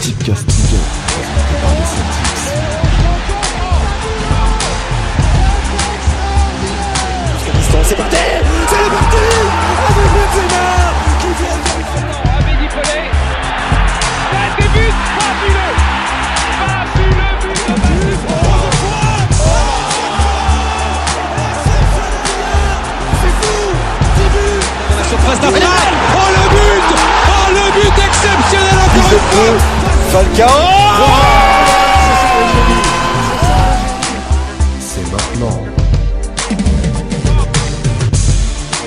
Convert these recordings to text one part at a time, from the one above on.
Tipcast Ligue 1, présenté par les Celtics. C'est parti C'est parti Avec Benzema qui vient Amélie Pelé. Un début fabuleux. Fabuleux but de Manu. C'est fou 10 buts surface d'affaire. Oh le but Oh le but exceptionnel encore une fois C'est maintenant.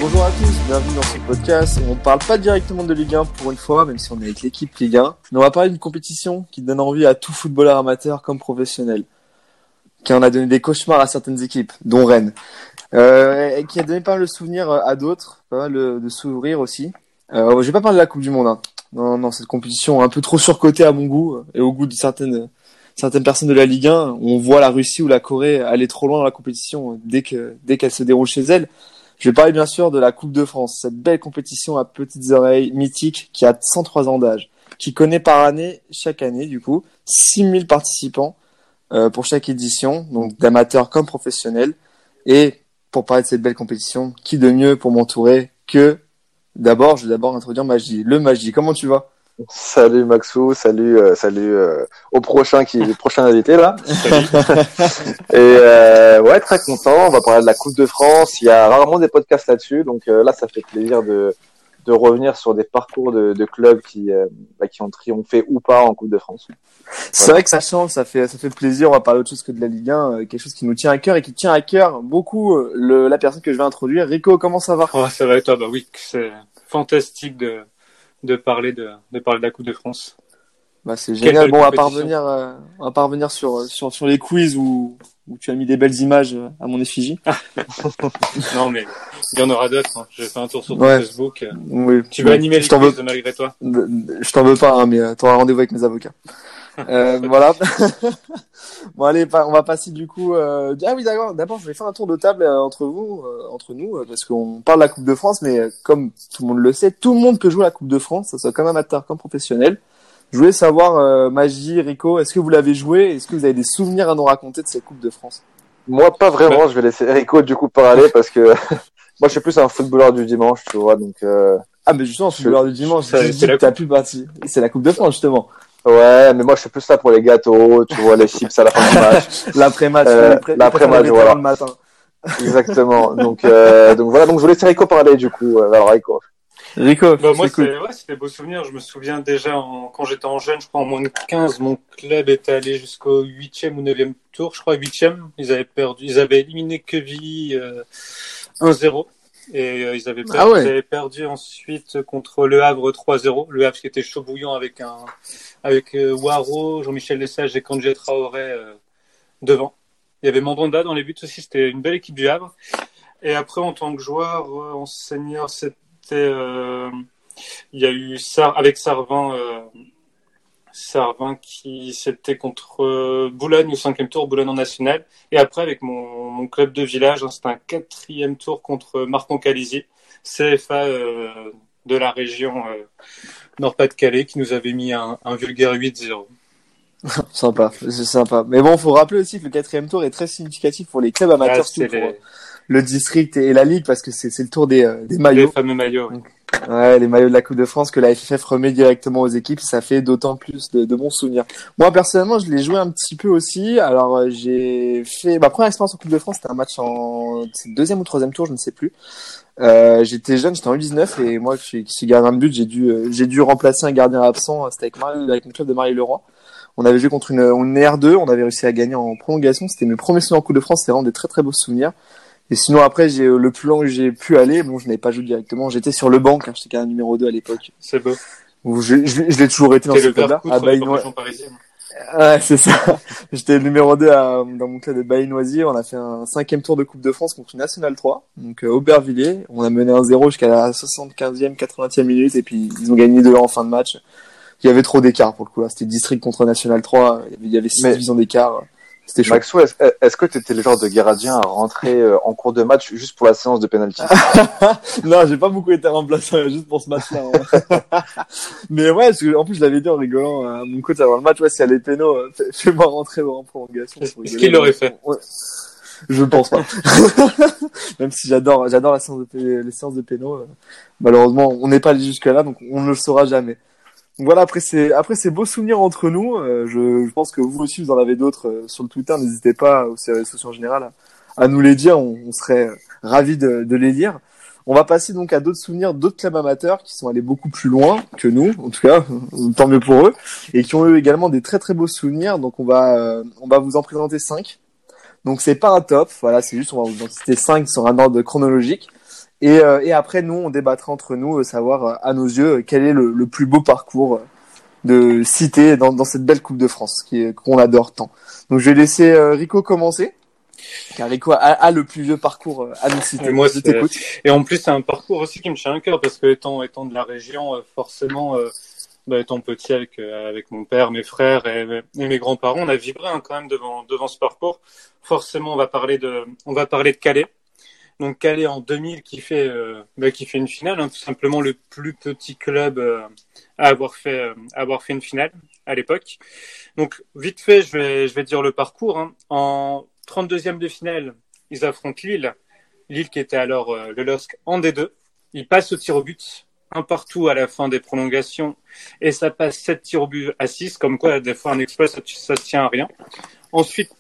Bonjour à tous, bienvenue dans ce podcast. On ne parle pas directement de Ligue 1 pour une fois, même si on est avec l'équipe Ligue 1. Mais on va parler d'une compétition qui donne envie à tout footballeur amateur comme professionnel. Qui en a donné des cauchemars à certaines équipes, dont Rennes. Euh, et qui a donné pas mal de souvenirs à d'autres, pas mal de, de sourires aussi. Euh, je vais pas parler de la Coupe du Monde. Hein. Non, non, cette compétition un peu trop surcotée à mon goût et au goût de certaines certaines personnes de la Ligue 1. On voit la Russie ou la Corée aller trop loin dans la compétition dès que dès qu'elle se déroule chez elle. Je vais parler bien sûr de la Coupe de France, cette belle compétition à petites oreilles mythique qui a 103 ans d'âge, qui connaît par année, chaque année du coup, 6000 participants euh, pour chaque édition, donc d'amateurs comme professionnels. Et pour parler de cette belle compétition, qui de mieux pour m'entourer que d'abord, je vais d'abord introduire Magie. Le Magie, comment tu vas? Salut Maxou, salut, euh, salut euh, au prochain qui le prochain invité là. Et euh, ouais, très content. On va parler de la Coupe de France. Il y a rarement des podcasts là-dessus, donc euh, là, ça fait plaisir de de revenir sur des parcours de, de clubs qui euh, bah, qui ont triomphé ou pas en Coupe de France. C'est vrai que ça change, ça fait, ça fait plaisir. On va parler autre chose que de la Ligue 1, euh, quelque chose qui nous tient à cœur et qui tient à cœur beaucoup euh, le, la personne que je vais introduire. Rico, comment ça va? Oh, ça va et toi? Bah oui, c'est fantastique de, de, parler de, de parler de la Coupe de France. Bah c'est génial. Bon, on va parvenir, euh, on va parvenir sur sur sur les quiz où où tu as mis des belles images à mon effigie. Non, mais il y en aura d'autres. hein. J'ai fait un tour sur ton Ouais. Facebook. Oui. Tu vas Bon, animer les je t'en veux, quiz malgré toi. je t'en veux pas, hein, mais tu auras rendez-vous avec mes avocats. Euh, voilà. bon allez, on va passer du coup. Euh... Ah oui, d'accord. D'abord, je vais faire un tour de table euh, entre vous, euh, entre nous, euh, parce qu'on parle de la Coupe de France, mais euh, comme tout le monde le sait, tout le monde peut jouer à la Coupe de France, ça soit comme amateur, comme professionnel. Je voulais savoir, euh, Magie, Rico, est-ce que vous l'avez joué Est-ce que vous avez des souvenirs à nous raconter de cette Coupe de France? Moi, pas vraiment. Je vais laisser Rico du coup parler parce que moi, je suis plus un footballeur du dimanche, tu vois. Donc euh, Ah, mais justement, c'est l'heure du dimanche. C'est- je la plus parti. C'est la Coupe de France, justement. ouais, mais moi, je suis plus là pour les gâteaux, tu vois, les chips à la fin du match. L'après-match, Euh, l'après-match, préférés voilà. le matin. Exactement. Donc euh, donc voilà. Donc je vais laisser Rico parler du coup. Euh, Alors Rico. Rico, Bah, moi, cool. ouais, c'est des beaux souvenirs. Je me souviens déjà en, quand j'étais en jeune, je crois en moins de 15, mon club était allé jusqu'au huitième ou neuvième tour. Je crois huitième. Ils avaient perdu, ils avaient éliminé euh, 1-0. Et euh, ils, avaient perdu, Ah ouais. ils avaient perdu ensuite contre Le Havre 3-0. Le Havre qui était chaud bouillant avec un avec euh, Waro, Jean-Michel Lesage et Kandji Traoré euh, devant. Il y avait Mandanda dans les buts aussi. C'était une belle équipe du Havre. Et après, en tant que joueur, euh, en senior, c'était euh, il y a eu Sar avec Sarvin, Sarvin qui c'était contre euh, Boulogne au cinquième tour, Boulogne en national. Et après avec mon, mon club de village, hein, c'était un quatrième tour contre Marcon Calisi, CFA euh, de la région euh, Nord-Pas-de-Calais, qui nous avait mis un, un vulgaire 8-0. Sympa, c'est sympa. Mais bon, faut rappeler aussi que le quatrième tour est très significatif pour les clubs amateurs, Ah, c'est les, le district et la ligue, parce que c'est le tour des, euh, des les maillots. fameux maillots. ouais. Ouais, les maillots de la Coupe de France que la FFF remet directement aux équipes, ça fait d'autant plus de, de bons souvenirs. Moi, personnellement, je l'ai joué un petit peu aussi. Alors, euh, j'ai fait ma première expérience en Coupe de France, c'était un match en le deuxième ou troisième tour, je ne sais plus. Euh, j'étais jeune, j'étais en U19 et moi, qui suis, gardien de but, j'ai dû, euh, j'ai dû remplacer un gardien absent. C'était avec Marie, avec mon club de Marie-Leroy. On avait joué contre une, une R2, on avait réussi à gagner en prolongation. C'était mes premiers souvenirs en Coupe de France, c'est vraiment des très très beaux souvenirs. Et sinon après, j'ai le plus loin que j'ai pu aller, bon, je n'avais pas joué directement. J'étais sur le banc, car j'étais un numéro 2 à l'époque. C'est beau. Où je, je, je l'ai toujours été dans C'est ce le club-là. À parisienne. Ouais, c'est ça. J'étais numéro 2 à, dans mon club de Baïnoisier. On a fait un cinquième tour de Coupe de France contre une Nationale 3. Donc, euh, Aubervilliers. On a mené 1-0 jusqu'à la 75e, 80e minute. Et puis, ils ont gagné 2 en fin de match. Il y avait trop d'écart pour le coup. là. C'était district contre National 3. Il y avait, il y avait six Mais- divisions d'écart. C'était chaud. Maxou, est-ce que tu étais le genre de gardien à rentrer euh, en cours de match juste pour la séance de penalty? Non, j'ai pas beaucoup été remplaçant euh, juste pour ce match-là. hein. Mais ouais, parce que, en plus, je l'avais dit en rigolant à mon coach avant le match, ouais, si y a les pénaux, euh, fais- fais-moi rentrer en prolongation. Est-ce qu'il l'aurait fait? Ouais. Je ne pense pas. Même si j'adore, j'adore la séance de, les séances de pénaux, euh, malheureusement, on n'est pas allé jusque là, donc on ne le saura jamais. Voilà, après ces, après ces beaux souvenirs entre nous, euh, je, pense que vous aussi, vous en avez d'autres euh, sur le Twitter, n'hésitez pas, ou sur les réseaux sociaux en général, à, à nous les dire, on, on serait euh, ravis de, les lire. On va passer donc à d'autres souvenirs d'autres clubs amateurs qui sont allés beaucoup plus loin que nous, en tout cas, tant mieux pour eux, et qui ont eu également des très très beaux souvenirs. Donc on va, euh, on va vous en présenter cinq. Donc c'est pas un top, voilà, c'est juste on va vous en citer cinq sur un ordre chronologique. Et, euh, et après nous, on débattra entre nous, euh, savoir euh, à nos yeux quel est le, le plus beau parcours de cité dans, dans cette belle Coupe de France qu'on adore tant. Donc je vais laisser Rico commencer, car Rico a, a le plus vieux parcours à nous citer. Et moi, je. Et en plus, c'est un parcours aussi qui me tient à cœur parce que étant, étant de la région, forcément, euh, bah, étant petit avec, avec mon père, mes frères et, et mes grands-parents, on a vibré hein, quand même devant, devant ce parcours. Forcément, on va parler de, on va parler de Calais. Donc Calais en 2000 qui fait, euh, bah, qui fait une finale, hein, tout simplement le plus petit club euh, à avoir fait, euh, avoir fait une finale à l'époque. Donc vite fait, je vais, je vais dire le parcours. hein. En 32e de finale, ils affrontent Lille. Lille qui était alors euh, le LOSC en D2. Il passe au tir au but, un partout à la fin des prolongations, et ça passe 7 tirs au but à 6, comme quoi des fois un exploit ça, ça tient à rien. Ensuite,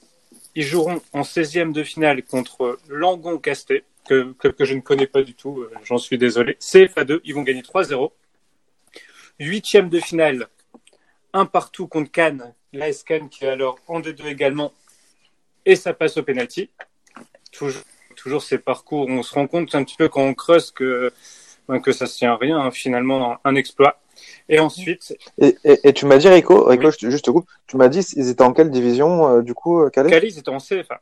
ils joueront en 16e de finale contre Langon Casté, que, que, que je ne connais pas du tout, euh, j'en suis désolé. CFA2, ils vont gagner 3-0. Huitième de finale, un partout contre Cannes, l'AS Cannes qui est alors en D2 également, et ça passe au penalty. Toujours, toujours ces parcours, on se rend compte un petit peu quand on creuse que, ben, que ça se tient à rien, hein, finalement, un exploit. Et ensuite, et, et, et tu m'as dit, Rico, Rico je juste te coupe, tu m'as dit, ils étaient en quelle division, euh, du coup, euh, Calais? Calais, ils étaient en CFA.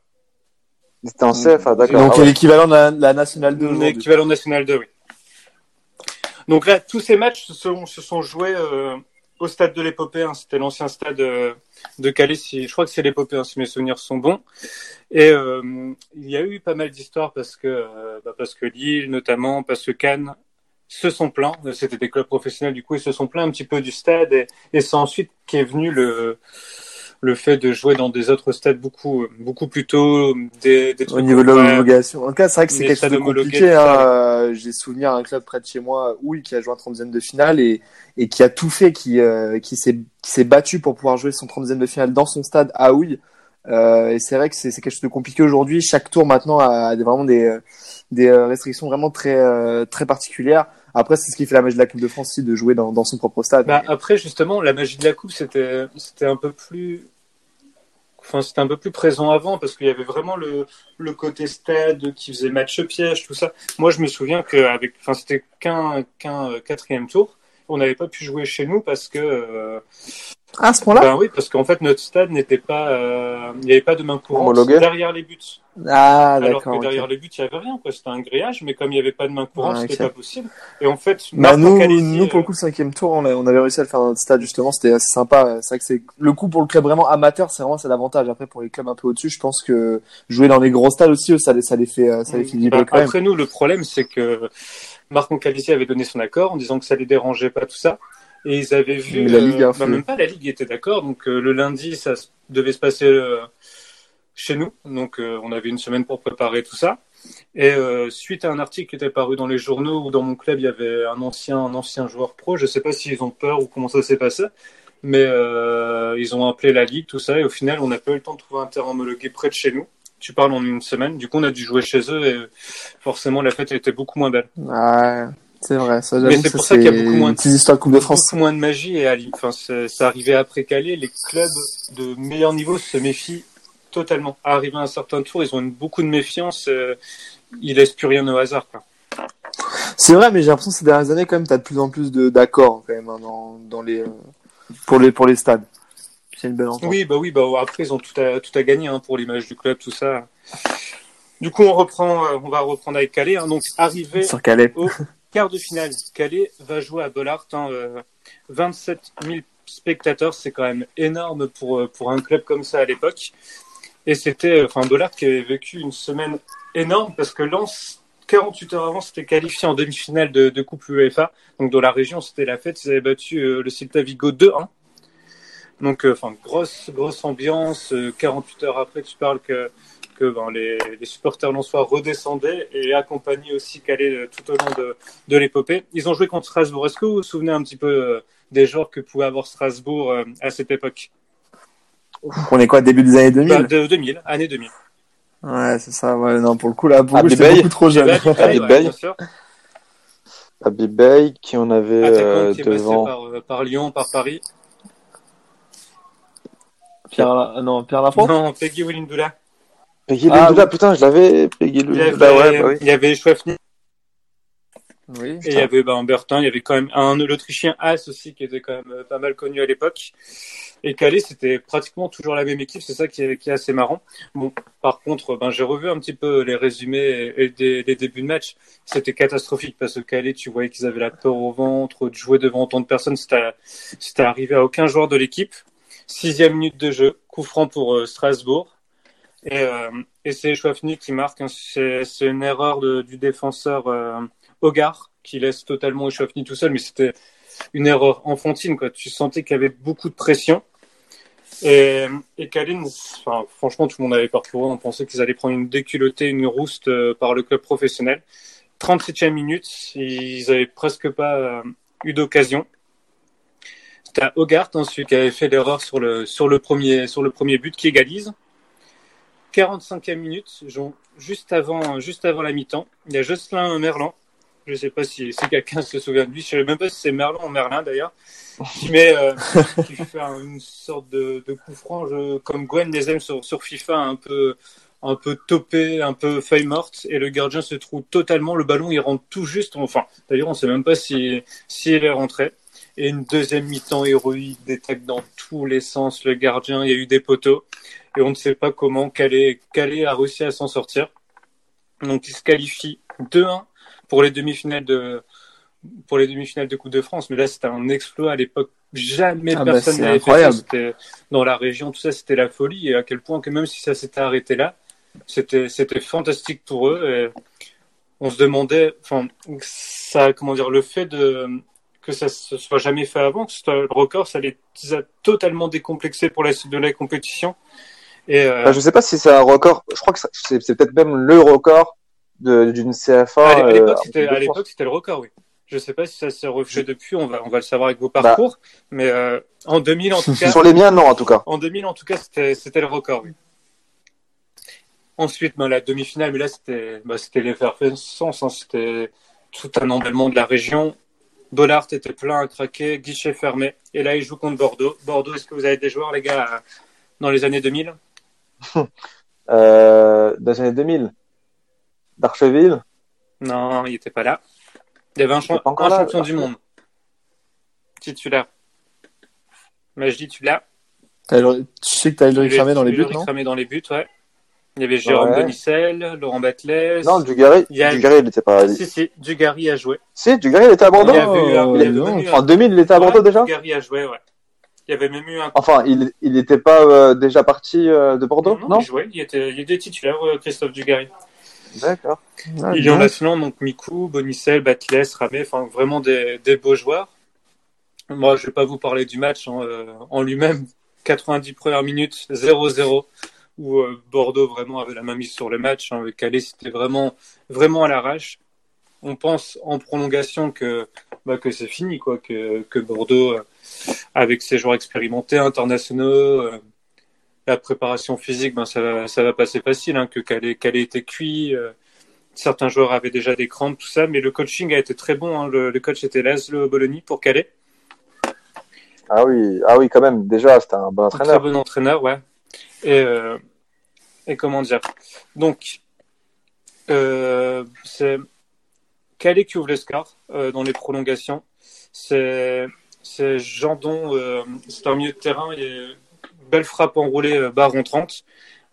Ils étaient en CFA, d'accord. Donc Ah ouais. l'équivalent de la, la nationale 2 aujourd'hui. L'équivalent national 2, oui. Donc là, tous ces matchs se sont, se sont joués euh, au stade de l'épopée. hein. C'était l'ancien stade euh, de Calais. Si, je crois que c'est l'épopée, hein, si mes souvenirs sont bons. Et euh, il y a eu pas mal d'histoires parce que, euh, bah, parce que Lille, notamment, parce que Cannes se sont plaints. C'était des clubs professionnels, du coup, ils se sont plaints un petit peu du stade. Et, et c'est ensuite qu'est venu le le fait de jouer dans des autres stades beaucoup beaucoup plus tôt, des, des Au trucs niveau de l'homologation. En tout cas, c'est vrai que c'est quelque chose de compliqué. Hein. Euh, J'ai souvenir d'un club près de chez moi, Houille, qui a joué un 30e de finale et, et qui a tout fait, qui, euh, qui s'est battu pour pouvoir jouer son 30e de finale dans son stade à Houille. Euh, et c'est vrai que c'est quelque chose de compliqué aujourd'hui. Chaque tour maintenant a des, vraiment des, des euh, restrictions vraiment très, euh, très particulières. Après, c'est ce qui fait la magie de la Coupe de France aussi, de jouer dans, dans son propre stade. Bah, après, justement, la magie de la coupe, c'était, c'était un peu plus, enfin, c'était un peu plus présent avant parce qu'il y avait vraiment le, le côté stade qui faisait match piège, tout ça. Moi, je me souviens qu'avec, enfin, c'était qu'un, qu'un euh, quatrième tour. On n'avait pas pu jouer chez nous parce que, euh, à ce point-là ben oui, parce qu'en fait, notre stade n'était pas, euh, il n'y avait pas de main courante Homologué. derrière les buts. Ah, Alors que derrière les buts, il n'y avait rien, quoi. C'était un grillage, mais comme il n'y avait pas de main courante, Ah, c'était ok. pas possible. Et en fait, Bah, nous, nous, pour euh, le coup, le cinquième tour, on, a- on avait réussi à le faire dans notre stade, justement. C'était assez sympa. C'est vrai que c'est, le coup pour le club vraiment amateur, c'est vraiment, c'est l'avantage. Après, pour les clubs un peu au-dessus, je pense que jouer dans les gros stades aussi, eux, ça les, ça les fait, euh, ça les fait vibrer Bah, quand même. après nous, le problème, c'est que Marc Ancalisi avait donné son accord en disant que ça les dérangeait pas tout ça. Et ils avaient vu, la Ligue euh, bah, même pas la Ligue était d'accord. Donc euh, le lundi, ça devait se passer euh, chez nous. Donc euh, on avait une semaine pour préparer tout ça. Et euh, suite à un article qui était paru dans les journaux où dans mon club il y avait un ancien, un ancien joueur pro, je sais pas s'ils ont peur ou comment ça s'est passé, mais euh, ils ont appelé la Ligue, tout ça, et au final on n'a pas eu le temps de trouver un terrain homologué près de chez nous. Tu parles en une semaine, du coup on a dû jouer chez eux et forcément la fête était beaucoup moins belle. Ouais, c'est vrai. Ça, Mais c'est pour ça qu'il y a beaucoup moins de- de Coupe de France. Beaucoup moins de magie et à. Enfin, ça arrivait après Calais, les clubs de meilleur niveau se méfient totalement. À arriver à un certain tour, ils ont une- beaucoup de méfiance. euh, ils laissent plus rien au hasard. Quoi. C'est vrai, mais j'ai l'impression que ces dernières années, quand même, t'as de plus en plus d'accords, quand même, hein, dans, dans les, euh, pour les, pour les stades. C'est une belle entente. Oui, bah oui, bah après ils ont tout à tout à gagner hein, pour l'image du club, tout ça. Du coup, on reprend, euh, on va reprendre avec Calais. hein. donc, arrivé Sur Calais. au quart de finale, Calais va jouer à Bollard. Hein, euh, 27 000 spectateurs, c'est quand même énorme pour, euh, pour un club comme ça à l'époque. Et c'était, enfin, Bollard qui avait vécu une semaine énorme parce que Lens, 48 heures avant, s'était qualifié en demi-finale de, de Coupe UEFA. Donc, dans la région, c'était la fête. Ils avaient battu euh, le Celta Vigo 2-1. Donc, euh, enfin, grosse, grosse ambiance. Euh, 48 heures après, tu parles que, que ben, les, les supporters lensois redescendaient et accompagnaient aussi Calais euh, tout au long de, de l'épopée. Ils ont joué contre Strasbourg. Est-ce que vous vous souvenez un petit peu euh, des joueurs que pouvait avoir Strasbourg euh, à cette époque? On est quoi, début des années 2000 Bah, De 2000, année 2000. Ouais, c'est ça. Ouais, non, pour le coup, là, pour j'étais Bey. beaucoup trop jeune. Ouais, Bey. bien sûr. Habib Bey, qui on avait Attaquant euh, qui est passé devant. par, euh, par Lyon, par Paris. Pierre, La- non, Pierre Lafont Non, Peggy Willindoula. Peggy Ah, Lundula, putain, je l'avais. Peggy Il y avait, ouais, bah oui. il y avait Chouafny Oui. et il y avait ben, Bertin. Il y avait quand même un l'Autrichien As aussi qui était quand même euh, pas mal connu à l'époque. Et Calais, c'était pratiquement toujours la même équipe. C'est ça qui est, qui est assez marrant. Bon, par contre, ben, j'ai revu un petit peu les résumés et, et des, les débuts de match. C'était catastrophique parce que Calais, tu voyais qu'ils avaient la peur au ventre, de jouer devant autant de personnes. C'était, c'était arrivé à aucun joueur de l'équipe. Sixième minute de jeu, coup franc pour euh, Strasbourg. Et, euh, c'est Chouafny qui marque. hein. C'est, une erreur du défenseur euh, Hogarth qui laisse totalement Chouafny tout seul, mais c'était une erreur enfantine. Tu sentais qu'il y avait beaucoup de pression. Et, Kalin, franchement, tout le monde avait peur. On pensait qu'ils allaient prendre une déculottée, une rouste par le club professionnel. 37e minute, ils avaient presque pas eu d'occasion. À Hogarth, hein, celui qui avait fait l'erreur sur le, sur, le premier, sur le premier but, qui égalise. 45e minute, juste avant, juste avant la mi-temps, il y a Jocelyn Merlan. Je sais pas si, si quelqu'un se souvient de lui. Je sais même pas si c'est Merlan ou Merlin d'ailleurs. Qui met, euh, qui fait un- une sorte de, de coup franc, je- comme Gwen les aime sur, sur FIFA, un peu, un peu topé, un peu feuille morte, et le gardien se trouve totalement. Le ballon, il rentre tout juste. Enfin, d'ailleurs, on sait même pas si, si il est rentré. Et une deuxième mi-temps héroïque, des tacs dans tous les sens. Le gardien, il y a eu des poteaux. Et on ne sait pas comment Calais, Calais a réussi à s'en sortir. Donc, il se qualifie 2-1 pour les demi-finales de, pour les demi-finales de Coupe de France. Mais là, c'était un exploit à l'époque. Jamais Ah bah, personne n'avait fait ça. dans la région, tout ça, c'était la folie. Et à quel point que même si ça s'était arrêté là, c'était, c'était fantastique pour eux. Et on se demandait, enfin, ça, comment dire, le fait de, que ça se soit jamais fait avant, que ce record, ça les a totalement décomplexés pour la suite de la compétition. Et, euh, Bah, je sais pas si c'est un record. Je crois que c'est peut-être même le record de- d'une CFA. à l'é- à euh, l'époque, en c'était, le record, oui. Je sais pas si ça s'est refait depuis, on va, on va le savoir avec vos parcours. mais euh, en 2000, en tout cas, Sur les miens, non, en tout cas. en 2000, en tout cas, c'était, c'était le record, oui. Ensuite, ben, la demi-finale, mais là, c'était, bah, c'était l'effervescence, hein, c'était tout un emballement de la région. Bollard était plein à craquer, guichet fermé. Et là, il joue contre Bordeaux. Bordeaux, est-ce que vous avez des joueurs, les gars, dans les années 2000 Euh, dans les années 2000. D'Archeville? Non, il était pas là. Il y avait un, là, champion du monde. Titulaire. Majdi, tu l'as Tu sais que t'as Ulrich Cramé dans les buts, non? Cramé dans les buts, ouais. Il y avait Jérôme Ouais. Laurent Batles. Non, Dugarry. A- Dugarry, il était pas. Si, si, Dugarry a joué. Si, Dugarry, il était à Bordeaux. Oh, un- En 2000, il était à Bordeaux Ouais, déjà Dugarry a joué, ouais. Il y avait même eu un. Enfin, il il n'était pas euh, déjà parti euh, de Bordeaux, non, non, il jouait, il était, il était titulaire, euh, Christophe Dugarry. D'accord. Ah, Il y en a sinon, donc Mikou, Bonicel, Batles, Ramé, enfin vraiment des, des beaux joueurs. Moi, je vais pas vous parler du match en, euh, en lui-même. 90 premières minutes, 0-0, où euh, Bordeaux vraiment avait la main mise sur le match. Hein, avec Calais, c'était vraiment, vraiment à l'arrache. On pense en prolongation que, bah, que c'est fini, quoi, que, que Bordeaux, euh, avec ses joueurs expérimentés, internationaux, euh, la préparation physique, ben, ça, va, ça va passer facile, hein, que Calais, Calais était cuit. euh, certains joueurs avaient déjà des crampes, tout ça, mais le coaching a été très bon. hein. Le, le coach était Laszlo Bologna pour Calais. Ah oui, ah oui, quand même. Déjà, c'était un bon Un très entraîneur. bon entraîneur, ouais. Et, euh, et comment dire? Donc, euh, c'est Calais qui ouvre le score euh, dans les prolongations. C'est c'est Jandon, euh, c'est un milieu de terrain. Et belle frappe enroulée, euh, baron 30.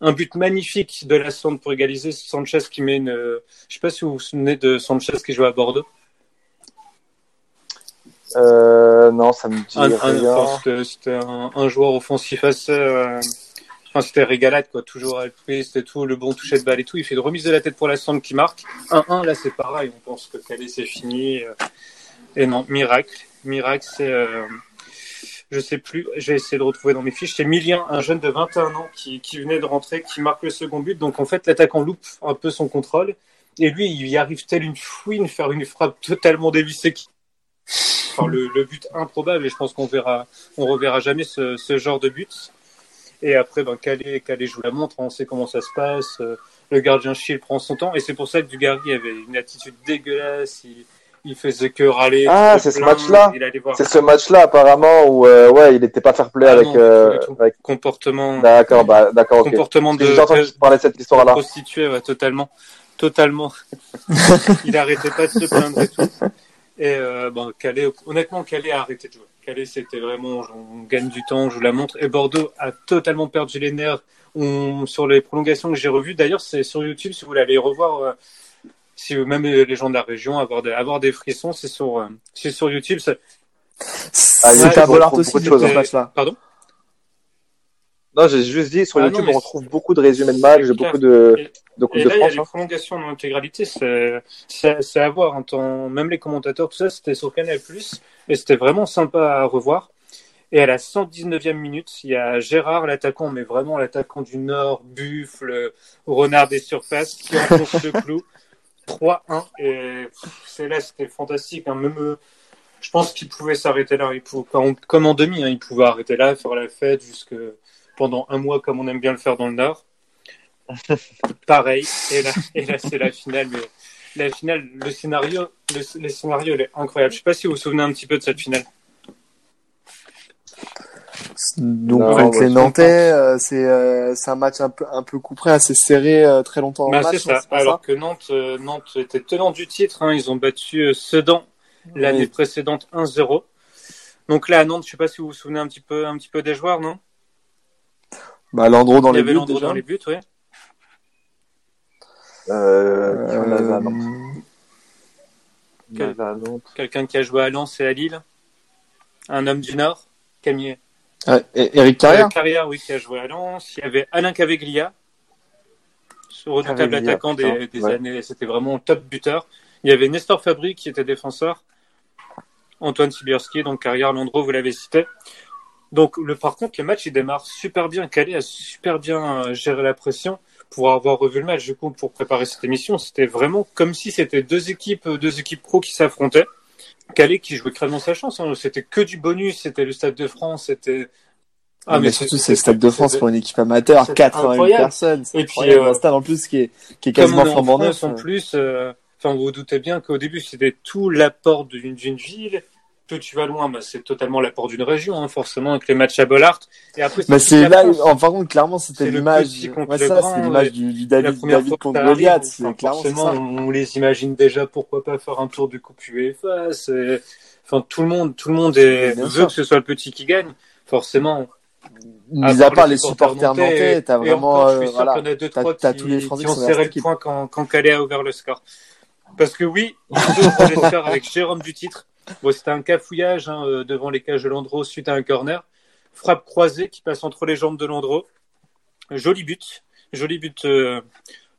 Un but magnifique de la Sande pour égaliser. Sanchez qui met une. euh, je sais pas si vous vous souvenez de Sanchez qui jouait à Bordeaux. Euh, non, ça me dit Un, rien. c'était- c'était un, un joueur offensif assez, euh, Enfin, c'était régalade, quoi. Toujours altruiste et tout, le bon toucher de balle et tout. Il fait une remise de la tête pour la centre qui marque. 1-1, là, c'est pareil. On pense que Calais, c'est fini. Et non, miracle. Miracle, c'est, euh, je sais plus, j'ai essayé de retrouver dans mes fiches. C'est Milien, un jeune de 21 ans qui, venait de rentrer, qui marque le second but. Donc, en fait, l'attaquant loupe un peu son contrôle. Et lui, il y arrive tel une fouine, faire une frappe totalement dévissée qui Enfin, le, but improbable et je pense qu'on verra, on reverra jamais ce genre de but. Et après, ben, Calais, Calais joue la montre, on sait comment ça se passe. euh, Le gardien Schill prend son temps et c'est pour ça que Dugarry avait une attitude dégueulasse. Il, il faisait que râler. Ah, c'est ce match-là C'est ce match-là apparemment où euh, ouais, il était pas fair play Ah avec. non, euh, avec... comportement, D'accord, bah d'accord, comportement de, J'ai parler de cette histoire-là. prostituée, ouais, totalement, totalement. il arrêtait pas de se plaindre et tout. Et euh, bon, Calais, honnêtement, Calais a arrêté de jouer. Calais, c'était vraiment, on gagne du temps, on joue la montre. Et Bordeaux a totalement perdu les nerfs. On, sur les prolongations que j'ai revues, d'ailleurs, c'est sur YouTube, si vous voulez aller revoir, euh, si même les gens de la région, avoir des, avoir des frissons, c'est sur, euh, c'est sur YouTube. ça- Ah, il y a aussi de de ce hein. match-là. Pardon? Non, j'ai juste dit sur Ah, YouTube non, on retrouve beaucoup de résumés de matchs, beaucoup de Et- de Et là, il y a les hein. prolongations en intégralité, c'est à voir. En temps, même les commentateurs, tout ça, c'était sur Canal+, et c'était vraiment sympa à revoir. Et à la 119e minute, il y a Gérard, l'attaquant, mais vraiment l'attaquant du Nord, buffle, renard des surfaces, qui enfonce le clou. 3-1. Et c'est là, c'était fantastique. hein. Même, euh, je pense qu'il pouvait s'arrêter là. Il pouvait, comme, comme en demi, hein, il pouvait arrêter là, faire la fête jusque pendant un mois, comme on aime bien le faire dans le Nord. Pareil. Et là, et là c'est la finale. Mais la finale, le scénario, le, le scénario, il est incroyable. Je sais pas si vous vous souvenez un petit peu de cette finale. Donc Non, avec bah, les Nantais, euh, c'est euh, c'est un match un peu un peu couperé, assez serré, euh, très longtemps Bah, match. ça. Alors que Nantes, euh, Nantes était tenant du titre. hein. Ils ont battu euh, Sedan l'année Oui. précédente 1-0. Donc là, à Nantes, je sais pas si vous vous souvenez un petit peu, un petit peu des joueurs, non? Bah Landreau dans Il y les avait buts Landreau déjà. dans les buts, oui. Euh, qui on avait à Euh, Nantes On Quel- avait à Nantes. Quelqu'un qui a joué à Lens et à Lille. Un homme du Nord. Camille. ah, et- Eric Carrière. Carrière, oui, qui a joué à Lens. Il y avait Alain Caveglia, ce redoutable Caveglia, attaquant des, putain, des ouais. années. C'était vraiment le top buteur. Il y avait Nestor Fabri qui était défenseur. Antoine Sibierski, donc Carrière, Landreau, vous l'avez cité. Donc, le, par contre, le match, il démarre super bien. Calais a super bien euh, géré la pression. Pour avoir revu le match, du coup, pour préparer cette émission, c'était vraiment comme si c'était deux équipes, deux équipes pro qui s'affrontaient. Calais qui jouait crânement sa chance. hein. C'était que du bonus. C'était le Stade de France. C'était. Ah, mais surtout, c'est le Stade de France pour une équipe amateur, c'est 80 incroyable. personnes. C'est Et puis, euh, un stade en plus qui est, qui est quasiment flambant neuf. en plus, euh, enfin, vous vous doutez bien qu'au début, c'était tout l'apport d'une ville. Plus tu vas loin, bah, c'est totalement l'apport d'une région, hein, forcément, avec les matchs à Bollard. Et après, c'est là, France. en par contre, clairement, c'était l'image. Ouais, ça, grand, c'est l'image du, du la David, première David contre Goliath. enfin, forcément, ça. on les imagine déjà pourquoi pas faire un tour du Coupe UEFA. c'est- Enfin, tout le monde, tout le monde est, veut sûr. que ce soit le petit qui gagne. Forcément. Mis à part les supporters nantais, t'as vraiment, euh, voilà. T'as- tous les Français qui ont serré le point quand, Calais a ouvert le score. Parce que oui, ont ouvert le score avec Jérôme du titre. Bon, c'était un cafouillage hein, euh, devant les cages de Landreau suite à un corner. Frappe croisée qui passe entre les jambes de Landreau. Joli but. Joli but, euh,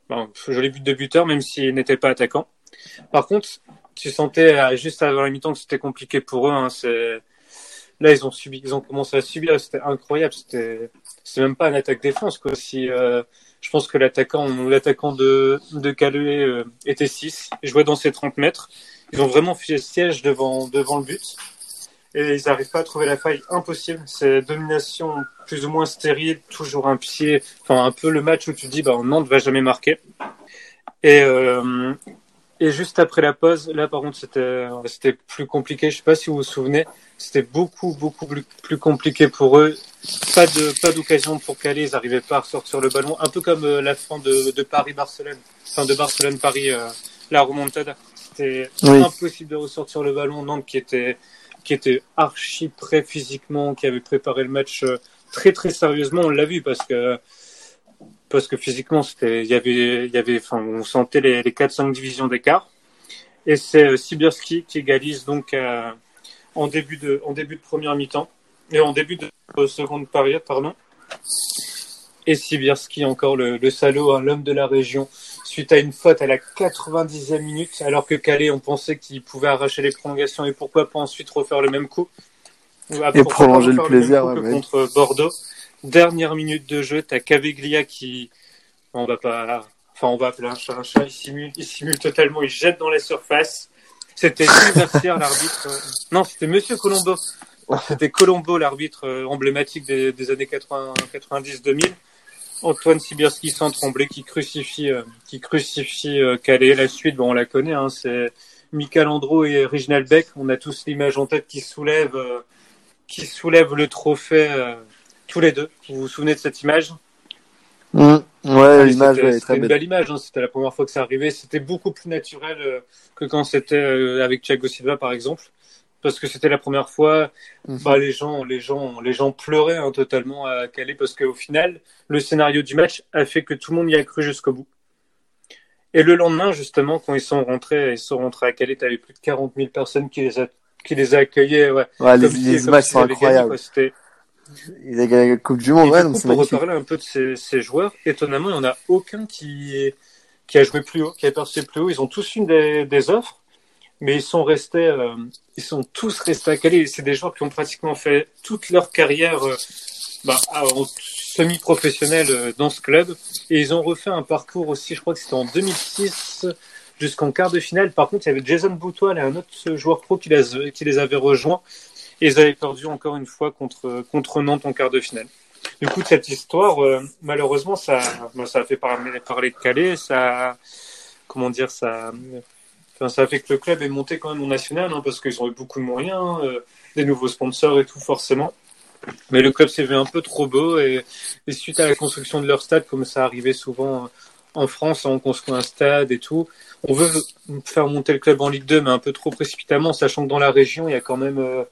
bon, joli but de buteur, même s'il n'était pas attaquant. Par contre, tu sentais euh, juste avant la mi-temps que c'était compliqué pour eux. Hein. Là, ils ont subi, ils ont commencé à subir. C'était incroyable. C'était, c'est même pas un attaque-défense quoi. Si, euh, je pense que l'attaquant, de de Calais euh, était 6, jouait dans ses 30 mètres. Ils ont vraiment fait siège devant devant le but et ils n'arrivent pas à trouver la faille. Impossible. C'est domination plus ou moins stérile, toujours un pied. Enfin, un peu le match où tu dis, bah, Nantes va jamais marquer. Et euh, et juste après la pause, là par contre c'était c'était plus compliqué. Je sais pas si vous vous souvenez, c'était beaucoup beaucoup plus, compliqué pour eux. Pas de pas d'occasion pour Calais, ils n'arrivaient pas à ressortir le ballon. Un peu comme euh, la fin de, de Paris Barcelone, enfin de Barcelone Paris, euh, la remontada. C'était Oui. impossible de ressortir le ballon. Nantes qui était qui était archi prêt physiquement, qui avait préparé le match euh, très très sérieusement. On l'a vu parce que parce que physiquement c'était il y avait il y avait enfin on sentait les, les 4 5 divisions d'écart et c'est euh, Sibierski qui égalise donc euh, en début de en début de première mi-temps et en début de euh, seconde période pardon Et Sibirski, encore le, le salaud, hein, l'homme de la région, suite à une faute à la 90e minute, alors que Calais, on pensait qu'il pouvait arracher les prolongations et pourquoi pas ensuite refaire le même coup? Ah, Et prolonger le plaisir, ouais, ouais. contre Bordeaux. Dernière minute de jeu, t'as Caveglia qui, on va pas, enfin, on va appeler un chat un chat, il simule, il simule totalement, il jette dans la surface. C'était Sylvester, l'arbitre. euh, Non, c'était Monsieur Colombo. C'était Colombo, l'arbitre euh, emblématique des, des années 80 90-2000. Antoine Sibirski sans trembler qui crucifie, euh, qui crucifie euh, Calais. La suite, bon, on la connaît, hein, c'est Michael Andro et Reginald Beck. On a tous l'image en tête qui soulève, euh, qui soulève le trophée euh, tous les deux. Vous vous souvenez de cette image? Mm. Ouais, Ah, l'image c'était- ouais, une belle. belle image. hein. C'était la première fois que ça arrivait. C'était beaucoup plus naturel euh, que quand c'était euh, avec Thiago Silva, par exemple, parce que c'était la première fois. Mhm. Bah, les gens, les gens, les gens pleuraient hein, totalement à Calais parce qu'au final, le scénario du match a fait que tout le monde y a cru jusqu'au bout. Et le lendemain, justement, quand ils sont rentrés, ils sont rentrés à Calais, t'avais plus de 40 000 personnes qui les a, qui les accueillaient. Ouais. Ouais, les, si- les s'ils sont gagné, incroyables. quoi. Ils ont gagné la Coupe du Monde, et ouais, donc c'est pour magnifique. reparler un peu de ces, ces joueurs, étonnamment, il n'y en a aucun qui, qui a joué plus haut, qui a percé plus haut. Ils ont tous eu des, des offres, mais ils sont restés, euh, ils sont tous restés à Calais. C'est des joueurs qui ont pratiquement fait toute leur carrière euh, bah, en semi-professionnel euh, dans ce club. Et ils ont refait un parcours aussi, je crois que c'était en 2006 jusqu'en quart de finale. Par contre, il y avait Jason Boutoil et un autre joueur pro qui les, avait rejoints. Et ils avaient perdu encore une fois contre, contre Nantes en quart de finale. Du coup, cette histoire, euh, malheureusement, ça, bon, ça a fait parler, parler de Calais, ça, comment dire, ça, enfin, ça a fait que le club est monté quand même au national, hein, parce qu'ils ont eu beaucoup de moyens, euh, des nouveaux sponsors et tout, forcément. Mais le club s'est vu un peu trop beau et, et suite à la construction de leur stade, comme ça arrivait souvent en France, on construit un stade et tout. On veut faire monter le club en Ligue 2, mais un peu trop précipitamment, sachant que dans la région, il y a quand même, euh,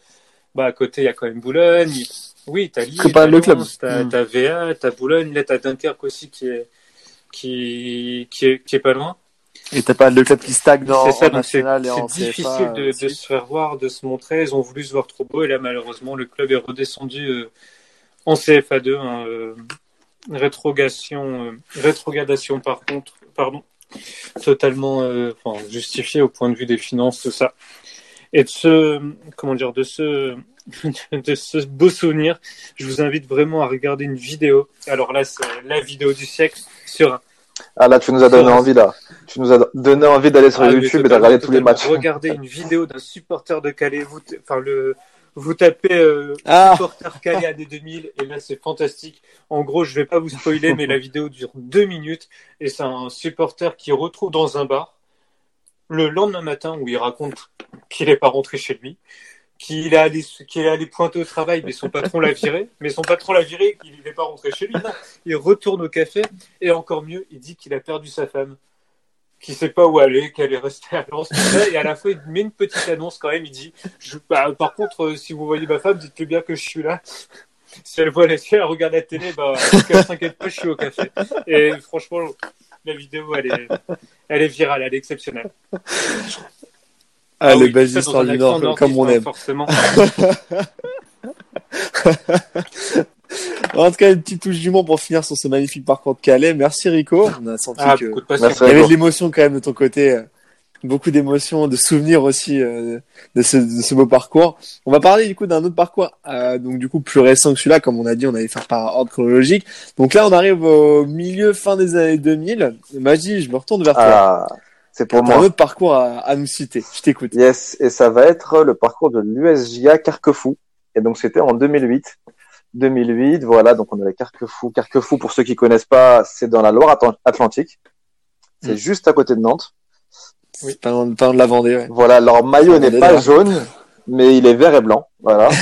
bah, à côté, il y a quand même Boulogne. Oui, t'as Lille, t'as le club. T'as Mm. t'as VA, t'as Boulogne, là t'as Dunkerque aussi qui est, qui, qui est, qui est pas loin. Et t'as pas le club qui stagne dans C'est ça, en c'est national et c'est en difficile CFA. de, de c'est- se faire voir, de se montrer. Ils ont voulu se voir trop beau et là malheureusement le club est redescendu euh, en CFA2. hein, euh, rétrogradation, euh, rétrogradation par contre, pardon, totalement euh, enfin, justifiée au point de vue des finances, tout ça. Et de ce, comment dire, de ce, de ce beau souvenir, je vous invite vraiment à regarder une vidéo. Alors là, c'est la vidéo du siècle sur un Ah là, tu nous as donné envie là. Tu nous as donné envie d'aller sur Ah, YouTube et de regarder tous les matchs. Regardez une vidéo d'un supporter de Calais. Vous, enfin, le, vous tapez euh, Ah. supporter Calais années 2000 et là c'est fantastique. En gros, je vais pas vous spoiler, mais la vidéo dure deux minutes et c'est un supporter qui retrouve dans un bar le lendemain matin où il raconte qu'il est pas rentré chez lui, qu'il est allé, qu'il est allé pointer au travail, mais son patron l'a viré, mais son patron l'a viré, qu'il n'est pas rentré chez lui. Non, il retourne au café et encore mieux, il dit qu'il a perdu sa femme qui sait pas où aller, qu'elle est restée à Lens, et à la fin il met une petite annonce quand même, il dit je, bah, par contre euh, si vous voyez ma femme, dites-lui bien que je suis là. Si elle voit la si elle regarde la télé, bah qu'elle s'inquiète pas, je suis au café. Et franchement, la vidéo elle est elle est virale, elle est exceptionnelle. Ah, les oui, du Nord, comme on hein, aime. Forcément. En tout cas, une petite touche d'humour pour finir sur ce magnifique parcours de Calais. Merci Rico. On a senti Ah, que. Merci. il y avait de l'émotion quand même de ton côté, beaucoup d'émotions, de souvenirs aussi euh, de, ce, de ce beau parcours. On va parler du coup d'un autre parcours, euh, donc du coup plus récent que celui-là, comme on a dit, on allait faire par ordre chronologique. Donc là, on arrive au milieu fin des années 2000. Magie, je me retourne vers toi. Ah, c'est pour un moi. autre parcours à, à nous citer. Je t'écoute. Yes, et ça va être le parcours de l'USJA Carquefou. Et donc c'était en 2008. 2008, voilà, donc on avait Carquefou. Carquefou, pour ceux qui connaissent pas, c'est dans la Loire-Atlantique. C'est Mm. juste à côté de Nantes. Oui. Pas loin, de la Vendée, ouais. Voilà, leur maillot n'est pas jaune, mais il est vert et blanc. Voilà.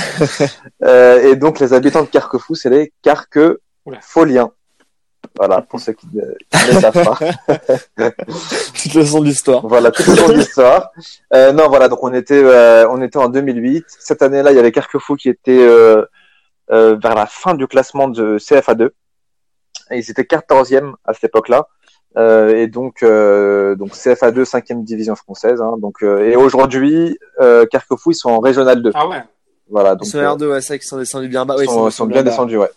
Euh, et donc les habitants de Carquefou, c'est les Carquefoliens. Voilà, pour ceux qui ne, qui ne savent pas. Toute leçon de l'histoire. Voilà, toute le l'histoire. Euh, non, voilà, donc on était, euh, on était en 2008. Cette année-là, il y avait Carquefou qui était euh, euh, vers la fin du classement de CFA2. Et ils étaient 14e à cette époque-là. Euh, et donc, euh, donc CFA2, 5e division française. Hein, donc, euh, et aujourd'hui, euh, Carquefou, ils sont en Régional 2. Ah ouais. Voilà, Ils donc sont euh, R2, ouais, c'est vrai qu'ils sont descendus bien bas. ils Ouais, sont, ils sont bien bas. descendus, ouais.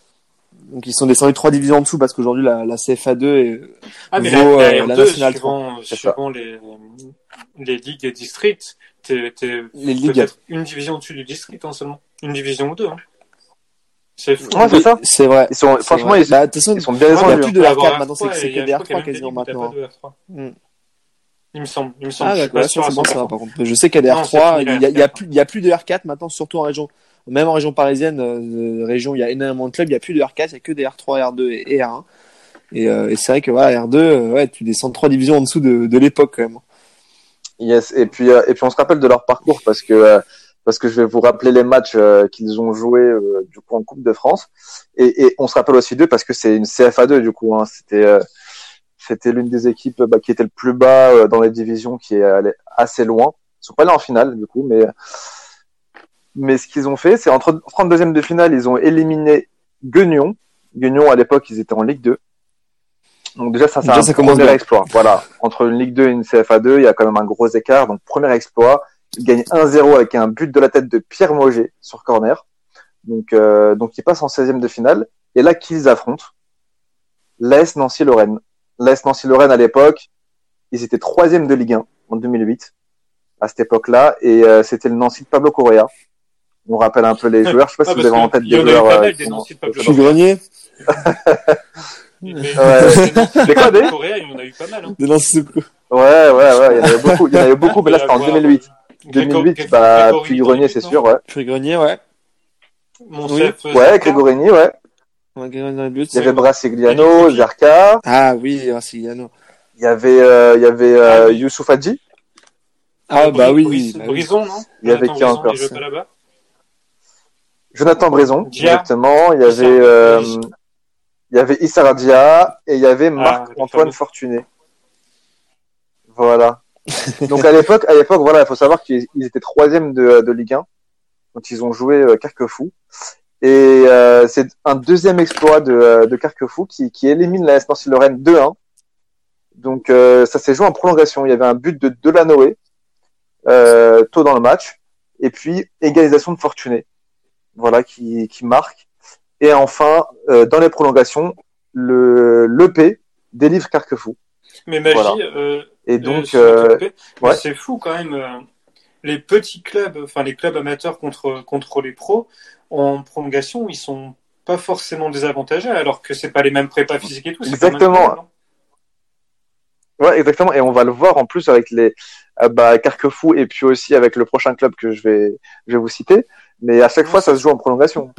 Donc ils sont descendus trois divisions en dessous parce qu'aujourd'hui la, la CFA2 est Ah, mais vaut, la, euh, la la R2, nationale suivant, C'est ça. suivant les, les ligues et districts, t'es, t'es les ligues. une division au-dessus du district hein, seulement. Une division ou deux. Hein. C'est fou. Ouais, c'est ça. C'est vrai. Ils sont, franchement, vrai. ils, Bah, de toute façon, ils sont bien il y a descendus. plus de Avoir R4 maintenant, c'est R3, que des je crois qu'il y a R3 même des quasiment maintenant. R3. Mm. Il me semble. Il me semble. Ah d'accord, c'est bon, ça 100%. va par contre. Je sais qu'il y a des Non, c'est R3, fini, il y a, il y a R4. plus, il y a plus de R4 maintenant, surtout en région. Même en région parisienne, euh, région, il y a énormément de clubs, il y a plus de R4, il y a que des R3, R2 et, et R1. Et, euh, et c'est vrai que voilà, R2, euh, ouais, tu descends trois divisions en dessous de, l'époque quand même. Yes. Et puis, euh, et puis on se rappelle de leur parcours parce que euh, parce que je vais vous rappeler les matchs euh, qu'ils ont joués euh, du coup en Coupe de France. Et, on se rappelle aussi d'eux parce que c'est une CFA2 du coup. Hein. C'était euh, c'était l'une des équipes bah, qui était le plus bas euh, dans les divisions, qui est allée assez loin. Ils sont pas allés en finale du coup, mais mais ce qu'ils ont fait, c'est entre 32e de finale, ils ont éliminé Guignon. Guignon à l'époque, ils étaient en Ligue 2. Donc déjà ça c'est un ça premier exploit. Voilà, entre une Ligue 2 et une CFA2, il y a quand même un gros écart. Donc premier exploit, ils gagnent 1-0 avec un but de la tête de Pierre Moget sur corner. Donc euh, donc ils passent en 16e de finale et là qu'ils affrontent l'AS Nancy Lorraine. L'AS Nancy Lorraine à l'époque, ils étaient troisième de Ligue 1 en 2008 à cette époque-là et euh, c'était le Nancy de Pablo Correa. On rappelle un peu les joueurs. Je sais pas Ah, si vous avez en tête des joueurs. pas euh, mal des Je suis grenier. C'est quoi, des Coréa, il y en a eu pas mal. Hein. De lancer ce coup. Ouais, ouais, ouais, il y en avait beaucoup, il y en avait beaucoup, mais là c'était en Avoir, 2008. euh, 2008, Grégo- bah, puis Grenier, c'est sûr, ouais. Puis grenier, ouais. Monsef, euh, Ouais. Grégorini, ouais. Il y avait Brassigliano. Zarka, Ah oui, Brasiliano. il y avait, euh, il y avait, euh, Ah oui. Youssouf Hadji. Ah bah oui. Bah oui. Brison, non? Il y avait qui Brison, encore, Il jouait ça pas là-bas Jonathan Brison, Dia. exactement. Il y avait, euh, Dia. il y avait Issa Dia et il y avait le Marc-Antoine. Fortuné. Voilà. Donc à l'époque, à l'époque, voilà, il faut savoir qu'ils ils étaient troisième de, de Ligue 1. Donc ils ont joué euh, Carquefou. Et euh, c'est un deuxième exploit de, euh, de Carquefou qui, qui élimine la Nancy Lorraine 2-1. Donc euh, ça s'est joué en prolongation. Il y avait un but de Delanoë euh, tôt dans le match. Et puis égalisation de Fortuné. Voilà, qui, qui marque. Et enfin, euh, dans les prolongations, le l'EP délivre Carquefou. Mais Magie, Voilà. euh, Et euh, donc, euh, ouais. c'est fou quand même. les petits clubs, enfin les clubs amateurs contre contre les pros en prolongation, ils sont pas forcément désavantagés alors que c'est pas les mêmes prépas physiques et tout. Exactement. Ouais, exactement. Et on va le voir en plus avec les euh, bah, Carquefou et puis aussi avec le prochain club que je vais, je vais vous citer. Mais à chaque fois, ça se joue en prolongation.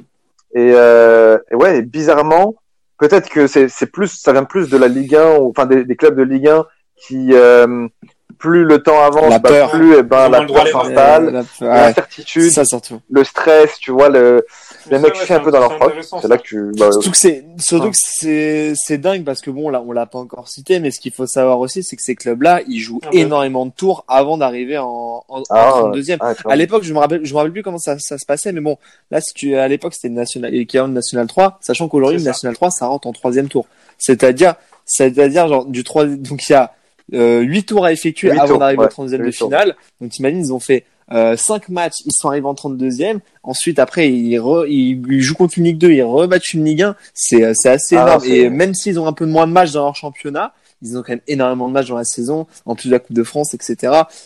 Et, euh, et ouais, bizarrement, peut-être que c'est, plus, ça vient plus de la Ligue 1, ou, enfin des, des clubs de Ligue 1 qui, euh, plus le temps avance, La bah, peur. plus eh ben, la peur s'installe, la- ouais, l'incertitude, ça surtout. le stress, tu vois, le, les mecs ouais, chient un peu dans leur intéressant, C'est là que tu, bah, Surtout que c'est, surtout Ouais. que c'est, c'est dingue parce que bon, là, on l'a pas encore cité, mais ce qu'il faut savoir aussi, c'est que ces clubs-là, ils jouent Ah bah. énormément de tours avant d'arriver en, en, Ah, en 32e. ah, tu vois. À l'époque, je me rappelle, je me rappelle plus comment ça, ça se passait, mais bon, là, si tu, à l'époque, c'était une nationale, l'équivalent de national 3, sachant qu'aujourd'hui, national 3, ça rentre en troisième tour. C'est-à-dire, c'est-à-dire, genre, du 3, donc il y a, euh, 8 tours à effectuer avant tours, d'arriver ouais, au 32e de finale. Donc, t'imagines, ils ont fait, euh, 5 matchs, ils sont arrivés en 32e. Ensuite, après, ils, re- ils, ils jouent contre une Ligue 2, ils rebattent une Ligue 1. C'est, euh, c'est assez Ah, énorme. c'est- Et même s'ils ont un peu moins de matchs dans leur championnat, ils ont quand même énormément de matchs dans la saison, en plus de la Coupe de France, etc.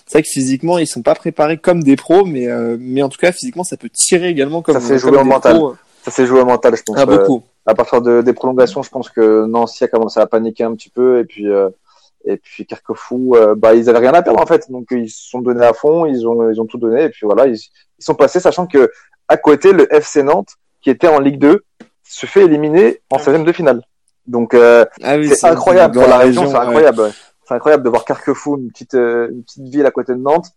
C'est vrai que physiquement, ils sont pas préparés comme des pros, mais, euh, mais en tout cas, physiquement, ça peut tirer également comme, Ça fait jouer au des mental. pros. Ça s'est joué au mental, je pense. Ah, euh, beaucoup. à partir de, des prolongations, je pense que Nancy a commencé à paniquer un petit peu et puis euh, et puis Carquefou, euh, bah ils avaient rien à perdre en fait, donc ils se sont donnés à fond, ils ont ils ont tout donné et puis voilà, ils, ils sont passés, sachant que à côté le FC Nantes qui était en Ligue 2 se fait éliminer en 16e de finale. Donc euh, Ah oui, c'est incroyable pour la région, c'est incroyable. ouais. C'est incroyable de voir Carquefou, une petite euh, une petite ville à côté de Nantes,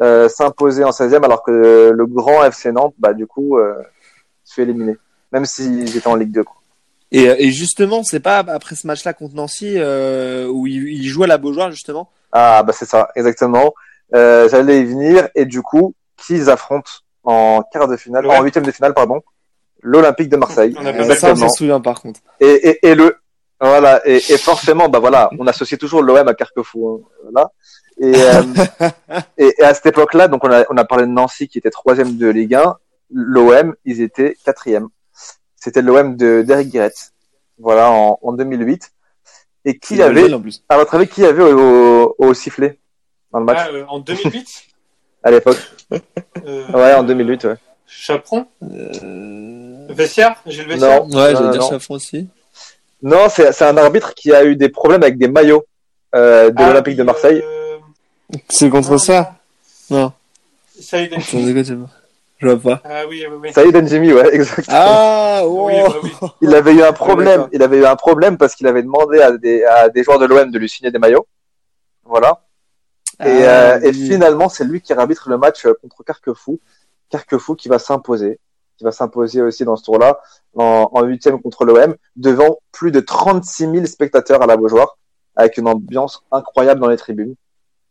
euh, s'imposer en 16e alors que le grand FC Nantes, bah du coup, euh, se fait éliminer, même s'ils étaient en Ligue 2. Quoi. Et, et justement, c'est pas après ce match-là contre Nancy euh, où il, il joue à la Beaujoire justement. Ah bah c'est ça, exactement. Euh, J'allais y venir et du coup, qui ils affrontent en quart de finale, Ouais. en huitième de finale, pardon, l'Olympique de Marseille. On a Euh, ça, on s'en souvient par contre. Et, et, et le voilà et, et forcément bah voilà, on associe toujours l'OM à Carquefou, hein, voilà. Et, euh, et, et à cette époque-là, donc on a on a parlé de Nancy qui était troisième de Ligue 1, l'OM ils étaient quatrième. C'était l'OM de d'Eric Guéret. Voilà, en, en 2008. Et qui avait, en plus. à votre avis, qui avait au, au, au sifflet dans le match Ah, euh, en 2008 à l'époque euh, Ouais, en 2008, ouais. Chaperon Euh... Vestiaire Gilles Vestiaire Non, Ouais, j'allais dire non. Chaffron aussi. Non, c'est c'est un arbitre qui a eu des problèmes avec des maillots euh, de Ah, l'Olympique de Marseille. euh, C'est contre non, ça Non. Saïd El Sans déconner, je vois pas. Ah oui, oui, oui. Saïd Njimi, ouais, exactement. Ah, Oui, oui. Il avait eu un problème. il avait eu un problème parce qu'il avait demandé à des, à des joueurs de l'OM de lui signer des maillots. Voilà. Et, Ah, euh, et finalement, c'est lui qui arbitre le match euh, contre Carquefou. Carquefou qui va s'imposer, qui va s'imposer aussi dans ce tour-là, en, en huitième contre l'OM, devant plus de 36 000 spectateurs à la Beaujoire, avec une ambiance incroyable dans les tribunes.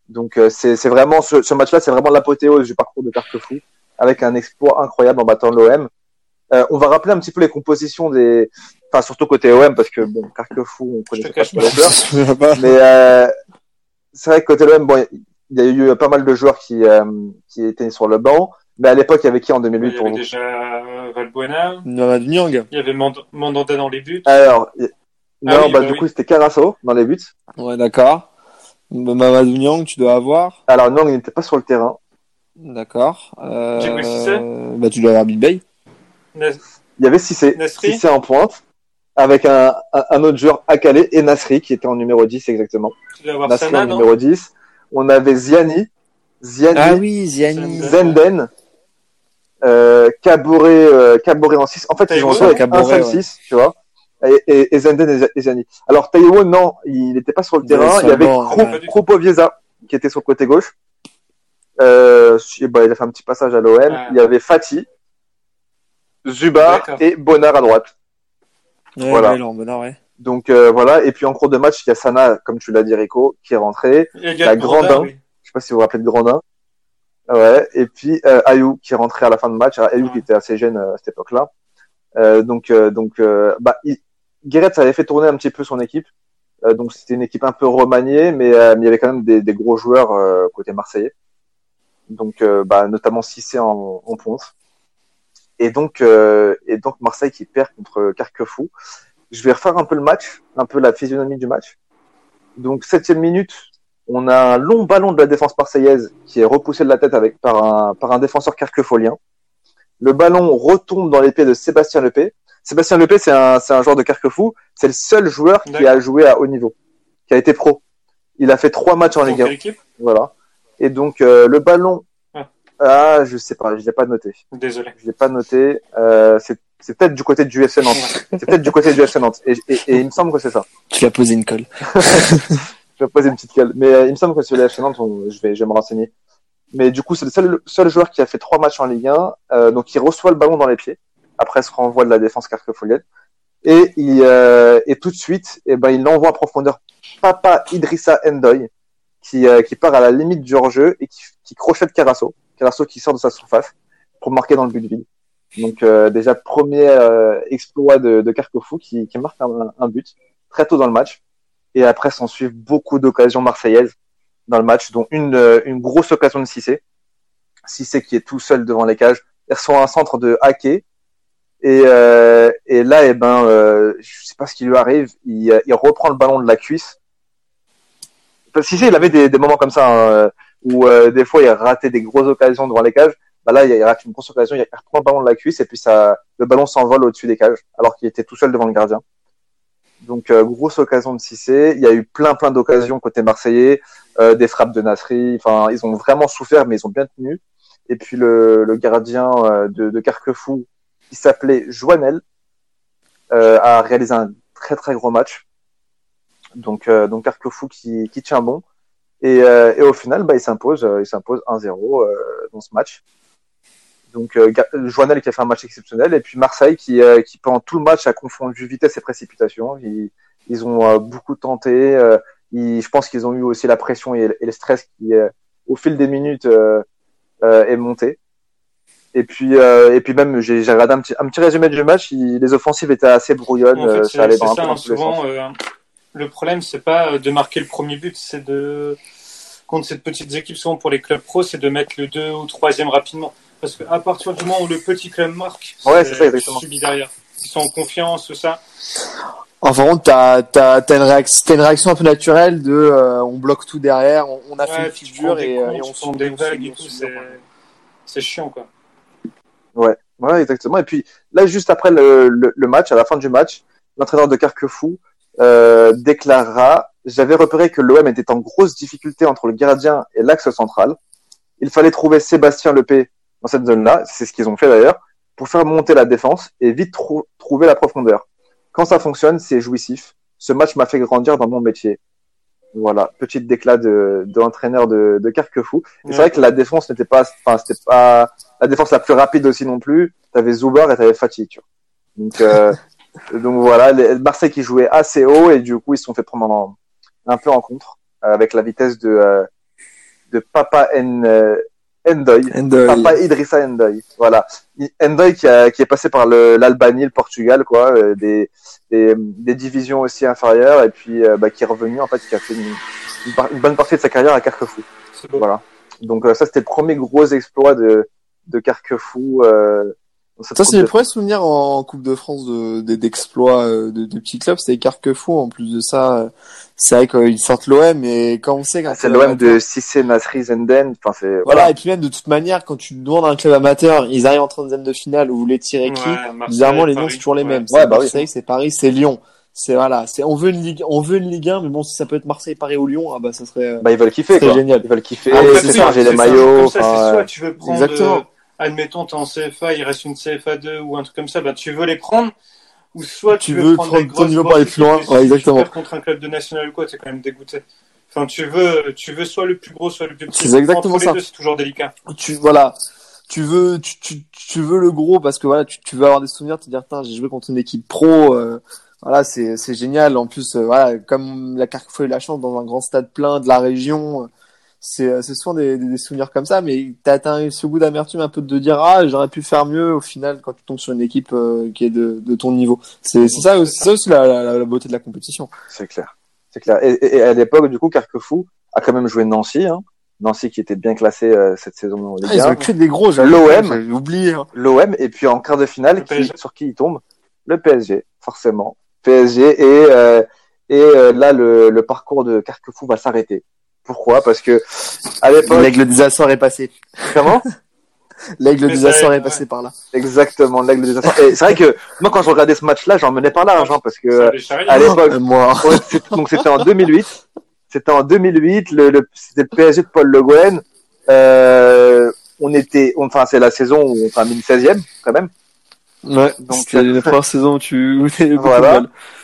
Donc euh, c'est c'est vraiment ce, ce match-là, c'est vraiment l'apothéose du parcours de Carquefou, avec un exploit incroyable en battant l'OM. Euh, on va rappeler un petit peu les compositions des, enfin surtout côté OM parce que bon Carquefou, on connaît pas les pas. Mais euh, c'est vrai que côté l'OM, bon, il y a eu pas mal de joueurs qui, euh, qui étaient sur le banc. Mais à l'époque, il y avait qui en Il 2008 y pour avait déjà Valbuena, Nomad Nyang. il y avait Mand- Mandanda dans les buts. Alors, y- non, Ah oui, bah, bah du oui. coup, c'était Carasso dans les buts. Ouais, d'accord. Mamadou Nyang, tu dois avoir. Alors, non, il n'était pas sur le terrain. D'accord. Euh... Bah, tu dois avoir Big Bay. Nas- Il y avait Cissé, Nasri Cissé en pointe, avec un, un, un autre joueur Akale et Nasri, qui était en numéro 10 exactement. Tu dois avoir Nasri Sana, en numéro 10. On avait Ziani, Ziani, Ah oui, Ziani. Zenden, euh, Caboret, euh, Caboret en 6. En fait, ils ont Taïwo, joué avec un Caboret, seul ouais. 6, tu vois. Et, et, et Zenden et, Ziani. Alors, Taïwo, non, il n'était pas sur le terrain. Il y avait ouais. Kropovieza, qui était sur le côté gauche. Euh, bah, il a fait un petit passage à l'OM. Ah. Il y avait Fati, Zubar et Bonnard à droite. Ouais, Voilà. ouais, Laurent Bonnard, ouais. Donc, euh, voilà. Et puis, en cours de match, il y a Sana, comme tu l'as dit, Rico, qui est rentré. Il y a Grandin. oui. Je sais pas si vous vous rappelez de Grandin. Ouais. Et puis euh, Ayou qui est rentré à la fin de match. Alors, Ayou Ouais. qui était assez jeune euh, à cette époque-là. Euh, donc euh, donc euh, bah il... Guéret avait fait tourner un petit peu son équipe. Euh, donc c'était une équipe un peu remaniée, mais, euh, mais il y avait quand même des, des gros joueurs euh, côté marseillais. Donc euh, bah, notamment Cissé en, en ponce. Et donc euh, et donc Marseille qui perd contre Carquefou. Je vais refaire un peu le match, un peu la physionomie du match. Donc septième minute, on a un long ballon de la défense marseillaise qui est repoussé de la tête avec par un par un défenseur carquefolien. Le ballon retombe dans les pieds de Sébastien Lepé. Sébastien Lepé, c'est un c'est un joueur de Carquefou. C'est le seul joueur qui a joué à haut niveau, qui a été pro. Il a fait trois matchs en Ligue 1. quelle équipe? Voilà. Et donc euh, le ballon, Ah. ah je sais pas, je l'ai pas noté. Désolé. Je l'ai pas noté. Euh, c'est c'est peut-être du côté du FC Nantes. C'est peut-être du côté du FC Nantes. Et, et, et il me semble que c'est ça. Tu l'as posé une colle. Je vais poser une petite colle. Mais euh, il me semble que c'est le FC Nantes, on- je vais, je vais me renseigner. Mais du coup, c'est le seul, seul joueur qui a fait trois matchs en Ligue 1. Euh, donc, il reçoit le ballon dans les pieds. Après ce renvoi de la défense carquefolienne. Et, il, euh, et tout de suite, eh ben, il l'envoie en profondeur Papa Idrissa Ndoye, qui, euh, qui part à la limite du hors-jeu et qui, qui crochette Carasso. Carasso qui sort de sa surface pour marquer dans le but vide. Donc, euh, déjà, premier euh, exploit de, de Carquefou qui, qui marque un, un but très tôt dans le match. Et après, s'en suivent beaucoup d'occasions marseillaises dans le match, dont une, euh, une grosse occasion de Cissé. Cissé qui est tout seul devant les cages. Il reçoit un centre de Hacké. Et, euh, et là, eh ben, euh, je sais pas ce qui lui arrive. Il, euh, il reprend le ballon de la cuisse. Enfin, Cissé, il avait des, moments comme ça, hein, euh, où euh, des fois, il raté des grosses occasions devant les cages. Bah là, il, rate une grosse occasion, il reprend le ballon de la cuisse et puis ça, le ballon s'envole au-dessus des cages, alors qu'il était tout seul devant le gardien. Donc euh, grosse occasion de Cissé. Il y a eu plein plein d'occasions côté marseillais, euh, des frappes de Nasri. Enfin, ils ont vraiment souffert, mais ils ont bien tenu. Et puis le, gardien de, de Carquefou, qui s'appelait Joannel, euh, a réalisé un très très gros match. Donc euh, donc qui, qui tient bon. Et, euh, et au final, bah, il s'impose, euh, il s'impose 1-0 euh, dans ce match. Donc Joannel qui a fait un match exceptionnel et puis Marseille qui, qui pendant tout le match a confondu vitesse et précipitation. Ils, ils ont beaucoup tenté. ils- je pense qu'ils ont eu aussi la pression et, et le stress qui, au fil des minutes, est monté. Et puis, euh, et puis même, j'ai regardé un petit, un petit résumé du match. il- les offensives étaient assez brouillonnes. En fait, c'est ça allait dans un ça, peu souvent, euh, le problème, c'est pas euh, de marquer le premier but, c'est de, contre cette petite équipe, souvent pour les clubs pro, c'est de mettre le 2 ou troisième rapidement. Parce que à partir du moment où le petit club marque, Ouais, c'est ça, exactement. derrière. Ils sont en confiance, tout ça. Enfin, t'as, t'as, t'as une réaction, une un peu naturelle de, euh, on bloque tout derrière, on, on a fait Ouais, une puis tu figure et, euh, et on prends se des vagues et tout, c'est c'est chiant quoi. Ouais, ouais, exactement. Et puis là, juste après le, le, le match, à la fin du match, l'entraîneur de Carquefou euh, déclarera J'avais repéré que l'OM était en grosse difficulté entre le gardien et l'axe central. Il fallait trouver Sébastien Lepé dans cette zone-là, c'est ce qu'ils ont fait d'ailleurs, pour faire monter la défense et vite trou- trouver la profondeur. Quand ça fonctionne, c'est jouissif. Ce match m'a fait grandir dans mon métier. Voilà, petite déclat de, de l'entraîneur de, de Carquefou. C'est vrai que la défense n'était pas, enfin, c'était pas la défense la plus rapide aussi non plus. T'avais Zubar et t'avais Fatih, tu vois. Donc, euh, donc voilà, les, Marseille qui jouait assez haut et du coup ils se sont fait prendre en- un peu en contre euh, avec la vitesse de euh, de Papa N, euh, Ndoye. And, euh, Papa Idrissa Ndoye. Voilà. Ndoye qui, a, qui est passé par le- l'Albanie, le Portugal, quoi, euh, des, des, des divisions aussi inférieures, et puis euh, bah, qui est revenu, en fait, qui a fait une, une, bonne partie de sa carrière à Carquefou. C'est beau. Voilà. Donc euh, ça, c'était le premier gros exploit de, de Carquefou. Ça, c'est mes premiers souvenirs en Coupe de France de, de- d'exploits euh, de, de petits clubs. C'était Carquefou. En plus de ça, euh, c'est vrai qu'ils sortent l'OM, et quand on sait quand Ah, C'est t'es l'OM de Cissé, Nasri, Zenden. Enfin, c'est Voilà, voilà. et puis même de toute manière, quand tu demandes à un club amateur, ils arrivent en troisième de finale ou vous voulez tirer qui, bizarrement les noms c'est toujours les mêmes. Ouais, C'est bah oui. Marseille, c'est Paris, c'est Lyon. C'est voilà, c'est on veut une ligue, on veut une Ligue 1, mais bon si ça peut être Marseille, Paris ou Lyon, ah bah ça serait. euh, Bah, ils veulent kiffer, C'est quoi. génial. Ils veulent kiffer, Ah, c'est c'est ça, ça, j'ai c'est les maillots. C'est enfin, soit tu veux prendre, Exactement. Admettons, t'es en CFA, il reste une CFA 2 ou un truc comme ça, bah, tu veux les prendre, ou soit tu, Tu veux prendre, prendre ton niveau pour aller plus loin. Ouais, tu exactement. contre un club de national ou quoi, t'es quand même dégoûté. Enfin, tu veux, tu veux soit le plus gros, soit le plus petit. C'est exactement ça. c'est toujours délicat. tu voilà, tu veux tu, tu, tu veux le gros parce que voilà, tu, tu veux avoir des souvenirs, te dire j'ai joué contre une équipe pro euh, voilà, c'est c'est génial en plus euh, voilà, comme la Carquefou a eu la chance dans un grand stade plein de la région, c'est euh, souvent des, des, des souvenirs comme ça mais t'as atteint ce goût d'amertume un peu de dire ah, j'aurais pu faire mieux au final quand tu tombes sur une équipe euh, qui est de, de ton niveau. C'est ça ça aussi la, la, la beauté de la compétition. C'est clair. C'est clair. Et, et- et à l'époque, du coup, Carquefou a quand même joué Nancy. Hein. Nancy qui était bien classé euh, cette saison Ah, ils 1. ont que des gros, j'avais L'OM. oublié. hein. L'OM et puis en quart de finale, qui- sur qui il tombe? Le PSG, forcément. PSG et euh, et euh, là le, le parcours de Carquefou va s'arrêter. Pourquoi? Parce que à l'époque, L'aigle des Açores est passé. comment? L'aigle des Açores est ouais. passé par là. Exactement, l'aigle des Açores. Et c'est vrai que moi quand je regardais ce match-là, j'en menais par là, Jean, parce que charriers, à l'époque, Euh, moi. Donc c'était en 2008. C'était en 2008. Le, le- c'était le PSG de Paul Le Guen. Euh, on était, enfin c'est la saison où on termine 16e quand même. Ouais, Donc, c'était euh, la première saison où tu où Voilà.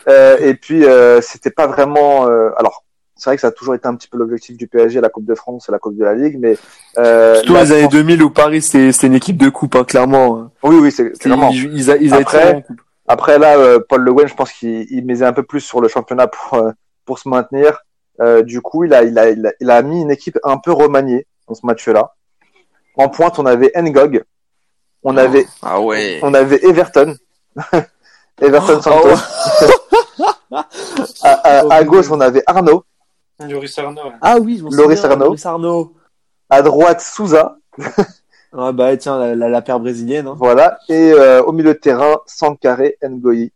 Euh, et puis euh, c'était pas vraiment. euh, alors c'est vrai que ça a toujours été un petit peu l'objectif du PSG, la Coupe de France et la Coupe de la Ligue, mais euh, Surtout les années France- 2000 où Paris c'était c'était une équipe de coupe, hein, clairement. Oui, oui, c'est clairement. ils, a- ils avaient Après. Après là, euh, Paul Le Guen, je pense qu'il il misait un peu plus sur le championnat pour euh, pour se maintenir. Euh, du coup, il a, il a il a il a mis une équipe un peu remaniée dans ce match-là. En pointe, on avait Ngog, on avait Ah ouais. on avait Everton, Everton Santos. à, à- à gauche, on avait Arnaud. Lloris Arnaud, ouais. Ah oui, je Loris Arnaud. Loris Arnaud. À droite, Souza. Ah bah tiens, la, la, la paire brésilienne. Hein. Voilà. Et euh, au milieu de terrain, Sankaré, Ngoyi.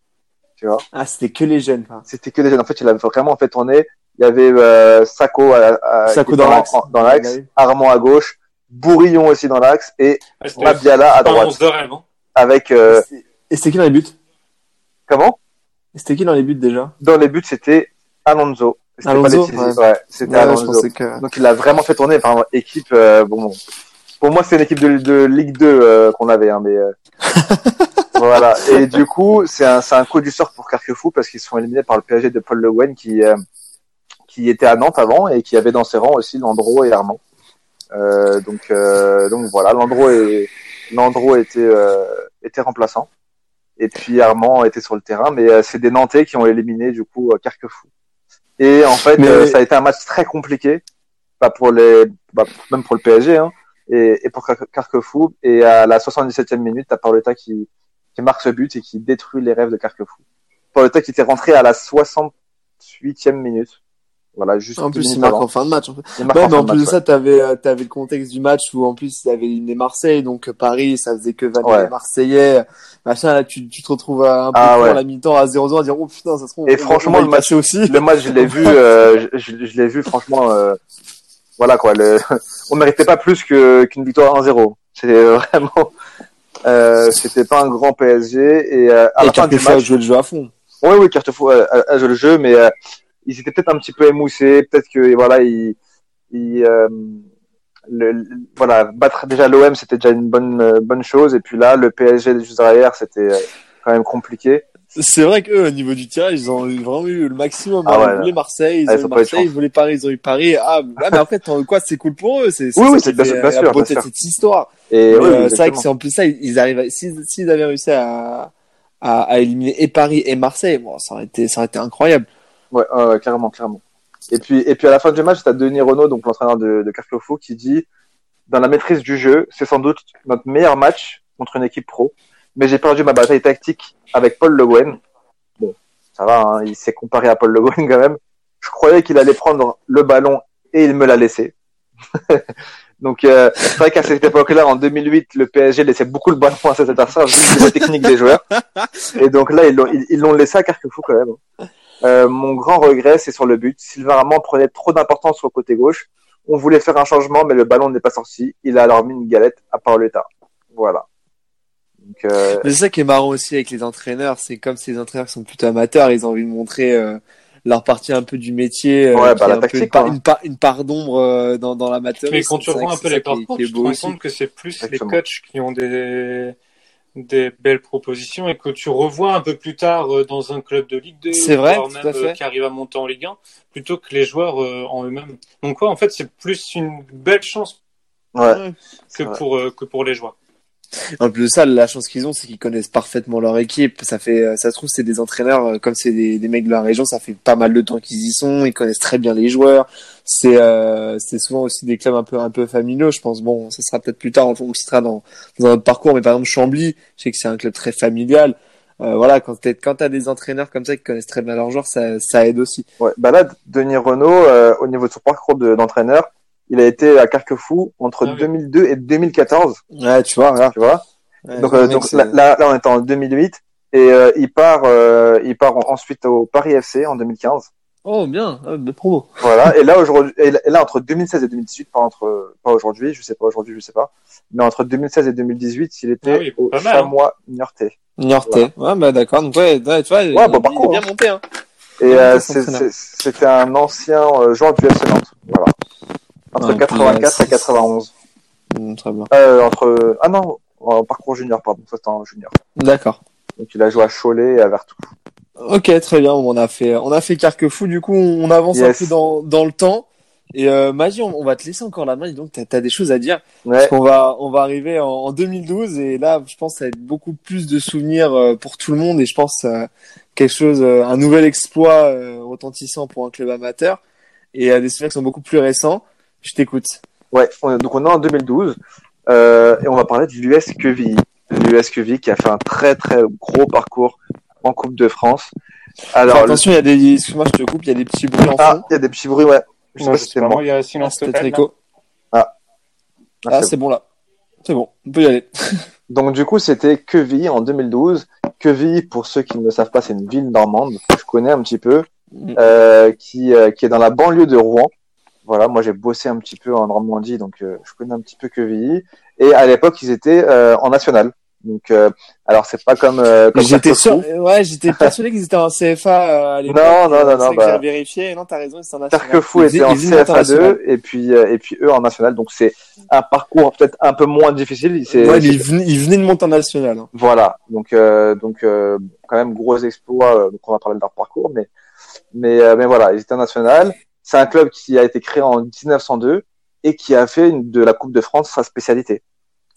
Tu vois? Ah, c'était que les jeunes. hein. C'était que des jeunes. En fait, il avait vraiment fait tourner. Il y avait euh, Sako, à, à- Sako dans en- l'axe. en- dans l'axe, Ah oui. Armand à gauche, Bourillon aussi dans l'axe et Ah, Mabiala à droite. 11 de rêve, hein. Avec euh, Et c'était qui dans les buts? Comment? Et C'était qui dans les buts déjà? Dans les buts, c'était Alonso. C'était pas Alonso, Letizy. ouais. ouais, c'était Ouais, Alonso. que. Donc il a vraiment fait tourner. Enfin, équipe. euh, bon, pour moi, c'est une équipe de, de Ligue 2 euh, qu'on avait, hein, mais euh, voilà. Et du coup, c'est un, c'est un coup du sort pour Carquefou parce qu'ils sont éliminés par le PSG de Paul Le Guen qui euh, qui était à Nantes avant et qui avait dans ses rangs aussi Landreau et Armand. Euh, donc euh, donc voilà, Landreau et Landreau était euh, était remplaçant et puis Armand était sur le terrain, mais euh, c'est des Nantais qui ont éliminé du coup Carquefou. Et en fait, Mais- euh, ça a été un match très compliqué, pas pour les, bah, même pour le PSG, hein, et, et pour Car- Carquefou. Et à la 77e minute, t'as Paoletta qui, qui marque ce but et qui détruit les rêves de Carquefou. Paoletta qui était rentré à la 68e minute. Voilà, juste En plus, il marque en fin de match. En fait. Ouais, mais en plus de match, ça, t'avais, euh, t'avais le contexte du match où en plus, il avait éliminé Marseille, donc euh, Paris, ça faisait que vanner Ouais. les Marseillais. Machin, là, tu, tu te retrouves à un peu Ah ouais. à la mi-temps à 0-0 à dire, oh putain, ça se trouve. Et on franchement, on y le match- aussi. Le match, je l'ai vu, euh, je, l'ai vu franchement. euh, voilà quoi. Le, on méritait pas plus que qu'une victoire 1-0. C'était vraiment. Euh, c'était pas un grand PSG et à Et la fin du Carquefou a match. joué le jeu à fond. Oui, oui, Cartefou a, a- a joué le jeu, mais ils étaient peut-être un petit peu émoussés. Peut-être que voilà, ils, ils, euh, le, le- voilà, battre déjà l'OM, c'était déjà une bonne euh, bonne chose. Et puis là, le PSG juste derrière, c'était euh, quand même compliqué. C'est vrai qu'eux, au niveau du tirage, ils ont vraiment eu le maximum. Ah ouais, ils voulaient Marseille, ils Ah, ont eu Marseille, ils voulaient Paris, ils ont eu Paris. Ah, mais après, t'en- quoi, c'est cool pour eux? C'est, c'est Oui, oui, c'est bien fait sûr, bien sûr. cette histoire. Et oui, euh, c'est vrai que c'est en plus ça, ils arrivent, s'ils avaient réussi à, à, à éliminer et Paris et Marseille, bon, ça aurait été, ça aurait été incroyable. Ouais, ouais, clairement, clairement. Et puis, et puis à la fin du match, t'as Denis Renault, donc l'entraîneur de, de Carquefou, qui dit, dans la maîtrise du jeu, c'est sans doute notre meilleur match contre une équipe pro, mais j'ai perdu ma bataille tactique avec Paul Le Guen. Bon, ça va, hein, il s'est comparé à Paul Le Guen quand même. Je croyais qu'il allait prendre le ballon et il me l'a laissé. donc, euh, c'est vrai qu'à cette époque-là, en 2008, le PSG laissait beaucoup le ballon à cet adversaire, vu la technique des joueurs. Et donc là, ils l'ont, ils, ils l'ont laissé à Carquefou quand même. Euh, mon grand regret, c'est sur le but. Sylvain Armand prenait trop d'importance sur le côté gauche. On voulait faire un changement, mais le ballon n'est pas sorti. Il a alors mis une galette à Paoletta. Voilà. Donc, euh, Mais c'est ça qui est marrant aussi avec les entraîneurs, c'est comme ces entraîneurs qui sont plutôt amateurs, ils ont envie de montrer euh, leur partie un peu du métier, euh, Ouais, bah, est la un peu tactique, une, une, part, une part d'ombre euh, dans, dans l'amateur. Mais quand tu revois un peu les parcours, tu te rends compte que c'est plus Exactement. les coachs qui ont des, des belles propositions et que tu revois un peu plus tard euh, dans un club de Ligue 2, C'est vrai, voire même fait. euh, qui arrive à monter en Ligue 1, plutôt que les joueurs euh, en eux-mêmes. Donc quoi, en fait, c'est plus une belle chance ouais. que pour, euh, que pour les joueurs. En plus de ça, la chance qu'ils ont, c'est qu'ils connaissent parfaitement leur équipe. Ça fait, euh, ça se trouve, c'est des entraîneurs, euh, comme c'est des, des mecs de la région, ça fait pas mal de temps qu'ils y sont, ils connaissent très bien les joueurs. C'est, euh, c'est souvent aussi des clubs un peu, un peu familiaux, je pense. Bon, ça sera peut-être plus tard, on le sera dans, dans notre parcours, mais par exemple, Chambly, je sais que c'est un club très familial. Euh, voilà, quand t'es, quand t'as des entraîneurs comme ça qui connaissent très bien leurs joueurs, ça, ça aide aussi. ouais. Bah là, Denis Renault, euh, au niveau de son parcours de- d'entraîneur, il a été à Carquefou entre Ah oui. 2002 et 2014. Ouais, tu vois. Tu vois. Ouais, donc, euh, donc là, là, là, on est en 2008 et euh, il part, euh, il part en- ensuite au Paris FC en 2015. Oh, bien, ah, de promo. Voilà. Et là, aujourd'hui, et là, et là, entre 2016 et 2018, pas entre, pas aujourd'hui, je sais pas aujourd'hui, je sais pas, mais entre 2016 et 2018, il était Ah oui, au hein. Chamois Niortais. Ouais, bah d'accord. Donc ouais, ouais, tu vois, il, bon il parcours, est bien monté. Hein. Et Ouais, euh, c'était un ancien euh, joueur du FC Nantes. Voilà. Entre Ouais, 84 puis, et 91. Mm, très bien. Euh, entre, ah non, en parcours junior, pardon, ça c'était en junior. D'accord. Donc il a joué à Cholet et à Vertou. Ok, très bien. On a fait, on a fait Carquefou. Du coup, on avance un peu dans, dans le temps. Et euh, Magie, on, on va te laisser encore la main. Donc, t'as as des choses à dire. Parce Ouais. qu'on va, on va arriver en, en 2012 et là, je pense, que ça va être beaucoup plus de souvenirs euh, pour tout le monde. Et je pense euh, quelque chose, euh, un nouvel exploit euh, retentissant pour un club amateur et euh, des souvenirs qui sont beaucoup plus récents. Je t'écoute. Ouais, on est- donc on est en 2012 euh, et on va parler de l'US Quevilly. L'US Quevilly qui a fait un très très gros parcours en Coupe de France. Alors, Enfin, le- attention, il y a des, excuse-moi, je te coupe, il y a des petits bruits en ah, fond. il y a des petits bruits, ouais. Je sais Non, pas si moi. moi, il y a Ah, silence c'était total. Ah, Ah, c'est c'est bon là. C'est bon, on peut y aller. Donc du coup, c'était Quevilly en 2012. Quevilly, pour ceux qui ne le savent pas, c'est une ville normande que je connais un petit peu, Mm. euh, qui, euh, qui est dans la banlieue de Rouen. Voilà, moi j'ai bossé un petit peu en Normandie, donc euh, je connais un petit peu Quevilly. Et à l'époque, ils étaient euh, en national. Donc, euh, alors c'est pas comme, euh, comme J'étais sûr, ouais, j'étais persuadé qu'ils étaient en CFA euh, à l'époque. Non, non, non, non, bah- J'ai vérifié, non, t'as raison, ils sont en national. Carquefou Ils était en ils faisaient une internationale. CFA2 et puis euh, et puis eux en national. Donc c'est un parcours peut-être un peu moins difficile. Ouais, ils venaient, de monter en national. hein. Voilà, donc euh, donc euh, quand même gros exploit. euh, donc on va parler de leur parcours, mais mais euh, mais voilà, ils étaient en national. C'est un club qui a été créé en 1902 et qui a fait une- de la Coupe de France sa spécialité,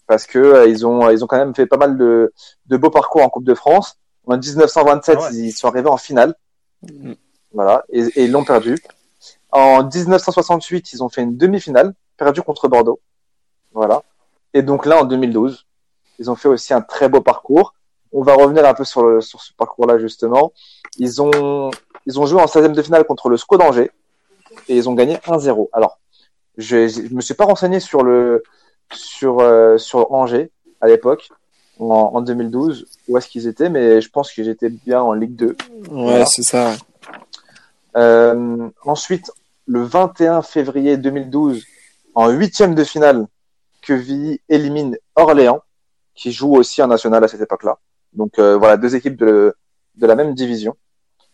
parce que euh, ils ont ils ont quand même fait pas mal de de beaux parcours en Coupe de France. En 1927, Ah ouais. ils sont arrivés en finale, voilà, et, et ils l'ont perdu. En 1968, ils ont fait une demi-finale, perdu contre Bordeaux, voilà. Et donc là, en 2012, ils ont fait aussi un très beau parcours. On va revenir un peu sur, le, sur ce parcours-là, justement. Ils ont, ils ont joué en 16e de finale contre le SCO d'Angers. Et ils ont gagné 1-0. Alors, je, je me suis pas renseigné sur le sur euh, sur Angers à l'époque en, en 2012 où est-ce qu'ils étaient, mais je pense qu'ils étaient bien en Ligue 2. Ouais, Voilà. c'est ça. Euh, ensuite, le 21 février 2012, en huitième de finale, Quevilly élimine Orléans, qui joue aussi en national à cette époque-là. Donc euh, voilà, deux équipes de, de la même division.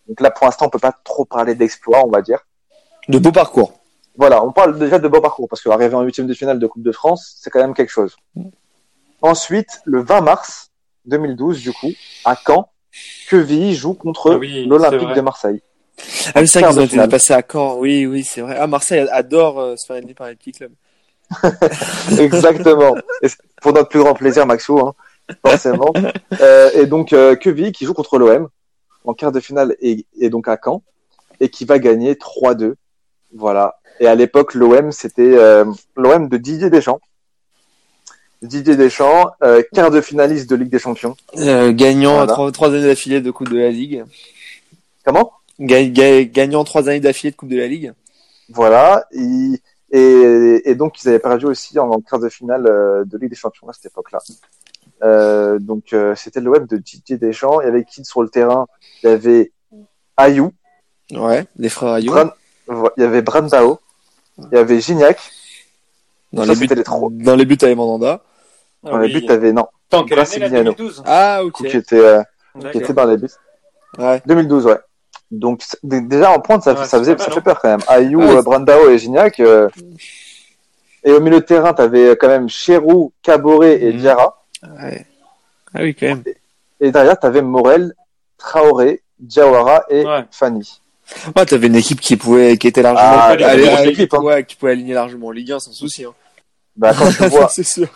Donc là, pour l'instant, on peut pas trop parler d'exploit, on va dire. De beau parcours. Voilà, on parle déjà de beau parcours, parce qu'arriver en huitième de finale de Coupe de France, c'est quand même quelque chose. Ensuite, le 20 mars 2012, du coup, à Caen, Quevilly joue contre Ah oui, l'Olympique de Marseille. Ah oui, c'est vrai qu'ils ont été finale. passés à Caen. Oui, oui, c'est vrai. Ah, Marseille adore euh, se faire aider par les petits clubs. Exactement. Et pour notre plus grand plaisir, Maxou, hein, forcément. Euh, et donc, euh, Quevilly qui joue contre l'OM en quart de finale et, et donc à Caen et qui va gagner 3-2. Voilà. Et à l'époque, l'OM, c'était euh, l'OM de Didier Deschamps. Didier Deschamps, euh, quart de finaliste de Ligue des Champions. Euh, gagnant Voilà. trois, trois années d'affilée de Coupe de la Ligue. Comment? Ga- ga- gagnant trois années d'affilée de Coupe de la Ligue. Voilà. Il- et, et donc, ils avaient perdu aussi en, en quart de finale de Ligue des Champions à cette époque-là. Euh, donc, c'était l'OM de Didier Deschamps. Et avec qui sur le terrain Il y avait Ayou, Ouais, les frères Ayou. Bran- il y avait Brandao, il y avait Gignac. Dans Ça, les buts, les trois. dans les buts, t'avais Mandanda. Ah Dans les oui. buts, t'avais non, Attends, quelle année, là, Brasiliano. 2012 Ah, ok. qui était, euh, qui était dans les buts. Ouais. 2012, ouais. Donc déjà en pointe, ça, Ouais, ça faisait, pas ça fait peur quand même. Ayou, euh, Brandao et Gignac. euh, Et au milieu de terrain, t'avais quand même Cherou, Caboret et Mhm. Diarra. ouais. Ah oui, quand même. Et derrière, t'avais Morel, Traoré, Diawara et Ouais. Fanny. Ouais, t'avais une équipe qui pouvait, qui était largement, Ah, équipe, hein. ouais, que tu pouvais aligner largement en Ligue 1 sans souci, hein. Bah, quand tu vois, c'est sûr.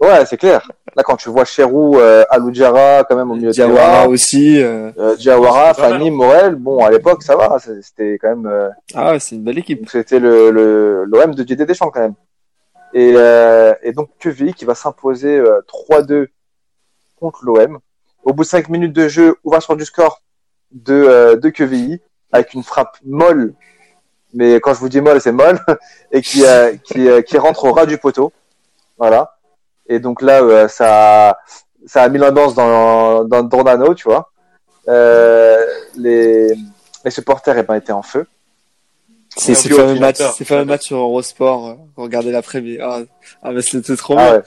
ouais, c'est clair. Là, quand tu vois Cherou, euh, Alou Diarra, quand même au milieu de Diawara aussi, euh, Euh, Diawara, Fanny, mal, Morel, bon, à l'époque, ça va, c'était quand même, euh, ah, ouais, c'est une belle équipe. donc c'était le, le, l'OM de Didier Deschamps quand même. Et, euh, et donc, Quevilly qui va s'imposer euh, 3-2 contre l'OM. Au bout de 5 minutes de jeu, ouverture du score de, euh, de Quevilly, avec une frappe molle, mais quand je vous dis molle, c'est molle, et qui, euh, qui, euh, qui rentre au ras du poteau. Voilà. Et donc là, euh, ça, ça a mis l'ambiance dans, dans Dornano, tu vois. Euh, les, les supporters eh ben, étaient en feu. C'est au fameux tard. ces fameux matchs sur Eurosport, euh, regardez l'après-midi. Ah, ah, mais c'était trop Ah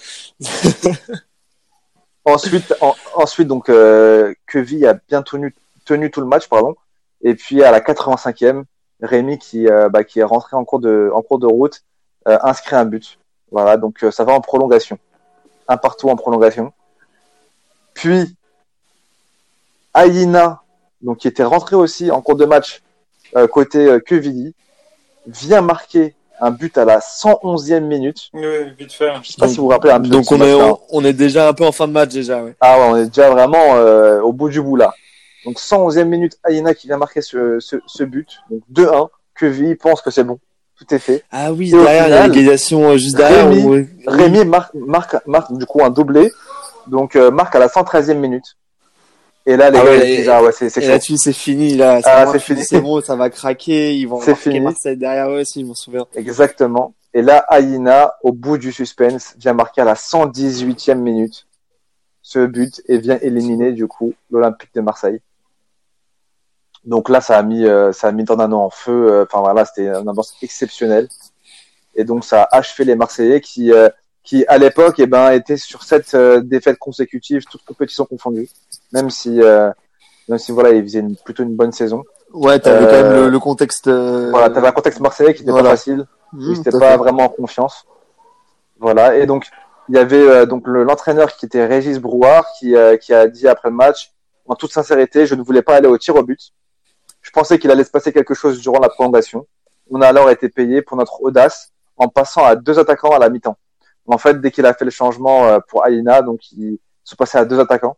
bien. ouais. ensuite, en- ensuite donc euh, a bien tenu, tenu tout le match, pardon. Et puis à la 85e, Rémi qui, euh, bah, qui est rentré en cours de, en cours de route euh, inscrit un but. Voilà, donc euh, ça va en prolongation, un partout en prolongation. Puis Aïna, donc qui était rentré aussi en cours de match euh, côté euh, Quevilly, vient marquer un but à la 111e minute. Oui, vite fait. Je sais pas si vous vous rappelez un peu Donc on est, match-là. on, on est déjà un peu en fin de match déjà, ouais. Ah ouais, on est déjà vraiment euh, au bout du bout là. Donc 111e minute, Aïna qui vient marquer ce, ce, ce but. Donc 2-1. Quevilly pense que c'est bon. Tout est fait. Ah oui, Et derrière, il y a final, euh, juste derrière. Rémi-. Rémi marque, marque, marque du coup un doublé. Donc euh, marque à la 113e minute. Et là, les Ah gars, ouais, ils et- disent, ah ouais, c'est c'est là-dessus, c'est fini, là. Ah, c'est fini. C'est bon, ça va craquer. Ils vont marquer. Marseille derrière eux aussi, je m'en souviens. Exactement. Et là, Aïna, au bout du suspense, vient marquer à la 118e minute ce but et vient éliminer du coup l'Olympique de Marseille. Donc là, ça a mis, euh, ça a mis Dornano en feu. euh, Enfin voilà, c'était une ambiance exceptionnelle. Et donc ça a achevé les Marseillais qui, euh, qui à l'époque, eh ben, étaient sur sept euh, défaites consécutives, toutes compétitions confondues. Même si, euh, même si voilà, ils faisaient une- plutôt une bonne saison. Ouais, t'avais Euh, quand même le, le contexte. euh, Voilà, t'avais un contexte marseillais qui n'était voilà. pas facile. mmh, à pas fait. vraiment en confiance. Voilà. Et donc, il y avait euh, donc le- l'entraîneur qui était Régis Brouard qui, euh, qui a dit après le match, en toute sincérité, je ne voulais pas aller au tir au but. Je pensais qu'il allait se passer quelque chose durant la prolongation. On a alors été payé pour notre audace en passant à deux attaquants à la mi-temps. En fait, dès qu'il a fait le changement euh, pour Aïna, donc ils sont passés à deux attaquants.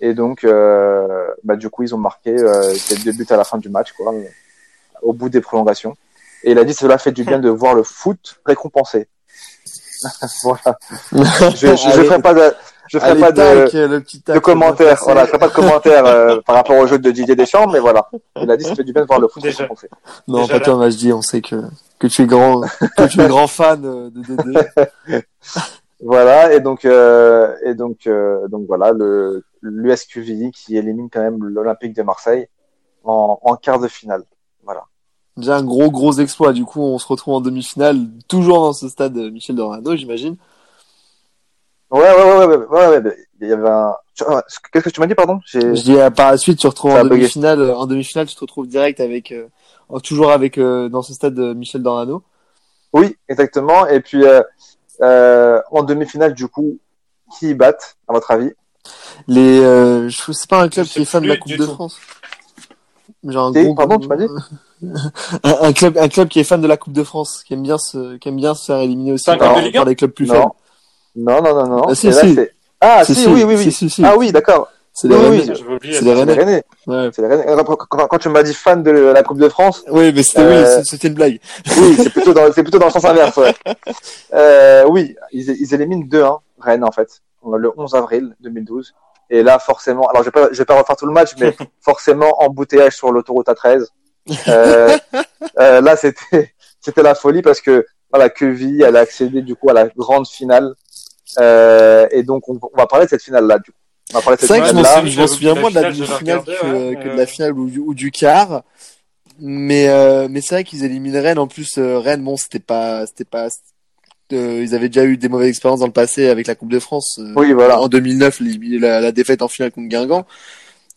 Et donc, euh, bah, du coup, ils ont marqué euh, deux buts à la fin du match, quoi, euh, au bout des prolongations. Et il a dit cela fait du bien de voir le foot récompensé. voilà. Je, Allez. ferai pas de... je ferai Allez, pas de, tac, le petit tac, de commentaires. Voilà, je ferai pas de commentaires euh, par rapport au jeu de Didier Deschamps, mais voilà. Il a dit, ça fait du bien de voir le foot. Déjà. fait. Non, Déjà pas toi, Majdi, on sait que, que tu es grand, que tu es grand fan euh, de Dédé. Voilà, et donc, euh, et donc, euh, donc voilà, le l'USQVI qui élimine quand même l'Olympique de Marseille en, en quart de finale. Voilà. Déjà un gros, gros exploit. Du coup, on se retrouve en demi-finale, toujours dans ce stade Michel Dorado, j'imagine. Ouais, ouais, ouais, ouais, ouais, ouais, ouais, il y avait un. Qu'est-ce que tu m'as dit, pardon? J'ai. Je dis, euh, par la suite, tu retrouves en demi-finale. euh, En demi-finale, tu te retrouves direct avec, euh, toujours avec, euh, dans ce stade de Michel Dorado. Oui, exactement. Et puis euh, euh, en demi-finale, du coup, qui battent, à votre avis? Les, euh, je c'est pas un club qui est sais fan de la Coupe de tout. France. Genre un pardon, tu m'as dit? Un, un club, un club qui est fan de la Coupe de France, qui aime bien se, qui aime bien se faire éliminer aussi par, club de Ligue par un les clubs plus faibles. Non, non, non, non, non. Ah, si, Et là, si. c'est- Ah, si, Si, oui, si, oui, oui. si, si, si. Ah oui, d'accord. C'est les Oui, Rennais. C'est les Rennais. Rennais. Ouais. C'est les Rennais. Quand, tu m'as dit fan de la Coupe de France, Oui, mais c'était, Euh, oui, une blague. oui, c'est plutôt dans, c'est plutôt dans le sens inverse, ouais. Euh, oui, ils, ils éliminent 2-1 Rennes, en fait, le 11 avril 2012. Et là, forcément, alors je vais pas, je vais pas refaire tout le match, mais forcément, embouteillage sur l'autoroute A13. Euh, euh, là, c'était, c'était la folie parce que, voilà, Queville, elle a accédé, du coup, à la grande finale. Euh, et donc, on, on va parler de cette finale-là, du coup. On va parler de C'est cette vrai que je m'en souviens- que moins de la finale, demi-finale l'ai que, que de la euh. finale ou, du- ou du quart. Mais, euh, mais c'est vrai qu'ils éliminent Rennes. En plus, euh, Rennes, bon, c'était pas, c'était pas, euh, ils avaient déjà eu des mauvaises expériences dans le passé avec la Coupe de France. euh, Oui, voilà. En 2009, les- la, la défaite en finale contre Guingamp.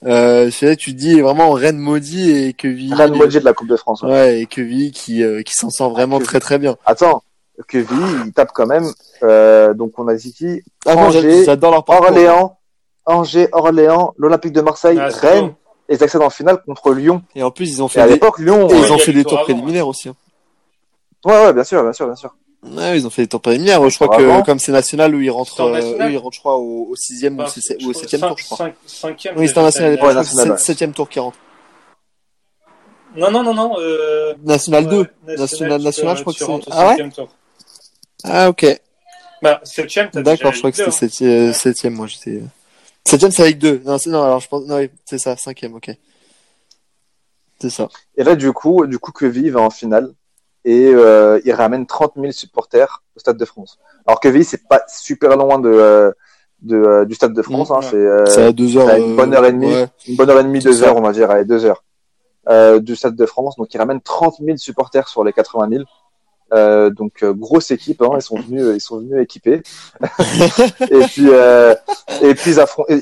Euh, c'est vrai que tu te dis vraiment Rennes maudit et que Rennes maudit de la Coupe de France. ouais. Ouais, et Queville qui, euh, qui s'en sort vraiment Que- très très bien. Attends, Queville, il tape quand même, euh, donc on a qui? Ah, Angers, leur parcours. Orléans, Angers, Orléans, l'Olympique de Marseille, Ah, Rennes, bon. et ils accèdent en finale contre Lyon. Et en plus, ils ont Et fait à des, l'époque, Lyon, et ils il ont fait des tour tours avant, préliminaires aussi. hein. ouais, ouais, bien sûr, bien sûr, bien sûr. Ouais, ils ont fait des tours préliminaires. Je crois Vraiment que comme c'est national, eux ils rentrent, euh, ils rentrent, je crois, au, au sixième ou, Enfin, au- ou au septième tour, je crois. cinq- Cinquième. Oui, c'est en national. Ouais, que national, septième tour qui rentre. Non, non, non, non. Euh... National 2. ouais, National- national, je crois que c'est- Ah ouais. Ah, ok. Bah, septième, t'as D'accord, je crois que c'était septième, euh, septième, moi, j'étais, septième, c'est avec deux. Non, c'est, non, alors je pense, non, oui, c'est ça, cinquième, ok. C'est ça. Et là, du coup, du coup, Queville va en finale, et, euh, il ramène 30 000 supporters au Stade de France. Alors Queville, c'est pas super loin de, euh, de, euh, du Stade de France, Mmh, hein, ouais. c'est, euh, à deux heures. une bonne heure et demie. ouais. une bonne heure et demie, deux ça. heures, on va dire, allez, deux heures, euh, du Stade de France. Donc, ils ramènent 30 000 supporters sur les 80 000. Euh, donc euh, grosse équipe, hein, ils sont venus, ils sont venus équipés. et puis, euh, et puis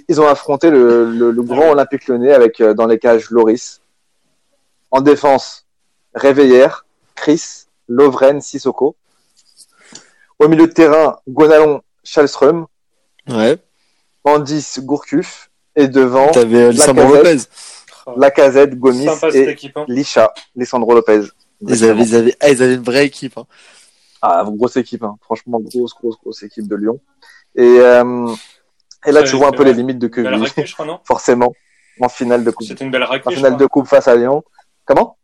ils, ont affronté le, le, le grand Olympique Lyonnais avec euh, dans les cages Loris. En défense, Réveillère, Chris, Lovren, Sissoko. Au milieu de terrain, Gonalon, Chalström, Ouais. Andis, Gourcuff. Et devant, T'avais Lisandro Lacazette. Lopez. Oh, Lacazette, Gomis et équipe. Hein. Lisha, Lisandro Lopez. Ils avaient, ils avaient, ah, ils avaient une vraie équipe, hein. Ah, grosse équipe, hein. franchement, grosse, grosse, grosse équipe de Lyon. Et, euh, et là, tu vois un c'est peu les limites de Belle Queville, raclée, je crois, non? forcément, en finale de coupe. C'était une belle En raclée, je finale de crois. coupe face à Lyon. Comment?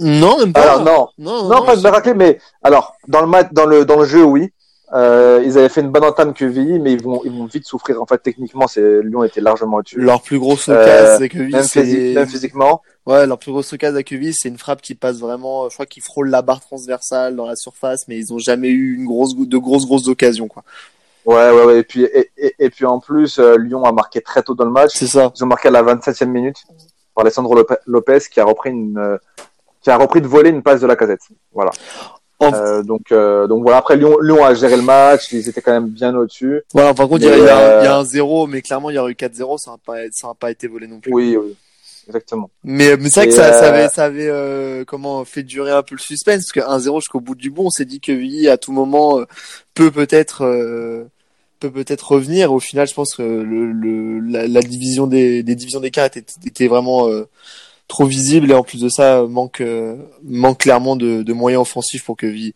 Non, même pas. Alors non, non, non, pas de raclée, mais alors dans le match, dans le dans le jeu, oui. Euh, ils avaient fait une bonne entame Queville, mais ils vont ils vont vite souffrir. En fait, techniquement, c'est Lyon était largement au-dessus. Leur plus grosse Euh, occasion à Queville, Même, c'est, physi- même physiquement. Ouais, leur plus grosse occasion à c'est une frappe qui passe vraiment, je crois qu'ils frôlent la barre transversale dans la surface, mais ils ont jamais eu une grosse, de grosses, grosses occasions, quoi. Ouais, ouais, ouais. Et puis et, et, et puis en plus, euh, Lyon a marqué très tôt dans le match. C'est ça. Ils ont marqué à la 27e minute par Alessandro Lope- Lopez qui a repris une euh, qui a repris de voler une passe de la casette. Voilà. En- Euh, donc euh, donc voilà. Après Lyon Lyon a géré le match. Ils étaient quand même bien au-dessus. Voilà, par contre, il y, a- Mais, il y, a un- euh, il y a un 0, mais clairement, il y aurait eu 4-0, ça n'a pas, ça n'a pas été volé non plus. Oui, oui, exactement. Mais, mais c'est vrai que ça, ça euh, avait, ça avait euh, comment fait durer un peu le suspense, parce que 1-0 jusqu'au bout du bout, on s'est dit que Villy, à tout moment, euh, peut peut-être euh, peut peut-être revenir. Au final, je pense que le, le, la, la division des, des divisions d'écart était, était vraiment euh, trop visible, et en plus de ça, manque, euh, manque clairement de, de moyens offensifs pour que Villy.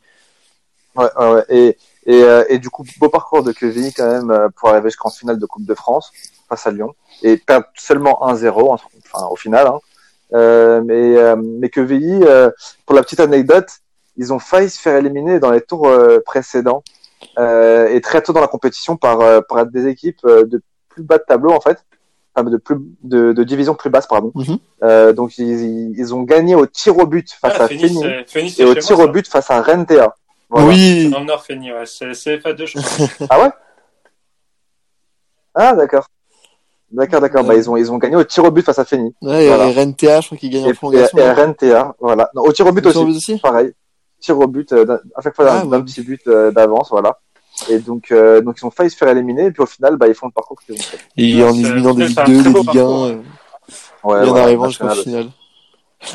Ouais, ouais. Et et, euh, et du coup beau parcours de Queville quand même pour arriver jusqu'en finale de Coupe de France face à Lyon et perdre seulement 1-0 enfin au final. Hein. Euh, mais euh, mais Queville, euh, pour la petite anecdote, ils ont failli se faire éliminer dans les tours euh, précédents euh, et très tôt dans la compétition par, euh, par des équipes euh, de plus bas de tableau en fait, enfin, de plus de, de division plus basse pardon. Mhm. Euh, donc ils, ils ont gagné au tir au but face Ah, à Phoenix, Féni et au tir moi, au but face à Rentea. Voilà. Oui. Dans le Nord, Féni, ouais. C'est CFA2, je crois. Ah ouais? Ah d'accord. D'accord, d'accord. Ouais. Bah, ils ont ils ont gagné au tir au but face à Féni. Ouais, Voilà. et RNTA, je crois qu'il gagne Et, en prolongation. et, et non Rentea, voilà. Non, au tir au but Au aussi. tir au but aussi pareil. Tir au but, euh, à chaque fois Ah, d'un ouais. petit but euh, d'avance, voilà. Et donc, euh, donc ils ont failli se faire éliminer, et puis au final, bah, ils font le parcours qu'ils ont fait. Et en éliminant des Ligue un 2, très des Ligue 1, parcours, euh, Ouais, et en arrivant jusqu'au final.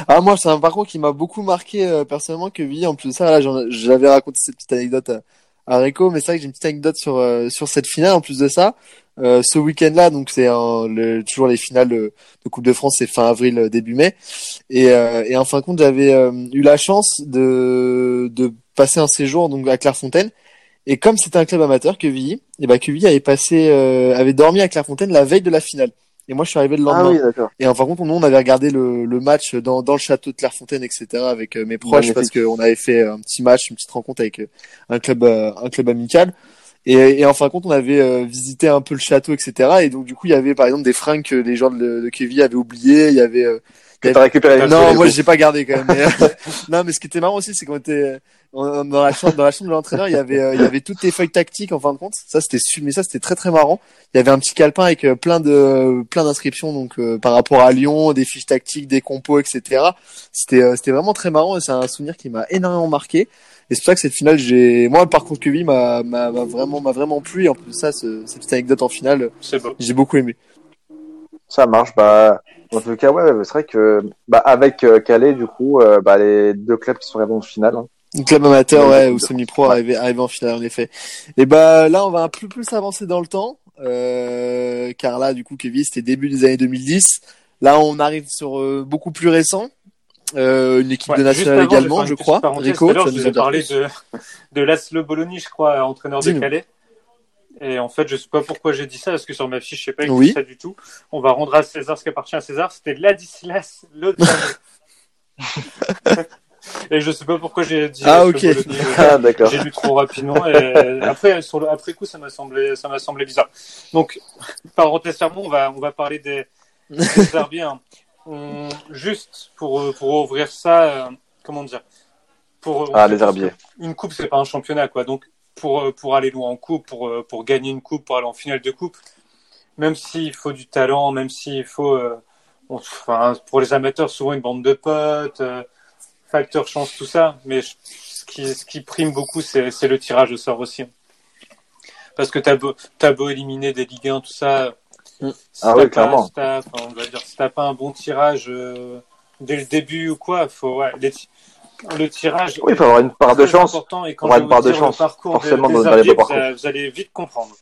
Ah, moi, c'est un parcours qui m'a beaucoup marqué euh, personnellement que Villy. En plus de ça, là, j'avais raconté cette petite anecdote à, à Rico, mais c'est vrai que j'ai une petite anecdote sur euh, sur cette finale. En plus de ça, euh, ce week-end-là, donc c'est le, toujours les finales de, de Coupe de France, c'est fin avril, euh, début mai. Et, euh, et en fin de compte, j'avais euh, eu la chance de de passer un séjour donc à Clairefontaine. Et comme c'était un club amateur, Quevilly, et ben Quevilly avait passé, euh, avait dormi à Clairefontaine la veille de la finale. Et moi, je suis arrivé le lendemain. Ah oui, d'accord. Et en fin de compte, nous, on avait regardé le, le match dans, dans le château de Clairefontaine, etc., avec euh, mes proches, Magnifique. parce qu'on avait fait un petit match, une petite rencontre avec un club, un club amical. Et, et en fin de compte, on avait euh, visité un peu le château, etc. Et donc, du coup, il y avait par exemple des fringues que les gens de, de Kevin avaient oubliées. Il y avait euh, Que t'as récupéré. Non, moi j'ai pas gardé quand même. Mais, non, mais ce qui était marrant aussi, c'est qu'on était on- dans la chambre, dans la chambre de l'entraîneur, il y avait, euh, il y avait toutes les feuilles tactiques en fin de compte. Ça c'était, mais ça c'était très très marrant. Il y avait un petit calepin avec euh, plein de, plein d'inscriptions donc euh, par rapport à Lyon, des fiches tactiques, des compos, etc. C'était, euh, c'était vraiment très marrant et c'est un souvenir qui m'a énormément marqué. Et c'est pour ça que cette finale, j'ai, moi le parcours que m'a, m'a, m'a vraiment, m'a vraiment plu. Et en plus de ça, ce- cette petite anecdote en finale, beau. j'ai beaucoup aimé. Ça marche, bah, en tout cas, ouais, c'est vrai que, bah, avec euh, Calais, du coup, euh, bah, les deux clubs qui sont arrivés en finale. hein. Club amateur, Ouais, ou semi-pro ouais. arrivé, arrivé en finale, en effet. Et bah là, on va un peu plus avancer dans le temps, euh, car là, du coup, Kevin, c'était début des années 2010. Là, on arrive sur euh, beaucoup plus récent. Euh, une équipe Ouais, de nationale avant, également, je une crois. Rico, je nous vous en ai dire parlé de, de Laszlo Bologna, je crois, entraîneur de. Calais. Et en fait, je sais pas pourquoi j'ai dit ça, parce que sur ma fiche, je sais pas Oui. ça du tout. On va rendre à César ce qui appartient à César. C'était Ladislas Lozano. Et je sais pas pourquoi j'ai dit Ah, ok. Ah, d'accord. J'ai lu trop rapidement et après sur le après coup ça m'a semblé ça m'a semblé bizarre. Donc parenthèse fermée, on va on va parler des, des Serbiens. On- juste pour euh, pour ouvrir ça euh, comment dire? Pour Ah, les herbiers. une coupe c'est pas un championnat quoi. Donc pour euh, pour aller loin en coupe, pour euh, pour gagner une coupe, pour aller en finale de coupe, même s'il faut du talent, même s'il faut euh, on- enfin pour les amateurs souvent une bande de potes, euh, facteur chance tout ça, mais je- ce qui ce qui prime beaucoup c'est le tirage au sort aussi. Parce que t'as beau t'as beau éliminer des Ligue 1 tout ça, Mm. si Ah oui, clairement. si t'as- on va dire si t'as pas un bon tirage euh, dès le début ou quoi, faut ouais, les ti- le tirage Oui, il faut avoir une part de chance. important et quand Avoir je une part vous de dire chance, le parcours forcément, des, dans des vous, allez- vous allez vite comprendre.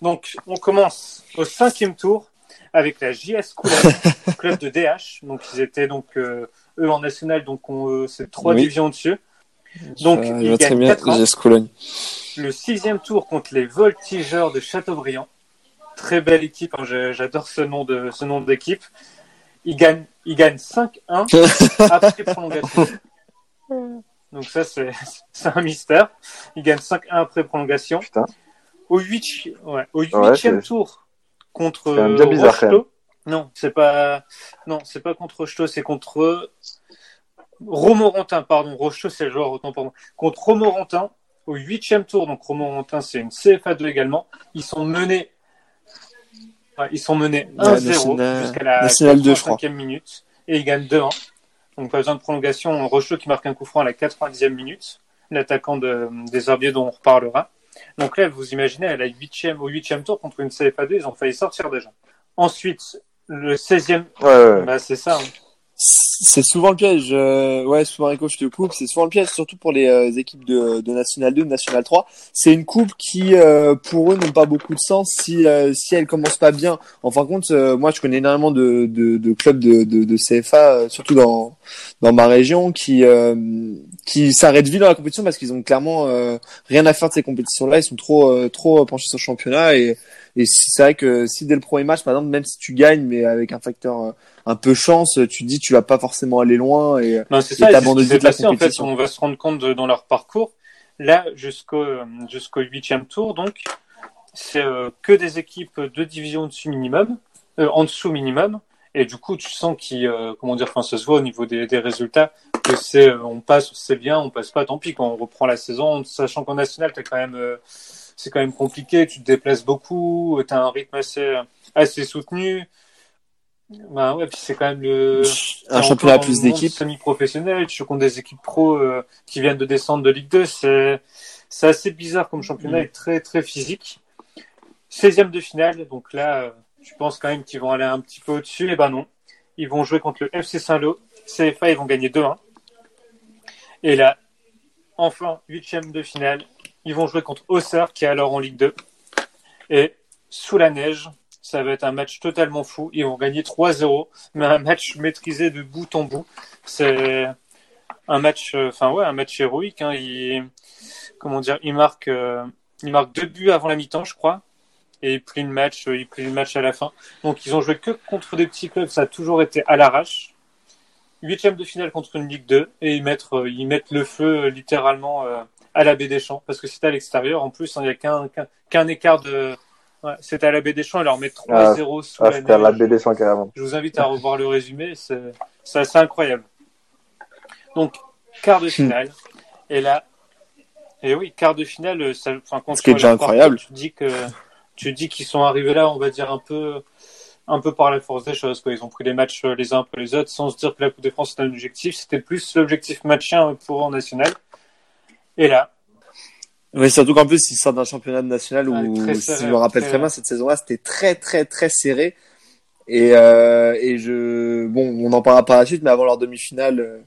Donc, on commence au cinquième tour avec la JS Couleuvre, club de DH. Donc, ils étaient donc euh, eux en national, donc on, euh, c'est trois Oui. divisions au-dessus. Donc, Euh, je ils gagnent bien, 4 ans. Le sixième tour contre les Voltigeurs de Châteaubriand. Très belle équipe, hein, j'adore ce nom de ce nom d'équipe. Ils gagnent, ils gagnent 5-1 après prolongation. Donc ça, c'est un mystère. Ils gagnent 5-1 après prolongation. Putain. Au, huit, ouais, au Ouais, huitième c'est- tour contre bien bizarre, Rocheteau. Non, c'est pas, non, c'est pas contre Rocheteau, c'est contre Romorantin, pardon. Rocheteau, c'est le joueur, autant pour moi. Contre Romorantin, au huitième tour, donc Romorantin, c'est une CFA2 également. Ils sont menés, ouais, ils sont menés Ouais, 1-0 national- jusqu'à la national 2, je crois. 85e minute. Et ils gagnent 2-1. Donc pas besoin de prolongation. Rocheteau qui marque un coup franc à la 90e minute. L'attaquant de, des Herbiers dont on reparlera. Donc là, vous imaginez, à la huitième, au huitième tour contre une CFA2, ils ont failli sortir déjà. Ensuite, le 16e, Ouais, ouais, ouais. bah, c'est ça. hein. C'est souvent le piège. euh, ouais, souvent coupe. C'est souvent le piège, surtout pour les euh, équipes de, de National 2, de National 3. C'est une coupe qui, euh, pour eux, n'ont pas beaucoup de sens si euh, si elle commence pas bien. En fin de compte, euh, moi, je connais énormément de, de, de clubs de, de, de CFA, euh, surtout dans dans ma région, qui qui s'arrêtent vite dans la compétition parce qu'ils ont clairement rien à faire de ces compétitions-là. Ils sont trop trop penchés sur le championnat et et c'est vrai que si dès le premier match, par exemple, même si tu gagnes, mais avec un facteur euh, un peu chance, tu te dis tu vas pas forcément aller loin et t'abandonnes qui vite la passé. En fait, compétition. on va se rendre compte de- dans leur parcours. Là, jusqu'au jusqu'au huitième tour, donc, c'est euh, que des équipes de division dessus minimum, euh, en dessous minimum. Et du coup, tu sens qu'il, euh, comment dire, enfin, ça se voit au niveau des, des résultats que c'est, on passe, c'est bien, on passe pas, tant pis. Quand on reprend la saison, sachant qu'en national, t'as quand même, c'est quand même compliqué. Tu te déplaces beaucoup, t'as un rythme assez, assez soutenu. Ben ouais, puis c'est quand même le Un championnat plus d'équipes. Semi-professionnel, tu joues contre des équipes pro euh, qui viennent de descendre de Ligue 2. C'est, c'est assez bizarre comme championnat Mm. et très, très physique. 16e de finale, donc là, euh, je pense quand même qu'ils vont aller un petit peu au-dessus. Et ben non, ils vont jouer contre le FC Saint-Lô. CFA, ils vont gagner 2-1. Et là, enfin, 8e de finale, ils vont jouer contre Auxerre, qui est alors en Ligue 2. Et sous la neige, ça va être un match totalement fou. Ils vont gagner 3-0, mais un match maîtrisé de bout en bout. C'est un match, euh, enfin ouais, un match héroïque. Hein. Il, comment dire, il marque, euh, il marque deux buts avant la mi-temps, je crois, et il plie le match, euh, il plie match à la fin. Donc ils ont joué que contre des petits clubs, ça a toujours été à l'arrache. Huitième de finale contre une Ligue 2 et ils mettent, ils mettent le feu littéralement à la baie des Champs parce que c'était à l'extérieur. En plus, hein, il n'y a qu'un écart de. Ouais, c'était à la baie des Champs, ils leur mettent 3-0 sous Ah, c'était à la neige. BD 100 carrément. Je vous invite à revoir le résumé, c'est assez incroyable. Donc, quart de finale. Et là, et oui, quart de finale, ça, enfin, quand Ce qui est déjà incroyable. Tu dis que, tu dis qu'ils sont arrivés là, on va dire un peu, un peu par la force des choses, quoi. Ils ont pris les matchs euh, les uns après les autres sans se dire que la Coupe de France c'était un objectif. C'était plus l'objectif matchien pour en national. Et là, Mais surtout qu'en plus, ils sortent d'un championnat national où, serré, si je me rappelle très- très bien, cette saison-là, c'était très, très, très serré. Et, euh, et je, bon, on en parlera par la suite, mais avant leur demi-finale, euh,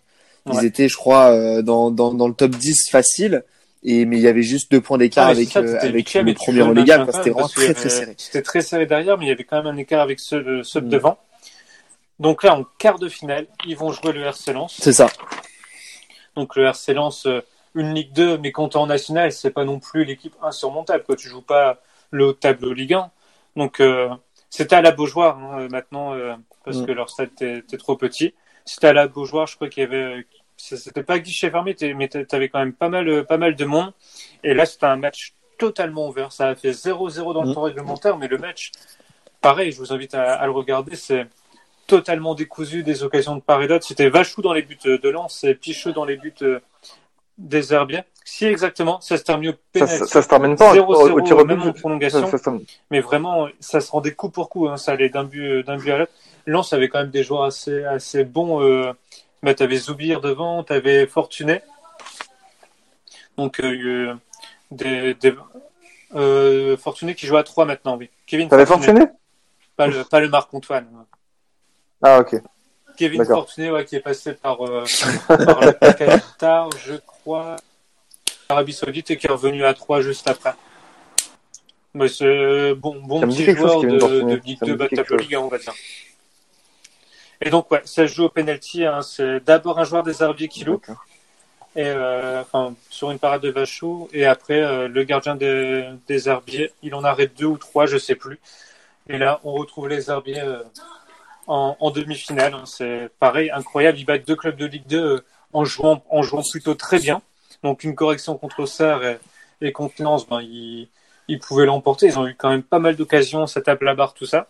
ils étaient, je crois, euh, dans, dans, dans le top 10 facile. Et, mais il y avait juste deux points d'écart Ah, avec, ça, euh, avec le premier relégable. C'était vraiment très, très serré. C'était très serré derrière, mais il y avait quand même un écart avec ceux de, ceux de Mm. devant. Donc là, en quart de finale, ils vont jouer le RC Lens. C'est ça. Donc le RC Lens, une Ligue 2, mais quand t'es en national, c'est pas non plus l'équipe insurmontable. Quoi. Tu joues pas le haut de tableau Ligue 1. Donc euh, c'était à la Beaujoire hein, euh, maintenant, euh, parce Mm. que leur stade était, trop petit. C'était à la Beaujoire, je crois qu'il y avait... C'était pas guichet fermé, mais t'avais quand même pas mal, pas mal de monde. Et là, c'était un match totalement ouvert. Ça a fait 0-0 dans le Mm. temps réglementaire, mais le match, pareil, je vous invite à, à le regarder. C'est totalement décousu des occasions de part et d'autre. C'était Vachou dans les buts de Lens et Picheux dans les buts des Herbiers. Si exactement, ça se termine au Ça, pénalty. ça, ça se termine pas au, 0-0, au tir au but. même en prolongation. Ça, ça. Mais vraiment, ça se rendait coup pour coup. Hein, ça allait d'un but, d'un but à l'autre. Lens avait quand même des joueurs assez, assez bons. Euh, bah, t'avais Zoubir devant, t'avais Fortuné. Donc, euh, des, des, euh, Fortuné qui joue à 3 maintenant, oui. Kevin T'avais fortuné Pas le, pas le Marc-Antoine. Ah, ok. Kevin. Fortuné, ouais, qui est passé par, euh, par le Qatar, je crois, Arabie Saoudite et qui est revenu à 3 juste après. Mais c'est bon, bon Ça petit chose, joueur Kevin de, de Ligue Ça me 2 dit bas de quelque tableau chose. Ligue 1, on va dire. Et donc, ouais, ça se joue au penalty. Hein, c'est d'abord un joueur des Herbiers qui loupe, et euh, enfin sur une parade de Vachou, et après euh, le gardien des, des Herbiers, il en arrête deux ou trois, je sais plus. Et là, on retrouve les Herbiers euh, en, en demi-finale. hein. C'est pareil, incroyable. Ils battent deux clubs de Ligue 2 euh, en jouant, en jouant plutôt très bien. Donc une correction contre Auxerre et, et contre Lens, ben, ils, ils pouvaient l'emporter. Ils ont eu quand même pas mal d'occasions, ça tape la barre, tout ça.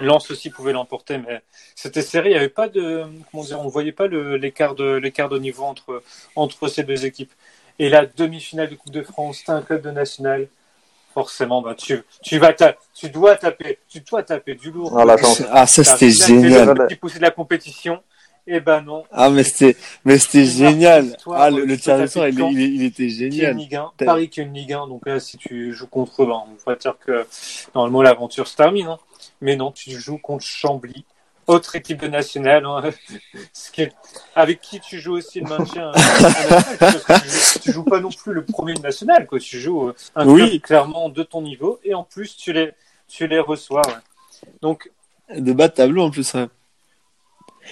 Lens aussi pouvait l'emporter, mais c'était serré. Il n'y avait pas de, comment dire, on voyait pas l'écart de l'écart de niveau entre entre ces deux équipes. Et la demi-finale de Coupe de France, t'as un club de national. Forcément, bah, tu, tu vas ta- tu dois taper, tu dois taper du lourd. Ah, la chance. Ah, ça, c'était génial. Le petit poussé de la compétition. Et ben non. Ah, mais c'était, mais c'était génial. Ah, le, tir il, il, il était qui est une génial. Ligue 1. T'as- Paris qui est une Ligue 1. Donc là, si tu joues contre eux, ben, on va dire que normalement l'aventure se termine. hein. Mais non, tu joues contre Chambly, autre équipe de nationale. hein. Avec qui tu joues aussi le maintien. euh, que tu, joues, tu joues pas non plus le premier de national. Quoi. Tu joues euh, Oui. clairement de ton niveau et en plus tu les, tu les reçois. ouais. Donc De bas de tableau, en plus, ouais.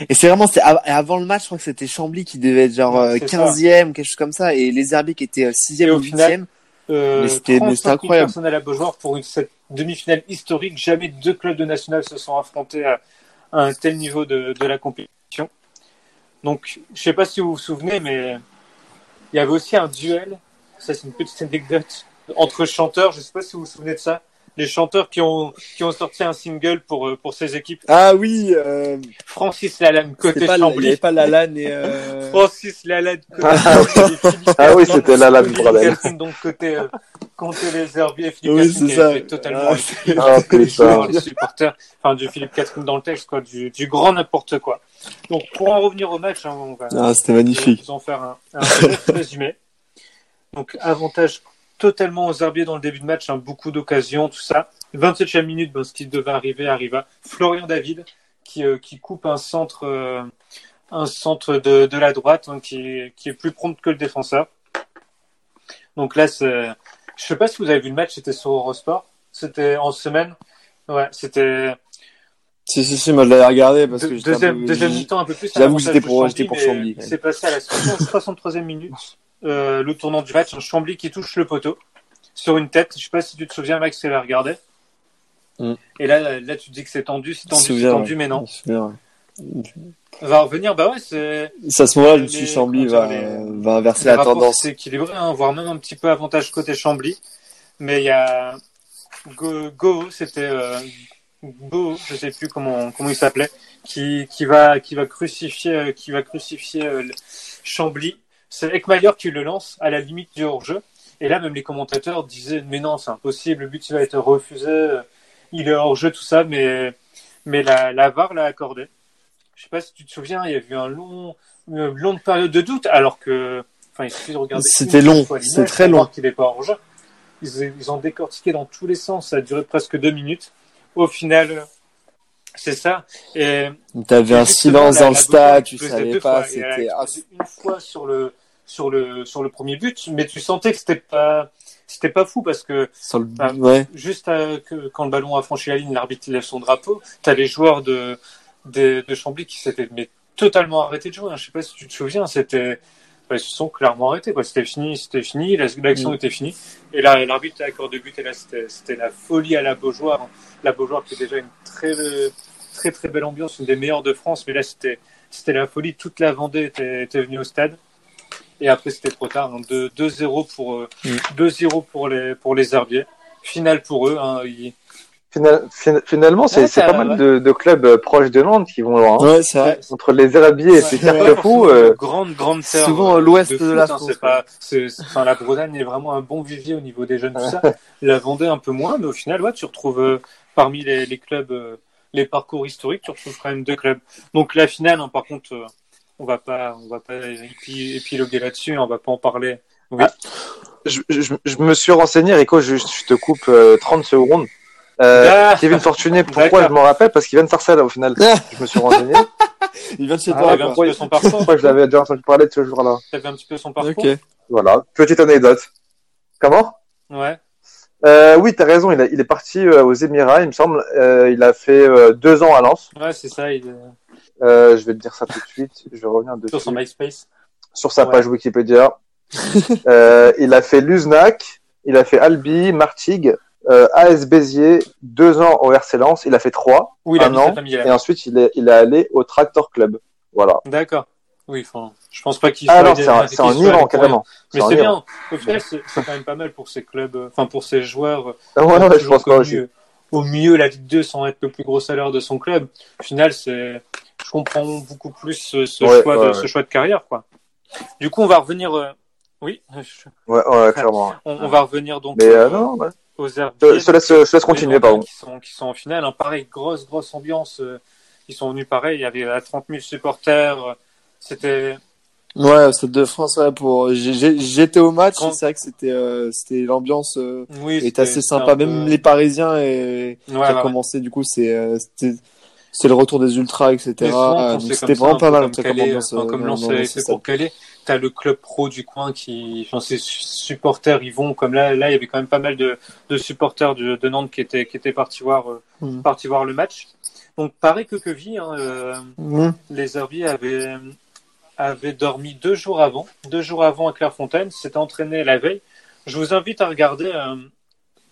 Et c'est vraiment, c'est avant le match, je crois que c'était Chambly qui devait être genre euh, C'est ça. 15e, quelque chose comme ça, et les Herbiers qui étaient euh, 6e Et ou au final, 8e. Euh, Mais c'était- mais 35 c'était 000 incroyable. personnes à la Beaujoire pour une, cette demi-finale historique. Jamais deux clubs de national se sont affrontés à, un tel niveau de, de la compétition. Donc, je sais pas si vous vous souvenez, mais il y avait aussi un duel ça c'est une petite anecdote entre chanteurs. Je sais pas si vous vous souvenez de ça. Les chanteurs qui ont qui ont sorti un single pour euh, pour ces équipes. Ah oui, euh, Francis Lalanne côté pas, il n'y Chambly. avait pas Lalanne et. Euh... Francis Lalanne côté Ah, Chambly. Ah oui, c'était Lalanne. Catherine, donc côté euh, côté les Herbiers. Philippe Oui, Catherine c'est qui ça. totalement Ah, Ah, les supporters, enfin du Philippe Catherine dans le texte quoi, du du grand n'importe quoi. Donc pour en revenir au match, hein, on va Ah, c'était magnifique. vous en faire un, un résumé. Donc, avantage totalement aux Herbiers dans le début de match, hein, beaucoup d'occasions, tout ça. 27e minute, ben, ce qui devait arriver arriva. Florian David qui, euh, qui coupe un centre, euh, un centre de, de la droite hein, qui, est- qui est plus prompt que le défenseur. Donc là, je sais pas si vous avez vu le match, c'était sur Eurosport. C'était en semaine. Ouais, c'était Si, si, si, moi je l'avais regardé parce que deuxième, deuxième mi-temps un peu plus. J'avoue que j'étais pour- Chambly. C'est passé à la 63e minute, euh, le tournant du match, un Chambly qui touche le poteau sur une tête. Je sais pas si tu te souviens, Max, qui l'a regardé. Mm. Et là, là, tu te dis que c'est tendu, c'est tendu, c'est tendu, ouais. mais non. souviens, ouais. Va revenir, bah ouais, c'est. C'est je me suis Les- dit, Chambly va, dire, les- va inverser le la tendance. s'est équilibré, hein, voire même un petit peu avantage côté Chambly. Mais il y a Go, Go c'était euh, Go, je sais plus comment comment il s'appelait, qui qui va qui va crucifier qui va crucifier euh, le- Chambly. C'est Ekmayer qui le lance à la limite du hors-jeu. Et là, même les commentateurs disaient mais non, c'est impossible, le but il va être refusé, il est hors-jeu, tout ça, mais mais la, la VAR l'a accordé. Je sais pas si tu te souviens, il y a eu un long, une longue période de doute, alors que, enfin, il suffit de regarder. C'était long, c'est très long. Qu'il est pas hors jeu. Ils, ils ont décortiqué dans tous les sens, ça a duré presque deux minutes. Au final, c'est ça. T'avais un silence dans le stade, tu savais pas, c'était, une fois sur le, sur le, sur le premier but, mais tu sentais que c'était pas, c'était pas fou parce que sur le, ouais. juste euh, que, quand le ballon a franchi la ligne, l'arbitre lève son drapeau. T'as les joueurs de, de, de Chambly qui s'étaient mais totalement arrêtés de jouer. hein. Je sais pas si tu te souviens, c'était ils se sont clairement arrêtés. C'était fini, c'était fini, la- l'action Mm. était finie. Et là, l'arbitre a accordé but et là, c'était la folie à la Beaujoire. hein. La Beaujoire qui est déjà une très très très belle ambiance, une des meilleures de France. Mais là, c'était c'était la folie. Toute la Vendée était, était venue au stade. Et après, c'était trop tard. hein. Deux- 2-0 pour euh, Mm. 2-0 pour les pour les Herbiers. Finale pour eux. Hein. Ils- Final- fin- finalement, c'est Ouais, pas mal ouais. de, de clubs euh, proches de Nantes qui vont loin. hein. Ouais, c'est vrai. Entre les Herbiers et Ouais. ces Carquefou, euh, grande grande terre souvent euh, l'ouest de foot, la hein, France, c'est pas c'est c'est- enfin la Bretagne est vraiment un bon vivier au niveau des jeunes tout ça la Vendée un peu moins mais au final ouais tu retrouves euh, parmi les, les clubs euh, les parcours historiques tu retrouves quand même deux clubs donc la finale hein, par contre euh, on va pas on va pas épi- épiloguer là-dessus on va pas en parler oui Ah. je, je- je me suis renseigné, Rico, je, je te coupe euh, 30 secondes. Euh, Ah. Kevin Fortuné, pourquoi je m'en rappelle? Parce qu'il vient de Sarcelles au final. je me suis renseigné. Il vient de chez Ah, toi, t'avais un quoi. petit peu son parcours Pourquoi je l'avais déjà entendu parler de ce jour-là? T'avais un petit peu son parcours. Voilà, petite anecdote. Comment? Ouais euh, Oui, t'as raison, il, a- il est parti euh, aux Émirats, il me semble. Euh, il a fait euh, deux ans à Lens. ouais c'est ça il Euh, je vais te dire ça tout de suite. Je vais revenir dessus. sur son MySpace sur sa Ouais. page Wikipédia. euh, il a fait Luznac, il a fait Albi, Martigues, euh, AS Béziers, deux ans au RC Lens, il a fait trois, où il a un an, sa famille là et ensuite il est, il est allé au Tractor Club. Voilà. d'accord oui enfin je pense pas qu'il Ah soit non, allé- c'est en, Iran, carrément. Mais c'est bien. Au final, c'est quand même pas mal pour ces clubs, euh, enfin pour ces joueurs. euh, Ah ouais, ouais, je pense pas Au milieu, la Ligue 2 sans être le plus gros salaire de son club. Au final, c'est, je comprends beaucoup plus ce, ce Ouais, choix ouais, de, ouais. ce choix de carrière, quoi. Du coup, on va revenir. euh, Oui, je- Ouais, ouais, clairement. on, on va revenir donc Mais euh, euh, non, ouais. aux Herbiers. je te laisse, je te laisse continuer, pardon. Qui sont, qui sont en finale. hein. Pareil, grosse, grosse ambiance. euh, Ils sont venus pareil. Il y avait à 30 000 supporters. euh, C'était Ouais, au Stade de France, ouais, pour, j'étais au match, Quand- c'est vrai que c'était, euh, c'était l'ambiance, euh, oui, est c'était- assez sympa. peu- Même les Parisiens et, Ouais, qui ouais, a ouais. commencé, du coup, c'est, euh, c'était, c'était le retour des ultras, etc. C'est c'était ça, vraiment pas mal, comme Calais, ambiance, enfin, euh, comme avait fait pour Calais. T'as le club pro du coin qui, enfin, ses supporters, ils vont comme là, là, il y avait quand même pas mal de, de supporters de, de Nantes qui étaient, qui étaient partis voir, euh, Mhm. partis voir le match. Donc, pareil que Queville, hein, euh, Mhm. les Herbiers avaient, avaient dormi deux jours avant, deux jours avant à Clairefontaine, s'étaient entraînés la veille. Je vous invite à regarder euh,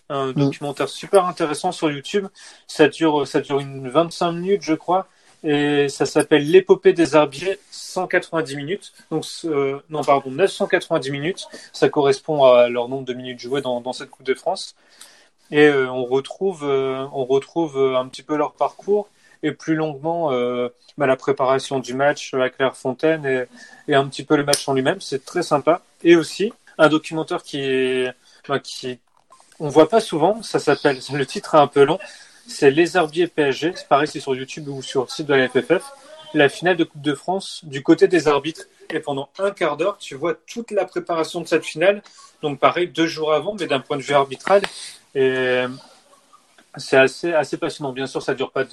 un documentaire super intéressant sur YouTube. Ça dure, ça dure une 25 minutes, je crois. Et ça s'appelle l'épopée des Herbiers, 190 minutes. Donc, euh, non, pardon, 990 minutes. Ça correspond à leur nombre de minutes jouées dans, dans cette Coupe de France. Et euh, on retrouve, euh, on retrouve euh, un petit peu leur parcours et plus longuement euh, bah, la préparation du match à Clairefontaine et, et un petit peu le match en lui-même. C'est très sympa. Et aussi un documentaire qui est, bah, qui on voit pas souvent. Ça s'appelle, le titre est un peu long. C'est Les Herbiers PSG. C'est pareil, c'est sur YouTube ou sur le site de la FFF. La finale de Coupe de France du côté des arbitres. Et pendant un quart d'heure, tu vois toute la préparation de cette finale. Donc pareil, deux jours avant, mais d'un point de vue arbitral. Et c'est assez, assez passionnant. Bien sûr, ça dure pas,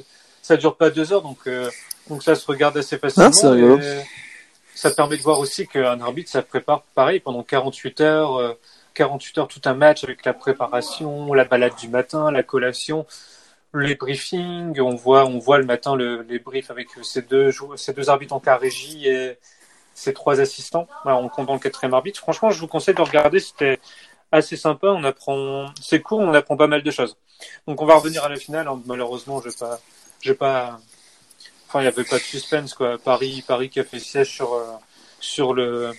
ça dure pas deux heures, donc, euh, donc ça se regarde assez facilement. Ah, ça permet de voir aussi qu'un arbitre, ça prépare pareil pendant 48 heures, euh, 48 heures tout un match avec la préparation, la balade du matin, la collation, les briefings. On voit, on voit le matin le, les briefs avec ces deux, ces deux arbitres en cas régie et ces trois assistants. On compte le quatrième arbitre. Franchement, je vous conseille de regarder. C'était assez sympa. On apprend, c'est court, on apprend pas mal de choses. Donc, on va revenir à la finale. hein. Malheureusement, je vais pas, je pas. Enfin, il y avait pas de suspense quoi. Paris, Paris qui a fait siège sur euh, sur le.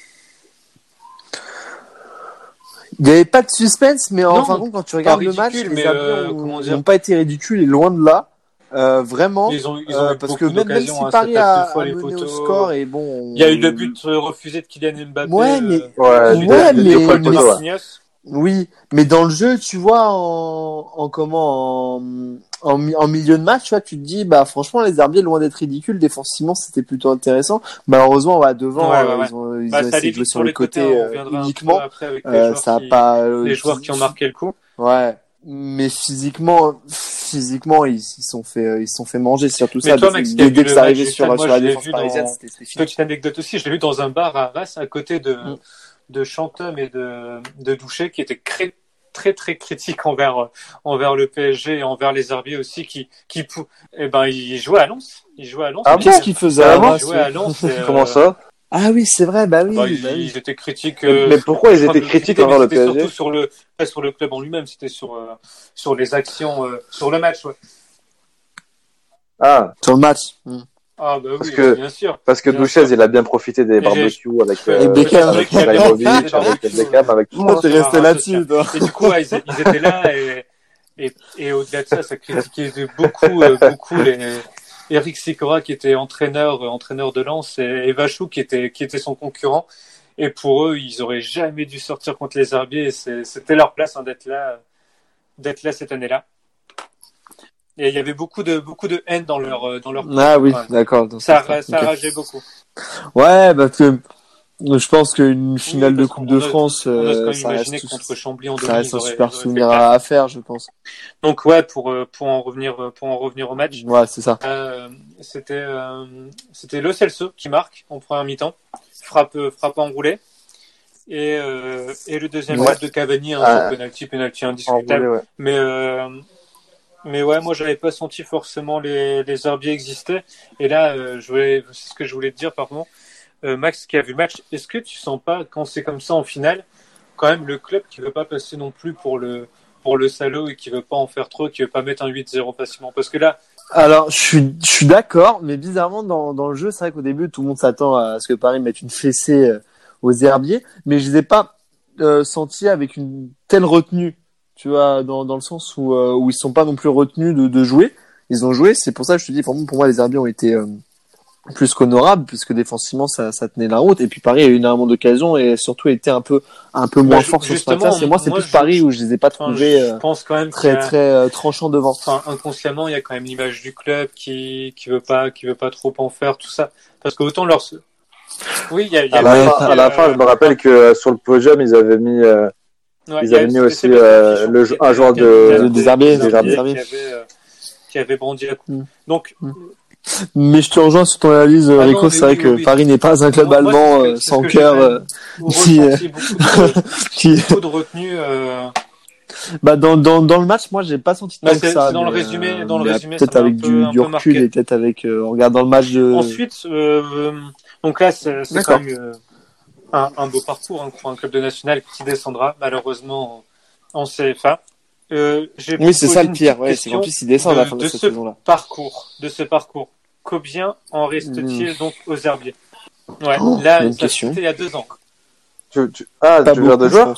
Il n'y avait pas de suspense, mais en fin de compte, quand tu regardes le match, les Herbiers euh, n'ont pas été ridicules et loin de là. Euh, vraiment. Ils ont, ils ont Euh, eu parce que même, même si hein, Paris ça tape a, deux fois a les mené au poteaux. score et bon. Il y a eu le but refusé de Kylian Mbappé. Ouais, mais- euh, Ouais, ouais, mais- Oui, mais dans le jeu, tu vois, en, en comment, en, en, mi- en milieu de match, tu vois, tu te dis, bah franchement, les Herbiers, loin d'être ridicules, défensivement, c'était plutôt intéressant. Malheureusement, ouais, devant, Ouais, ouais, euh, ouais. ils ont, ils Bah, ont essayé de jouer sur le côté, on euh, uniquement. après avec les Euh, joueurs ça a qui- pas. euh, les joueurs qui ont marqué le coup. Ouais, mais physiquement, physiquement, ils se sont fait, euh, ils sont fait manger surtout Mais ça. toi, dès- Max, dès, dès que ça arrivait sur, sur la défense dans- c'était fini. Petite anecdote aussi, je l'ai vu dans un bar à Arras, à côté de, Mm. De Chantôme et de, de Douchet, qui était très, très, très critique envers, envers le PSG et envers les Herbiers aussi, qui, qui, pou- eh ben, ils jouaient à Lens. Ils jouaient à Lens. Ah Qu'est-ce qu'ils faisaient avant Ils jouaient à Lens. et, euh, Comment ça? Ah oui, c'est vrai, bah oui. bah, bah ils, étaient critiques. Mais- euh, Mais pourquoi ils étaient que critiques envers le c'était PSG Surtout sur le, pas sur le club en lui-même, c'était sur, euh, sur les actions, euh, sur le match, ouais. Ah, Sur le match. Mm. Ah, bah Parce oui, que- bien sûr. parce que Douchez, il a bien profité des barbecues avec, euh, Beckham. avec Beckham. Ibrahimovic, avec Beckham, avec tout le monde. t'es resté là-dessus, toi. Et du coup, ouais, ils, ils étaient là et, et, et au-delà de ça, ça critiquait beaucoup, euh, beaucoup les, Eric Sikora qui était entraîneur, euh, entraîneur de Lens et, et Vachou qui était, qui était son concurrent. Et pour eux, ils auraient jamais dû sortir contre les Herbiers. C'était leur place hein, d'être là, d'être là cette année-là. Et il y avait beaucoup de, beaucoup de haine dans leur, euh, dans leur. Ah oui, d'accord. Ça, ça ok. rageait beaucoup. Ouais, parce que je pense qu'une finale Oui, de Coupe de France, euh, ça reste, contre Chambly en ça demi, reste ils un super souvenir le à, faire, je pense. Donc ouais, pour euh, pour en revenir pour en revenir au match, Ouais, c'est ça. euh, c'était euh, c'était Lo Celso qui marque en première mi-temps, frappe frappe enroulée et et le deuxième Ouais. but de Cavani un Ah. penalty penalty En indiscutable. ouais. Mais mais ouais, moi j'avais pas senti forcément les les herbiers exister et là euh, je voulais c'est ce que je voulais te dire pardon. Euh, Max qui a vu le match, est-ce que tu sens pas quand c'est comme ça en finale quand même le club qui veut pas passer non plus pour le pour le salaud et qui veut pas en faire trop, qui veut pas mettre un 8-0 facilement? Parce que là, Alors, je suis, je suis d'accord, mais bizarrement, dans, dans le jeu, c'est vrai qu'au début, tout le monde s'attend à ce que Paris mette une fessée euh, aux herbiers, mais je les ai pas euh, sentis avec une telle retenue, tu vois, dans, dans le sens où, euh, où ils sont pas non plus retenus de, de jouer. Ils ont joué, c'est pour ça que je te dis, pour moi, pour moi les herbiers ont été euh, plus qu'honorables, puisque défensivement, ça, ça tenait la route. Et puis Paris a eu énormément d'occasions et surtout était un peu, un peu moins Bah, fort sur ce justement, match-là. C'est moi, c'est plus je- Paris où je les ai pas trouvés je euh, pense quand même très, y a- très euh, tranchants devant. enfin, inconsciemment, il y a quand même l'image du club qui qui veut pas qui veut pas trop en faire tout ça. Parce que autant leur oui, il y a, il y a À la, Ouais, fin, à la euh, fin, je me rappelle que sur le podium, ils avaient mis, euh, ouais, ils avaient mis aussi, euh, le- un joueur de- des Herbiers. qui avait euh, qui avait brandi la coupe. Mm. Donc Mais je te rejoins sur ton analyse, Ah Rico. C'est vrai oui, que oui. Paris n'est pas un club allemand que- euh, sans que cœur, euh, qui- beaucoup de, qui, beaucoup de retenue. euh, bah dans, dans dans le match, moi, j'ai pas senti Bah, tant que c'est- ça. dans le résumé- euh, dans le résumé, peut-être avec du, du recul et peut-être avec euh, en regardant le match de. Ensuite, euh, donc là, c'est quand même euh, un, un beau parcours hein, pour un club de national qui descendra malheureusement en, en CFA. Euh, j'ai oui, c'est ça le pire. Ouais, c'est qu'en plus ils descendent à la fin de, de cette ce saison-là. parcours, de ce parcours. Combien en reste-t-il Mmh. donc aux herbiers? Ouais, Oh, là, c'était il y a deux ans. Tu, tu... Ah, Pas tu veux dire de joueurs?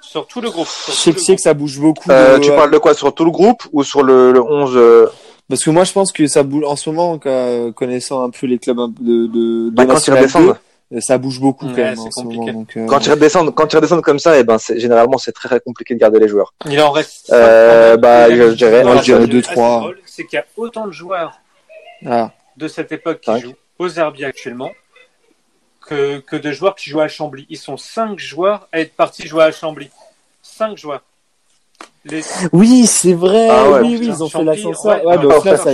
Sur tout le groupe. Je sur sais, tout que- le je sais que ça bouge beaucoup. euh, de- Tu parles de quoi? Sur tout le groupe ou sur le, le 11 euh, Parce que moi, je pense que ça bouge en ce moment, quoi, connaissant un peu les clubs de, de, de bah, quand ils National redescendent 2, euh, ça bouge beaucoup Ouais, quand même c'est en ce compliqué. moment. Donc, euh, Quand ils redescendent, quand ils redescendent comme ça, et ben, c'est, généralement, c'est très, très compliqué de garder les joueurs. Il en reste. Euh, bah, la je dirais- moi, je dirais assez deux, trois. C'est qu'il y a autant de joueurs ah, de cette époque qui jouent aux herbiers actuellement que, que de joueurs qui jouent à Chambly. Ils sont cinq joueurs à être partis jouer à Chambly. Cinq joueurs. Les... Oui, c'est vrai. Ah ouais, oui, oui, ils ont fait l'ascenseur. ouais, mais au final, ça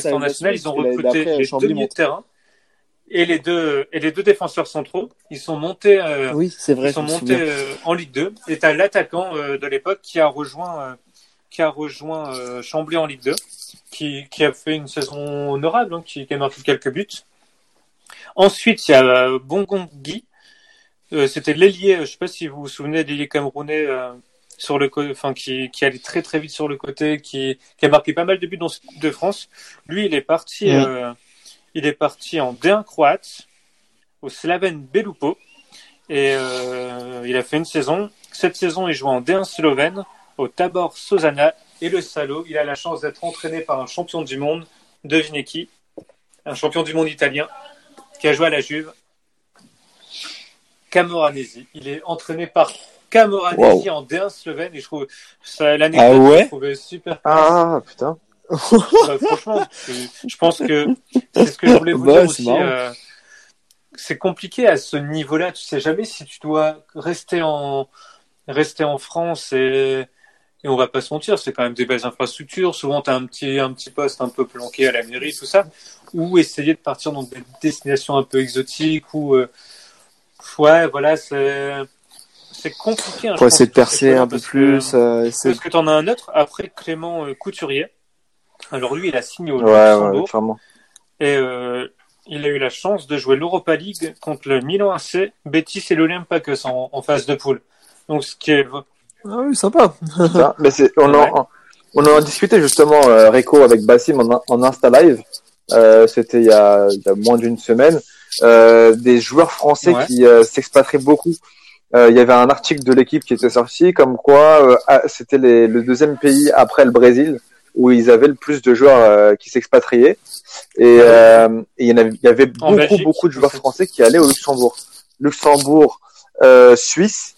ça national, ils ont recruté les Chambly deux milieux monte. de terrain et les deux, et les deux défenseurs centraux. Ils sont montés, euh, Oui, c'est vrai. ils sont montés euh, en Ligue 2. Et t'as l'attaquant euh, de l'époque qui a rejoint, euh, qui a rejoint euh, Chambly en Ligue 2, qui, qui a fait une saison honorable, hein, qui, qui a marqué quelques buts. Ensuite, il y a euh, Bongon Guy. Euh, C'était l'ailier, je sais pas si vous vous souvenez, l'ailier camerounais euh, sur le enfin qui, qui allait très très vite sur le côté, qui, qui a marqué pas mal de buts dans de France. Lui, il est parti, Mm. Il est parti en D1 croate au Slaven Belupo et euh, il a fait une saison. Cette saison, il joue en D1 slovène au Tabor Sozana et le salaud, il a la chance d'être entraîné par un champion du monde. Devinez qui? Un champion du monde italien qui a joué à la Juve. Camoranesi. Il est entraîné par Camoranesi en D1 slovène et je trouve ça l'anecdote Ah ouais? je trouvais super. Ah, putain. Bah, franchement, je- pense que c'est ce que je voulais vous Ouais, dire c'est aussi. euh, c'est compliqué à ce niveau-là. Tu sais jamais si tu dois rester en rester en France et et on va pas se mentir, c'est quand même des belles infrastructures. Souvent, tu as un petit un petit poste un peu planqué à la mairie, tout ça, ou essayer de partir dans des destinations un peu exotiques ou euh, ouais, voilà, c'est c'est compliqué. hein, pense, essayer de percer un peu que- plus. euh, parce que tu en as un autre, après Clément euh, Couturier. Alors lui, il a signé au Ouais, ouais, Luxembourg clairement. et euh, il a eu la chance de jouer l'Europa League contre le Milan AC, Betis et l'Olympiakos en, en phase de poule. Donc ce qui est Ah oui, sympa. Ça, mais c'est, on, Ouais. en, on en discutait justement, euh, Rico, avec Bassim en, en Insta Live. Euh, c'était il y a, il y a moins d'une semaine. Euh, des joueurs français Ouais. qui euh, s'expatrient beaucoup. Euh, il y avait un article de l'équipe qui était sorti comme quoi euh, ah, c'était le deuxième pays après le Brésil où ils avaient le plus de joueurs euh, qui s'expatriaient. Et, euh, et il y en avait, il y avait En beaucoup, Belgique, beaucoup de joueurs français qui allaient au Luxembourg. Luxembourg, euh, Suisse,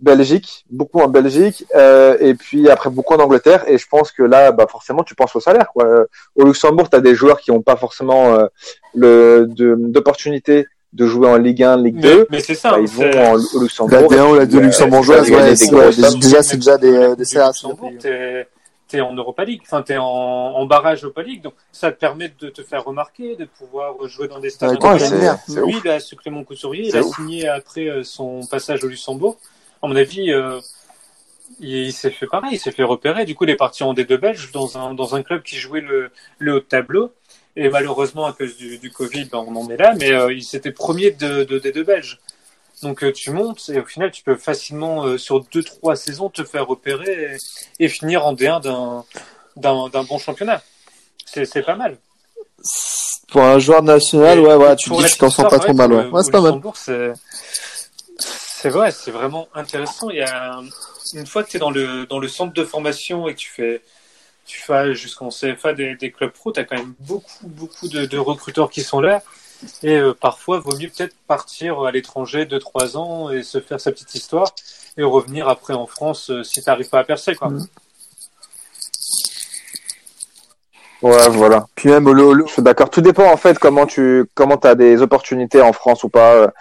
Belgique, beaucoup en Belgique, euh, et puis après beaucoup en Angleterre. Et je pense que là, bah forcément, tu penses au salaire. Quoi. Au Luxembourg, tu as des joueurs qui n'ont pas forcément euh, le d'opportunité de jouer en Ligue 1, Ligue 2. mais, mais c'est ça. Bah, ils vont en, au Luxembourg. La D1 ou la et puis, 2 euh, luxembourgeoise, ouais, ouais, déjà, c'est déjà des, des salaires. T'es en Europa League, enfin t'es en, en barrage Europa League, donc ça te permet de te faire remarquer, de pouvoir jouer dans des stades. Ouais, c'est Lui, a ce Clément Couturier, il a ouf. signé après euh, son passage au Luxembourg. À mon avis, euh, il, il s'est fait pareil, il s'est fait repérer. Du coup, il est parti en D2 belge dans un, dans un club qui jouait le, le haut de tableau. Et malheureusement, à cause du, du Covid, ben, on en est là, mais euh, il s'était premier de, de D2 belge. Donc euh, tu montes et au final, tu peux facilement, euh, sur deux trois saisons, te faire repérer et, et finir en D1 d'un bon championnat. C'est pas mal. Pour un joueur national, Et ouais, ouais, tu dis que tu t'en sors pas trop mal, ouais. Ouais, c'est pas mal. C'est c'est vrai, c'est vraiment intéressant. Il y a une fois que tu es dans le dans le centre de formation et que tu fais tu fais jusqu'en CFA des, des clubs pro, tu as quand même beaucoup beaucoup de, de recruteurs qui sont là. Et euh, parfois, vaut mieux peut-être partir à l'étranger deux trois ans et se faire sa petite histoire et revenir après en France euh, si tu n'arrives pas à percer. Quoi. Mm. Ouais, voilà. Puis même, le, le- Je suis d'accord. Tout dépend en fait comment tu comment as des opportunités en France ou pas.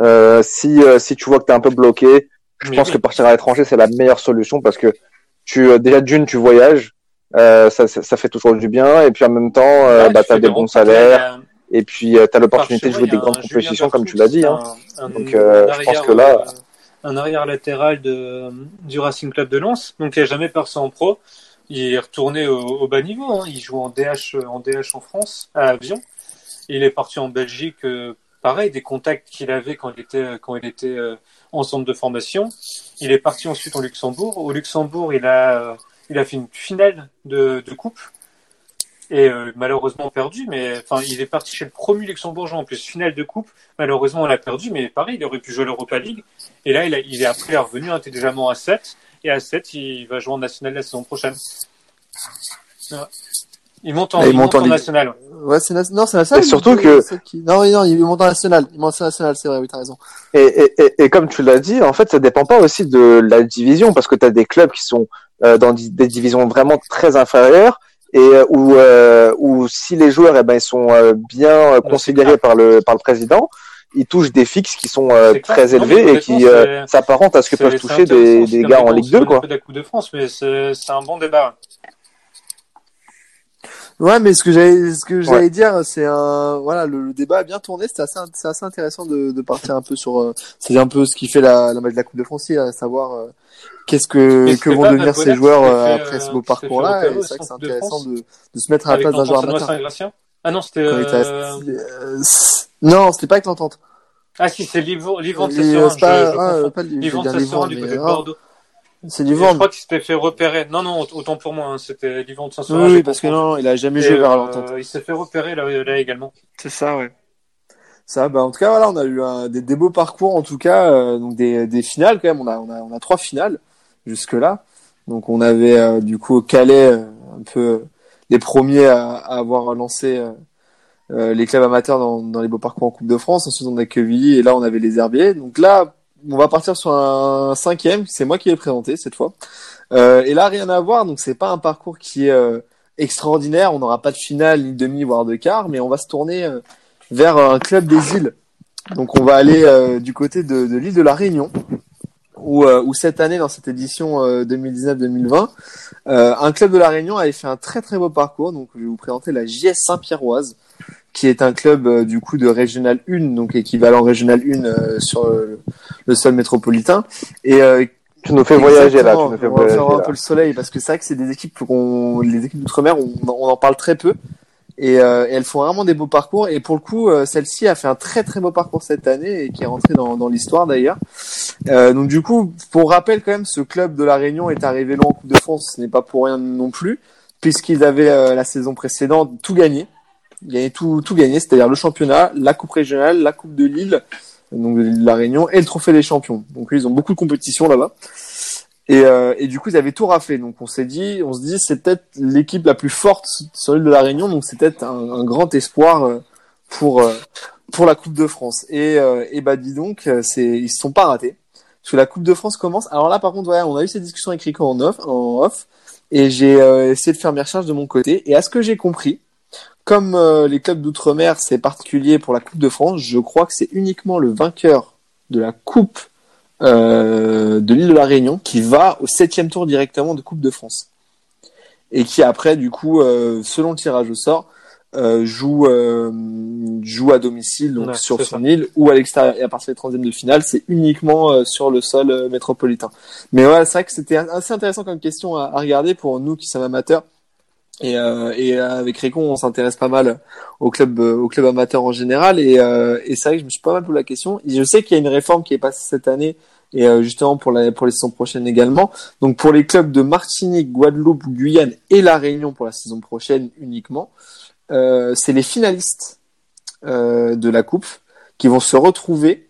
Euh, si euh, si tu vois que tu es un peu bloqué, je Mais pense oui. que partir à l'étranger c'est la meilleure solution parce que tu euh, déjà d'une tu voyages, euh, ça, ça ça fait toujours du bien et puis en même temps euh, Ouais, bah tu t'as des bons salaires et puis euh, t'as l'opportunité de jouer des grandes compétitions comme tu l'as dit. Hein. un- Donc, euh, un je pense arrière, que là- euh, un arrière latéral de, du Racing Club de Lens, donc il n'a jamais percé en pro. Il est retourné au, au bas niveau. hein. Il joue en DH, en DH en France, à Avion. Il est parti en Belgique, euh, pareil, des contacts qu'il avait quand il était, quand il était euh, en centre de formation. Il est parti ensuite au Luxembourg. Au Luxembourg, il a, euh, il a fait une finale de, de coupe. Et euh, malheureusement perdu. Mais enfin, il est parti chez le promu luxembourgeois en plus finale de coupe. Malheureusement, on l'a perdu, mais pareil, il aurait pu jouer l'Europa League. Et là, il, a, il est après revenu intelligemment à 7 et à 7, il va jouer en national la saison prochaine. Ouais. Il monte en, il il monte monte en national. Ouais, c'est na- non, c'est national. Et surtout que- qui- Non, non, il monte en national. Il monte en national, c'est vrai, oui, t'as raison. Et, et, et, et comme tu l'as dit, en fait, ça dépend pas aussi de la division parce que tu as des clubs qui sont euh, dans des divisions vraiment très inférieures et euh, où, euh, où si les joueurs eh ben, ils sont euh, bien euh, c'est considérés par le, par le président, ils touchent des fixes qui sont euh, C'est clair. très Non, élevés et qui euh, c'est- s'apparentent à ce que C'est- peuvent c'est toucher des, c'est des gars en Ligue on 2. se Quoi. un peu de la Coupe de France, mais c'est c'est un bon débat. Ouais, mais ce que j'allais, ce que j'allais Ouais. dire, c'est un, voilà, le, le débat a bien tourné. C'était assez, c'est assez intéressant de, de partir un peu sur, euh, c'est un peu ce qui fait la, la match de la Coupe de France, à savoir euh, qu'est-ce que, que c'était vont devenir ces joueurs euh, fait, après ce euh, beau parcours-là? Et c'est vrai que c'est intéressant de, de se mettre à la place d'un joueur amateur. Ah non, c'était. Euh... resté- euh, non, c'était pas avec l'entente. Ah si, c'est Livon Livon de Et, euh, Sesserin. c'est pas, je, je ah, confonds. pas du- Livon de du côté de ah, Bordeaux. C'est du Je crois qu'il s'était fait repérer. Non, non, autant pour moi, hein, c'était Livon de Sesserin. Oui, oui, parce que non, il a jamais joué vers euh, l'entente. Il s'est fait repérer là, là également. C'est ça, ouais. Ça, bah, en tout cas, voilà, on a eu un, des, des beaux parcours, en tout cas, euh, donc des, des finales quand même. On a, on a, on a trois finales jusque là. Donc, on avait euh, du coup Calais euh, un peu euh, les premiers à, à avoir lancé euh, les clubs amateurs dans, dans les beaux parcours en Coupe de France. Ensuite, on a Quevilly et là, on avait les Herbiers. Donc là, on va partir sur un cinquième. C'est moi qui l'ai présenté cette fois. Et là, rien à voir. Donc, c'est pas un parcours qui est extraordinaire. On n'aura pas de finale, ni de demi, voire de quart, mais on va se tourner vers un club des îles. Donc, on va aller euh, du côté de, de l'île de la Réunion, où, euh, où cette année, dans cette édition euh, 2019-2020, euh, un club de la Réunion avait fait un très très beau parcours. Donc, je vais vous présenter la JS Saint-Pierroise, qui est un club euh, du coup de Régional 1, donc équivalent Régional 1 euh, sur le sol métropolitain, et euh, Tu nous fais voyager là. Tu nous fais on va voyager faire un là. peu le soleil parce que c'est vrai que c'est des équipes qu'on, les équipes d'outre-mer, on, on en parle très peu et, euh, elles font vraiment des beaux parcours. Et pour le coup, euh, celle-ci a fait un très très beau parcours cette année et qui est rentré dans, dans l'histoire d'ailleurs. Euh, donc du coup, pour rappel quand même, ce club de la Réunion est arrivé loin en Coupe de France. Ce n'est pas pour rien non plus, puisqu'ils avaient euh, la saison précédente tout gagné, gagnaient tout tout gagné, c'est-à-dire le championnat, la Coupe régionale, la Coupe de Lille, donc de la Réunion et le Trophée des champions. Donc ils ont beaucoup de compétitions là-bas. Et, euh, et du coup, ils avaient tout raflé. Donc, on s'est dit, on se dit, c'est peut-être l'équipe la plus forte sur l'île de la Réunion. Donc, c'est peut-être un, un grand espoir euh, pour euh, pour la Coupe de France. Et, euh, et bah, dis donc, euh, c'est ils se sont pas ratés. Parce que la Coupe de France commence. Alors là, par contre, ouais, on a eu cette discussion avec Rico en off, en off et j'ai euh, essayé de faire mes recherches de mon côté. Et à ce que j'ai compris, comme les clubs d'outre-mer, c'est particulier pour la Coupe de France, je crois que c'est uniquement le vainqueur de la Coupe euh, de l'île de la Réunion qui va au septième tour directement de Coupe de France. Et qui après du coup euh, selon le tirage au sort euh, joue euh, joue à domicile donc Ouais, sur son ça. île ou à l'extérieur et à partir des 30e de finale c'est uniquement euh, sur le sol métropolitain. Mais voilà c'est vrai que c'était assez intéressant comme question à, à regarder pour nous qui sommes amateurs et, euh, et euh, avec Récon, on s'intéresse pas mal au club, euh, au club amateur en général. Et, euh, et c'est vrai que je me suis pas mal posé la question. Et je sais qu'il y a une réforme qui est passée cette année et euh, justement pour, la, pour les saisons prochaines également. Donc pour les clubs de Martinique, Guadeloupe, Guyane et La Réunion pour la saison prochaine uniquement, euh, c'est les finalistes euh, de la coupe qui vont se retrouver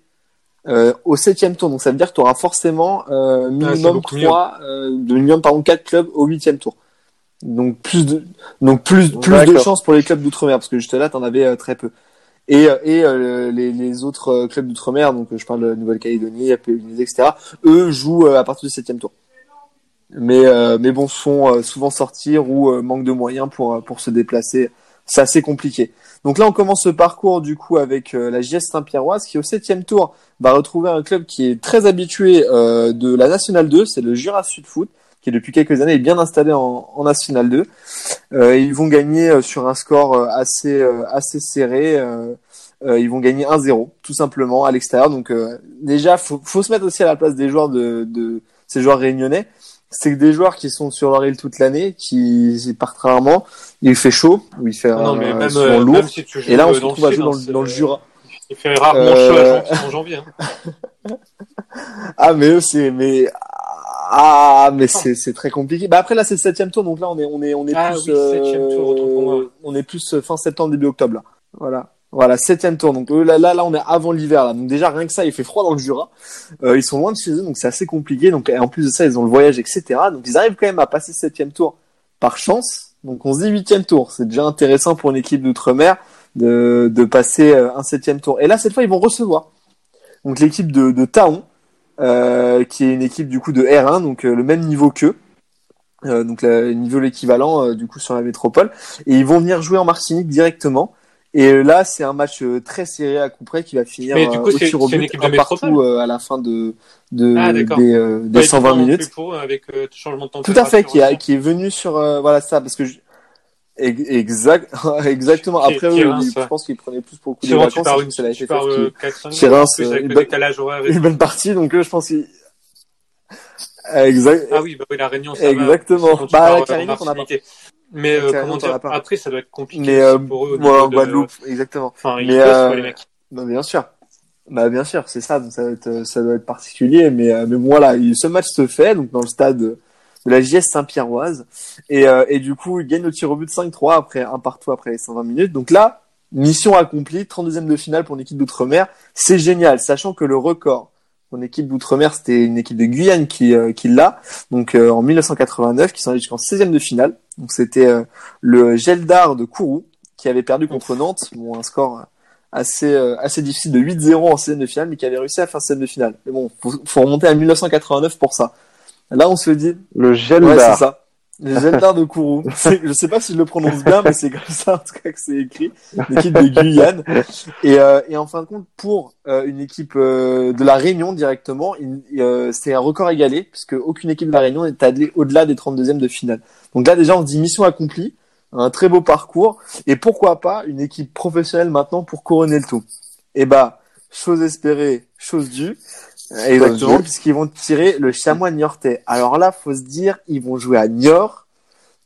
euh, au septième tour. Donc ça veut dire que tu auras forcément euh, minimum trois, euh, de minimum pardon quatre clubs au huitième tour. Donc plus de donc plus plus de chances pour les clubs d'outre-mer parce que juste là t'en avais euh, très peu. Et euh, et euh, les, les autres euh, clubs d'outre-mer donc euh, je parle de Nouvelle-Calédonie, Polynésie, etc. Eux jouent euh, à partir du septième tour. Mais euh, mais bon sont euh, souvent sortir ou euh, manque de moyens pour pour se déplacer. C'est assez compliqué. Donc là on commence ce parcours du coup avec euh, la JS Saint-Pierroise qui au septième tour va retrouver un club qui est très habitué euh, de la Nationale 2, c'est le Jura Sud Foot qui depuis quelques années est bien installé en, en National 2. Euh, ils vont gagner euh, sur un score euh, assez assez serré. ils vont gagner 1-0 tout simplement à l'extérieur. Donc déjà faut faut se mettre aussi à la place des joueurs de, de ces joueurs réunionnais. C'est que des joueurs qui sont sur leur île toute l'année, qui partent rarement. Il fait chaud, ou il fait Non, mais même, souvent lourd. même si tu joues Et là on se retrouve à jouer dans, sud, le- hein, dans le Jura. Il fait rarement Euh, chaud à en janvier. hein. Ah mais eux c'est mais Ah, mais c'est c'est très compliqué. Bah après là c'est le septième tour, donc là on est on est on est Ah plus oui, septième tour, pour moi. on est plus euh, fin septembre début octobre là. Voilà. Voilà, septième tour. Donc euh, là, là, là, on est avant l'hiver. Là. Donc déjà, rien que ça, il fait froid dans le Jura. Euh, ils sont loin de chez eux, donc c'est assez compliqué. Donc et en plus de ça, ils ont le voyage, etc. Donc ils arrivent quand même à passer septième tour par chance. Donc on se dit huitième tour. C'est déjà intéressant pour une équipe d'outre-mer de, de passer euh, un septième tour. Et là, cette fois, ils vont recevoir. Donc l'équipe de, de Taon, euh, qui est une équipe du coup de R1, donc euh, le même niveau qu'eux. Euh, donc le niveau l'équivalent euh, du coup sur la métropole. Et ils vont venir jouer en Martinique directement. Et là c'est un match euh, très serré à coup près qui va finir Mais du coup, au c'est- tir au équipe de partout euh, à la fin de, de Ah, des, euh, des Pas 120 étonnant non minutes. plus pour eux, avec changement de tout à fait qui, a, qui est venu sur euh, voilà ça parce que je... Ex- Exact, exactement. Après, ils- je pense qu'ils prenaient plus pour le coup des Souvent, tu vacances. pars, c'est la tu pars qui- euh, 4-5 Chez jours, en Reims, plus, euh, avec une le bonne- horaire. une bonne partie, donc eux, je pense qu'ils. Exact. Ah oui, bah oui, la Réunion, ça Exactement. va. Bah, pars, la euh, Caraïbe, on n'a pas. Mais euh, comment a dire, après, ça doit être compliqué Mais euh, pour eux. moi, en de- Guadeloupe, exactement. Enfin, ils Mais, euh, les mecs. Bah, bien sûr. Bah, bien sûr, c'est ça. Donc, ça, va être, ça doit être particulier. Mais, euh, mais bon, voilà, il- ce match se fait donc dans le stade de la JS Saint-Pierroise. Et, euh, et du coup, il gagne le tir au but 5-3 après un partout après les 120 minutes. Donc là, mission accomplie, 32e de finale pour une équipe d'outre-mer. C'est génial, sachant que le record pour une équipe d'outre-mer, c'était une équipe de Guyane qui, euh, qui l'a. Donc euh, en 1989, qui s'en allait jusqu'en 16e de finale. Donc c'était euh, le Geldar de Kourou qui avait perdu contre Nantes. Bon, un score assez euh, assez difficile de 8-0 en 16e de finale, mais qui avait réussi à faire 16e de finale. Mais bon, faut, faut remonter à 1989 pour ça. Là, on se dit, Le ouais, Geldar. c'est ça. Le Geldar de Kourou. Je sais pas si je le prononce bien, mais c'est comme ça en tout cas que c'est écrit. L'équipe de Guyane. Et, euh, et en fin de compte, pour euh, une équipe euh, de la Réunion directement, euh, c'est un record égalé, puisque aucune équipe de la Réunion n'est allée au-delà des 32e de finale. Donc là, déjà, on se dit mission accomplie, un très beau parcours, et pourquoi pas une équipe professionnelle maintenant pour couronner le tout? Et bah, chose espérée, chose due. Exactement, puisqu'ils vont tirer le chamois niortais. Alors là, faut se dire, ils vont jouer à Niort.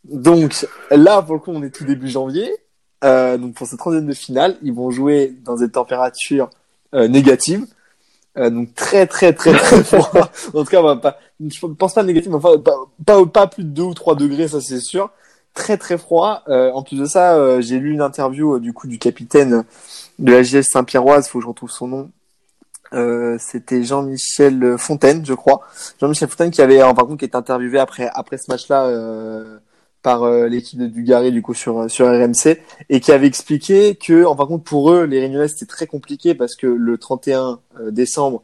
Donc là, pour le coup, on est tout début janvier. Euh, donc pour ce troisième de finale, ils vont jouer dans des températures euh, négatives. Euh, donc très très très très froid. en tout cas, on va pas, je pense pas négatif, mais enfin pas, pas, pas plus de 2 ou 3 degrés, ça c'est sûr. Très très froid. Euh, en plus de ça, euh, j'ai lu une interview euh, du coup du capitaine de la JS Saint-Pierroise, faut que je retrouve son nom. Euh, c'était Jean-Michel Fontaine, je crois. Jean-Michel Fontaine qui avait, en par contre, qui est interviewé après après ce match-là euh, par euh, l'équipe de Dugarry du coup sur sur RMC et qui avait expliqué que, en de compte, pour eux, les Réunionnais c'était très compliqué parce que le 31 décembre,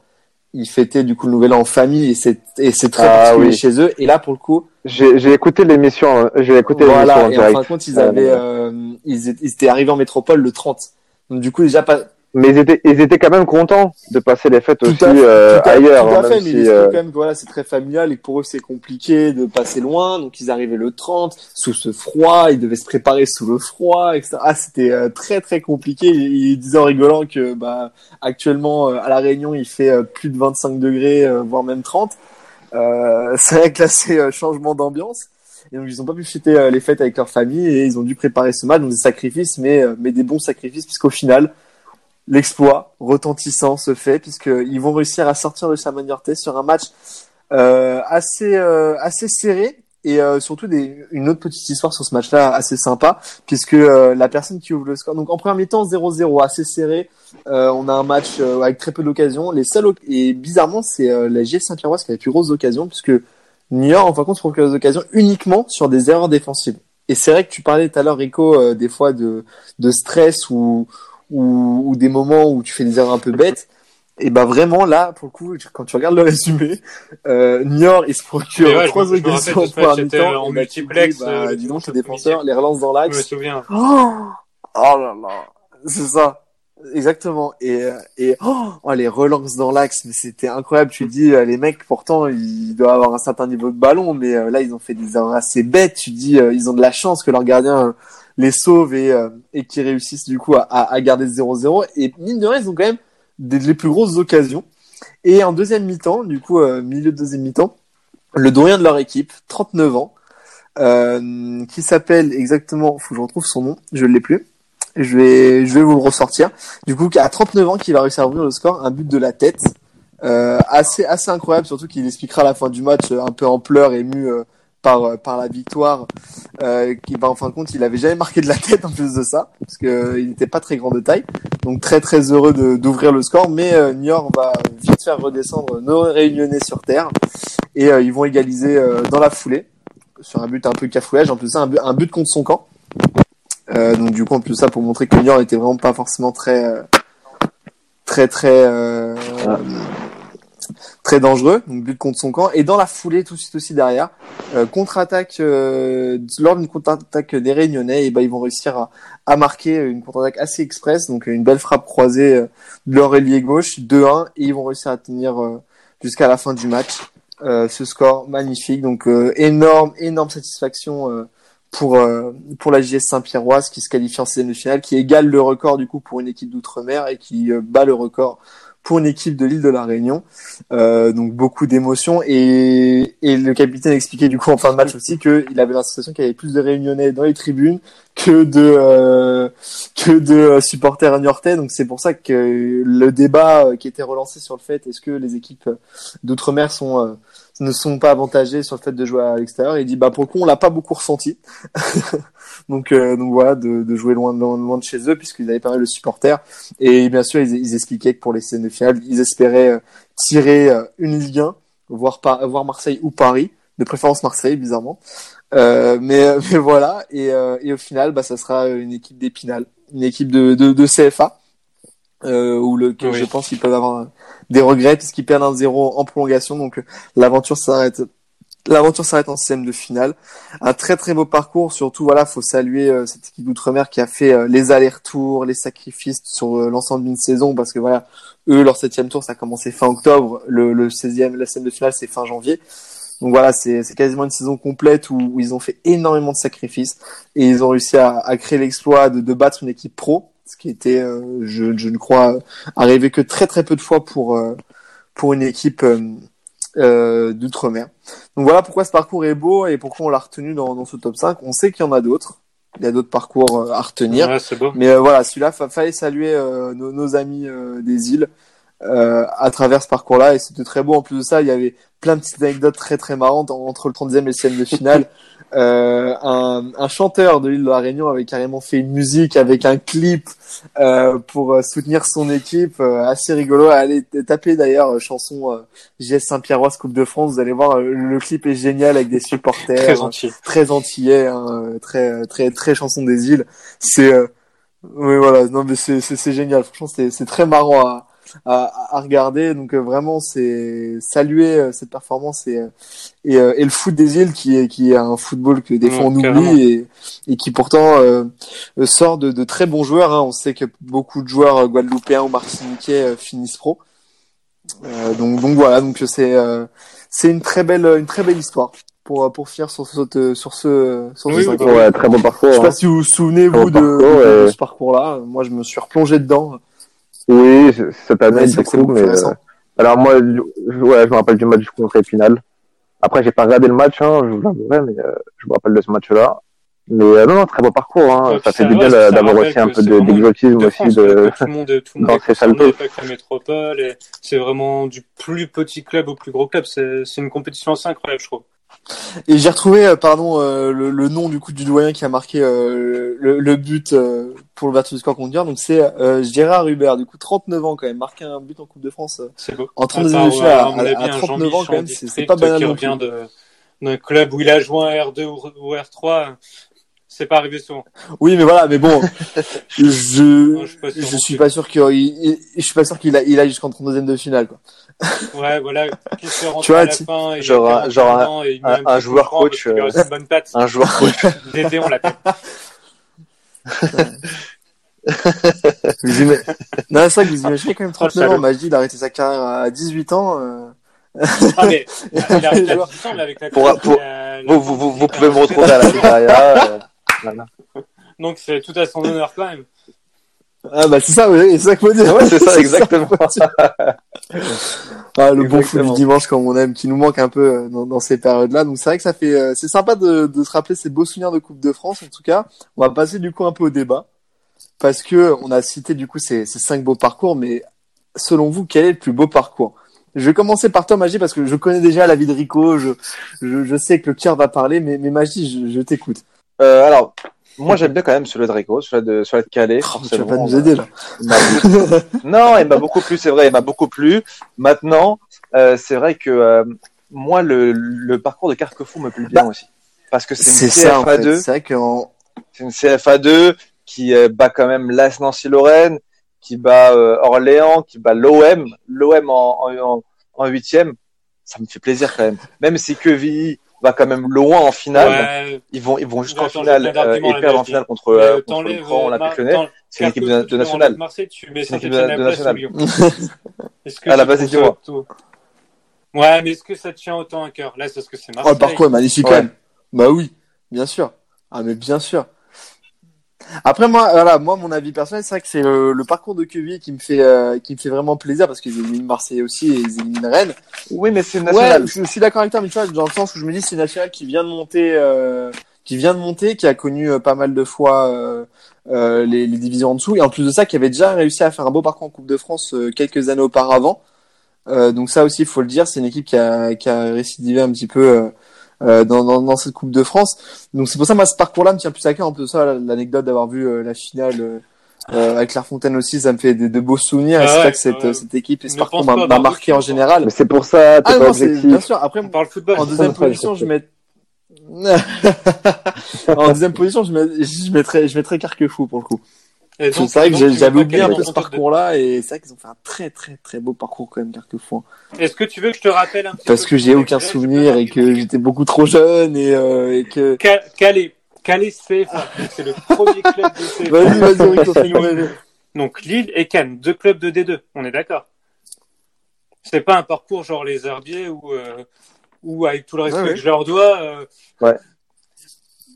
ils fêtaient du coup le Nouvel An en famille et c'est et c'est très Ah, particulier oui. chez eux. Et là, pour le coup, J'ai j'ai écouté l'émission, hein. j'ai écouté voilà. l'émission en Et en fin direct. de compte, ils avaient, euh, ils, étaient- ils étaient arrivés en métropole le 30. Donc du coup, déjà pas Mais ils étaient, ils étaient quand même contents de passer les fêtes Tout aussi à euh, tout à, ailleurs. tout à hein, fait, même mais si, euh, quand même voilà, c'est très familial et pour eux c'est compliqué de passer loin, donc ils arrivaient le 30 sous ce froid, ils devaient se préparer sous le froid, etc. Ah, c'était euh, très très compliqué. Il, il disait en rigolant que bah actuellement euh, à la Réunion il fait euh, plus de 25 degrés, euh, voire même 30. Euh, c'est vrai que là c'est euh, changement d'ambiance. Et donc ils ont pas pu fêter euh, les fêtes avec leur famille et ils ont dû préparer ce match, donc des sacrifices, mais euh, mais des bons sacrifices puisqu'au final l'exploit retentissant se fait puisqu'ils vont réussir à sortir de Chamagnorte sur un match euh, assez euh, assez serré. Et euh, surtout des, une autre petite histoire sur ce match-là assez sympa puisque euh, la personne qui ouvre le score donc en première mi-temps 0-0 assez serré. Euh, on a un match euh, avec très peu d'occasions. Les seules et bizarrement c'est la GS Saint-Pierroise qui a les plus grosses occasions puisque Niort en fin de compte procure des occasions uniquement sur des erreurs défensives. Et c'est vrai que tu parlais tout à l'heure Rico des fois de de stress ou ou, ou des moments où tu fais des erreurs un peu bêtes. Et ben vraiment là, pour le coup, quand tu regardes le résumé, euh, Niort il se procure ouais, trois occasions première c'était mi-temps. en bah, te multiplex, dis, bah, euh, dis donc les défenseurs, les relances dans Je me l'axe. souviens. Oh, oh là là, c'est ça. Exactement. Et, euh, et oh, oh, les relances dans l'axe, mais c'était incroyable. Tu dis, euh, les mecs, pourtant, ils doivent avoir un certain niveau de ballon, mais là, ils ont fait des erreurs assez bêtes. Tu dis, ils ont de la chance que leur gardien les sauve et, euh, et qu'ils réussissent du coup à, à, garder 0-0. Et mine de rien, ils ont quand même des, les plus grosses occasions. Et en deuxième mi-temps, du coup, euh, milieu de deuxième mi-temps, le doyen de leur équipe, 39 ans, euh, qui s'appelle exactement, faut que je retrouve son nom, je l'ai plus. Je vais, je vais vous le ressortir. Du coup, à 39 ans, qui va réussir à ouvrir le score, un but de la tête. euh, assez assez incroyable, surtout qu'il expliquera à la fin du match euh, un peu en pleurs, ému par euh, par la victoire, euh, qui bah, en fin de compte il avait jamais marqué de la tête en plus de ça, parce que euh, il n'était pas très grand de taille, donc très très heureux d'ouvrir le score, mais euh, Niort va vite faire redescendre nos Réunionnais sur terre. Et ils vont égaliser dans la foulée sur un but un peu cafouillage, en plus ça un but, un but contre son camp. Donc du coup en plus ça pour montrer que Niort était vraiment pas forcément très très très euh, très dangereux, donc but contre son camp. Et dans la foulée, tout de suite aussi derrière, euh, contre-attaque euh, lors d'une contre-attaque des Réunionnais, et ben ils vont réussir à, à marquer une contre-attaque assez express, donc une belle frappe croisée euh, de leur gauche, 2-1, et ils vont réussir à tenir euh, jusqu'à la fin du match. Euh, ce score magnifique, donc énorme, énorme satisfaction pour euh, pour la JS Saint-Pierroise qui se qualifie en sixième de finale, qui égale le record du coup pour une équipe d'outre-mer et qui euh, bat le record pour une équipe de l'île de la Réunion. Euh, donc beaucoup d'émotions et, et le capitaine expliquait du coup en fin de match aussi qu'il avait l'impression qu'il y avait plus de Réunionnais dans les tribunes que de euh, que de euh, supporters niortais. Donc c'est pour ça que le débat euh, qui était relancé sur le fait est-ce que les équipes d'outre-mer sont euh, ne sont pas avantagées sur le fait de jouer à l'extérieur. Il dit bah pour le coup on l'a pas beaucoup ressenti. donc euh, donc voilà de, de jouer loin loin, loin de chez eux puisqu'ils avaient pas mal de supporters. Et bien sûr ils, ils expliquaient que pour les scènes de finale ils espéraient euh, tirer euh, une Ligue 1 voir pas voir Marseille ou Paris. De préférence Marseille bizarrement. Euh, mais mais voilà. Et, euh, et au final bah ça sera une équipe d'Épinal. Une équipe de de, de CFA euh, où le que Oui. je pense qu'ils peuvent avoir des regrets puisqu'ils perdent un 0 en prolongation. Donc euh, l'aventure s'arrête l'aventure s'arrête en sixième de finale. Un très très beau parcours. Surtout voilà faut saluer euh, cette équipe d'outre-mer qui a fait euh, les allers-retours les sacrifices sur euh, l'ensemble d'une saison parce que voilà eux leur septième tour ça a commencé fin octobre. Le, le 16e la scène de finale c'est fin janvier. Donc voilà c'est c'est quasiment une saison complète où, où ils ont fait énormément de sacrifices et ils ont réussi à, à créer l'exploit de, de battre une équipe pro ce qui était euh, je, je ne crois arrivé que très très peu de fois pour euh, pour une équipe euh, d'outre-mer donc voilà pourquoi ce parcours est beau et pourquoi on l'a retenu dans, dans ce top 5 on sait qu'il y en a d'autres il y a d'autres parcours à retenir Ouais, c'est beau. mais voilà, celui-là, fa- fallait saluer nos, nos amis des îles à travers ce parcours-là. Et c'était très beau. En plus de ça, il y avait plein de petites anecdotes très très marrantes en- entre le 30e et le 6e de finale. Euh, un, un chanteur de l'île de la Réunion avait carrément fait une musique avec un clip euh, pour euh, soutenir son équipe. euh, assez rigolo. Allez taper d'ailleurs euh, chanson euh, JS Saint-Pierroise Coupe de France. Vous allez voir, le clip est génial avec des supporters Très gentil. très antillais, hein, très très très chanson des îles. C'est euh, oui voilà, non mais c'est c'est c'est génial. Franchement, c'est c'est très marrant à à, à regarder. Donc euh, vraiment, c'est saluer euh, cette performance et euh, et, euh, et le foot des îles qui est qui est un football que des Ouais, fois on oublie et et qui pourtant euh, sort de, de très bons joueurs. Hein. On sait que beaucoup de joueurs guadeloupéens ou martiniquais euh, finissent pro. Euh, donc donc voilà, donc c'est euh, c'est une très belle une très belle histoire pour pour finir sur ce sur ce sur ce Oui, cinq- oui, Ouais, très bon parcours. je sais hein. pas si vous vous souvenez vous bon de, parcours, de- de et- ce parcours-là. Moi, je me suis replongé dedans. Oui, cette année, Ouais, du c'est coup, mais, euh, alors moi, je, ouais, je me rappelle du match contre Épinal. Après, j'ai pas regardé le match, hein, je vous l'avouerai, mais euh, je me rappelle de ce match-là. Mais euh, non, non, très beau parcours. Hein. Ouais, ça fait du bien d'avoir aussi un peu d'exotisme de aussi de. tout le monde, tout le monde dans ces la métropole et c'est vraiment du plus petit club au plus gros club. C'est c'est une compétition assez incroyable, je trouve. Et j'ai retrouvé, euh, pardon, euh, le, le nom du coup du doyen qui a marqué euh, le, le but euh, pour le Virtus Score contre. Donc c'est euh, Gérard Hubert, du coup 39 ans quand même, marqué un but en Coupe de France euh, beau. en 32 À part, ans ouais, à à, à, avis, à un 39 Jean-Michel ans quand même, c'est pas banal qui revient de- d'un club où il a joué en R2 ou ou R3. C'est pas arrivé souvent. Oui, mais voilà, mais bon, je Non, je suis pas sûr je non suis plus. pas sûr qu'il il- je suis pas sûr qu'il a il a jusqu'en 32e de finale quoi. Ouais, voilà, qui se rentre Tu vois, à la tu- fin. et genre un- genre 41 ans et un- un joueur coach, euh, aussi une bonne patte. Un joueur coach. Dédé, on l'appelle. Non, c'est ça que vous imaginez quand même 39 ans. salaud. Majdi, il a arrêté sa carrière à 18 ans. euh, Ah, mais il a il a 18 ans, mais avec la Pour- pour- la- la- Vous, vous, vous, vous pouvez me retrouver à la Nigeria. Voilà. Donc c'est tout à son honneur quand même. Ah bah c'est ça, oui, c'est ça qu'il faut dire. Ouais, c'est ça, exactement. Ah, le bon foot Exactement. du dimanche comme on aime, qui nous manque un peu euh, dans, dans ces périodes-là. Donc c'est vrai que ça fait, euh, c'est sympa de, de se rappeler ces beaux souvenirs de Coupe de France. En tout cas, on va passer du coup un peu au débat parce que on a cité du coup ces, ces cinq beaux parcours, mais selon vous, quel est le plus beau parcours? Je vais commencer par toi, Magie, parce que je connais déjà la vie de Rico. Je, je, je sais que le cœur va parler, mais, mais Magie, je, je t'écoute. Euh, alors, moi j'aime bien quand même celui de Rico, celui de, celui de Calais. Oh, tu vas pas nous aider là. Non, il m'a beaucoup plu, c'est vrai, il m'a beaucoup plu. Maintenant, euh, c'est vrai que euh, moi, le, le parcours de Carquefou me plaît bien Bah, aussi. Parce que c'est une ça, en fait. CFA2, C'est c'est une CFA2 qui euh, bat quand même l'AS Nancy-Lorraine, qui bat euh, Orléans, qui bat l'OM, l'OM en, en, en, en huitième. Ça me fait plaisir quand même. Même si Quevilly va quand même loin en finale, Ouais, ils vont ils vont jusqu'en finale euh, et perdre en finale contre, mais euh, contre le Grand, la Mar- Lyonnais. C'est une équipe de, de tu nationale. Marseille, tu mets C'est une équipe Saint-Etienne de- à de la nationale. Que Ah, base, auto- Ouais, mais est-ce que ça te tient autant à cœur? Là, c'est parce que c'est Oh, Marseille. le parcours est magnifique Ouais. quand même. Bah oui, bien sûr. Ah, mais bien sûr. Après, moi, voilà, moi, mon avis personnel, c'est vrai que c'est le, le parcours de Quevilly qui me fait, euh, qui me fait vraiment plaisir parce qu'ils éliminent Marseille aussi et ils éliminent Rennes. Oui, mais c'est national. Ouais, je, je suis d'accord avec toi, mais tu vois, dans le sens où je me dis, c'est une nationale qui vient de monter, euh, qui vient de monter, qui a connu euh, pas mal de fois euh, euh, les, les divisions en dessous, et en plus de ça, qui avait déjà réussi à faire un beau parcours en Coupe de France euh, quelques années auparavant. Euh, donc ça aussi, il faut le dire, c'est une équipe qui a, qui a récidivé un petit peu euh, dans, dans, dans cette Coupe de France. Donc c'est pour ça, moi, ce parcours-là me tient plus à cœur. Un peu ça, l'anecdote d'avoir vu euh, la finale. euh, euh, avec Clairefontaine aussi, ça me fait de, de beaux souvenirs. Ah c'est ouais, vrai que cette, ouais. cette équipe et ce parcours m'a marqué en général. Mais c'est pour ça, t'es Ah pas non, objectif. bien sûr. Après, On parle football. en deuxième position, je mets. en deuxième position, je, mets... je mettrais, je mettrais Carquefou pour le coup. Et C'est vrai que j'avais oublié un peu ce parcours-là et c'est vrai qu'ils ont fait un très très très beau parcours quand même hein. Est-ce que tu veux que je te rappelle un petit Parce peu que j'ai aucun souvenir et que j'étais beaucoup trop jeune et, euh, et que. Ca- Calais, Calais CFA, donc c'est le premier club de CFA. Vas-y, vas-y, Rico, fais-nous rêver. Donc Lille et Cannes, deux clubs de D2, on est d'accord? C'est pas un parcours genre les Herbiers ou euh, ou avec tout le respect Ouais, ouais. que je leur dois. euh, Ouais.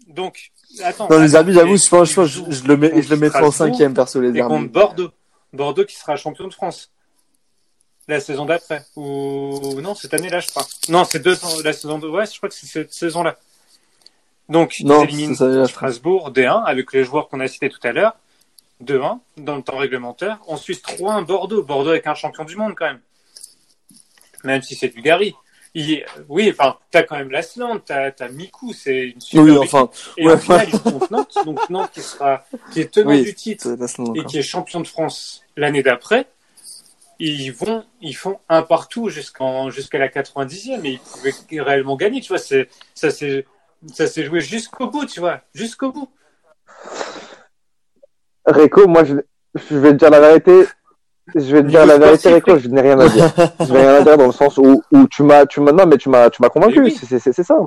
Donc attends. Non, les habits, j'avoue, je je, ils le mets, je le mettrais en cinquième perso les et contre. Bordeaux. Bordeaux qui sera champion de France la saison d'après ou non cette année là je crois. Non c'est deux la saison de ouais je crois que c'est cette saison là. Donc ils Non, éliminent ça, là, je Strasbourg D1 avec les joueurs qu'on a cités tout à l'heure 2-1 dans le temps réglementaire. Ensuite 3-1 Bordeaux Bordeaux avec un champion du monde quand même. Même si c'est du Gary. Il- Oui, enfin, t'as quand même l'Asland, t'as as Miku, c'est une super Oui, enfin, Et ouais. ils Nantes, donc Nantes qui sera, qui est tenant Oui. du titre et qui est champion de France l'année d'après, ils vont, ils font un partout jusqu'en, jusqu'à la 90e et ils pouvaient réellement gagner, tu vois, c'est, ça s'est, ça s'est joué jusqu'au bout, tu vois, jusqu'au bout. Rico, moi, je, je vais te dire la vérité. Je vais te dire la vérité, Rico, je n'ai rien à dire. Je n'ai rien à dire dans le sens où, où tu m'as, tu m'as, non, mais tu m'as, tu m'as convaincu. Oui. C'est, c'est, c'est ça.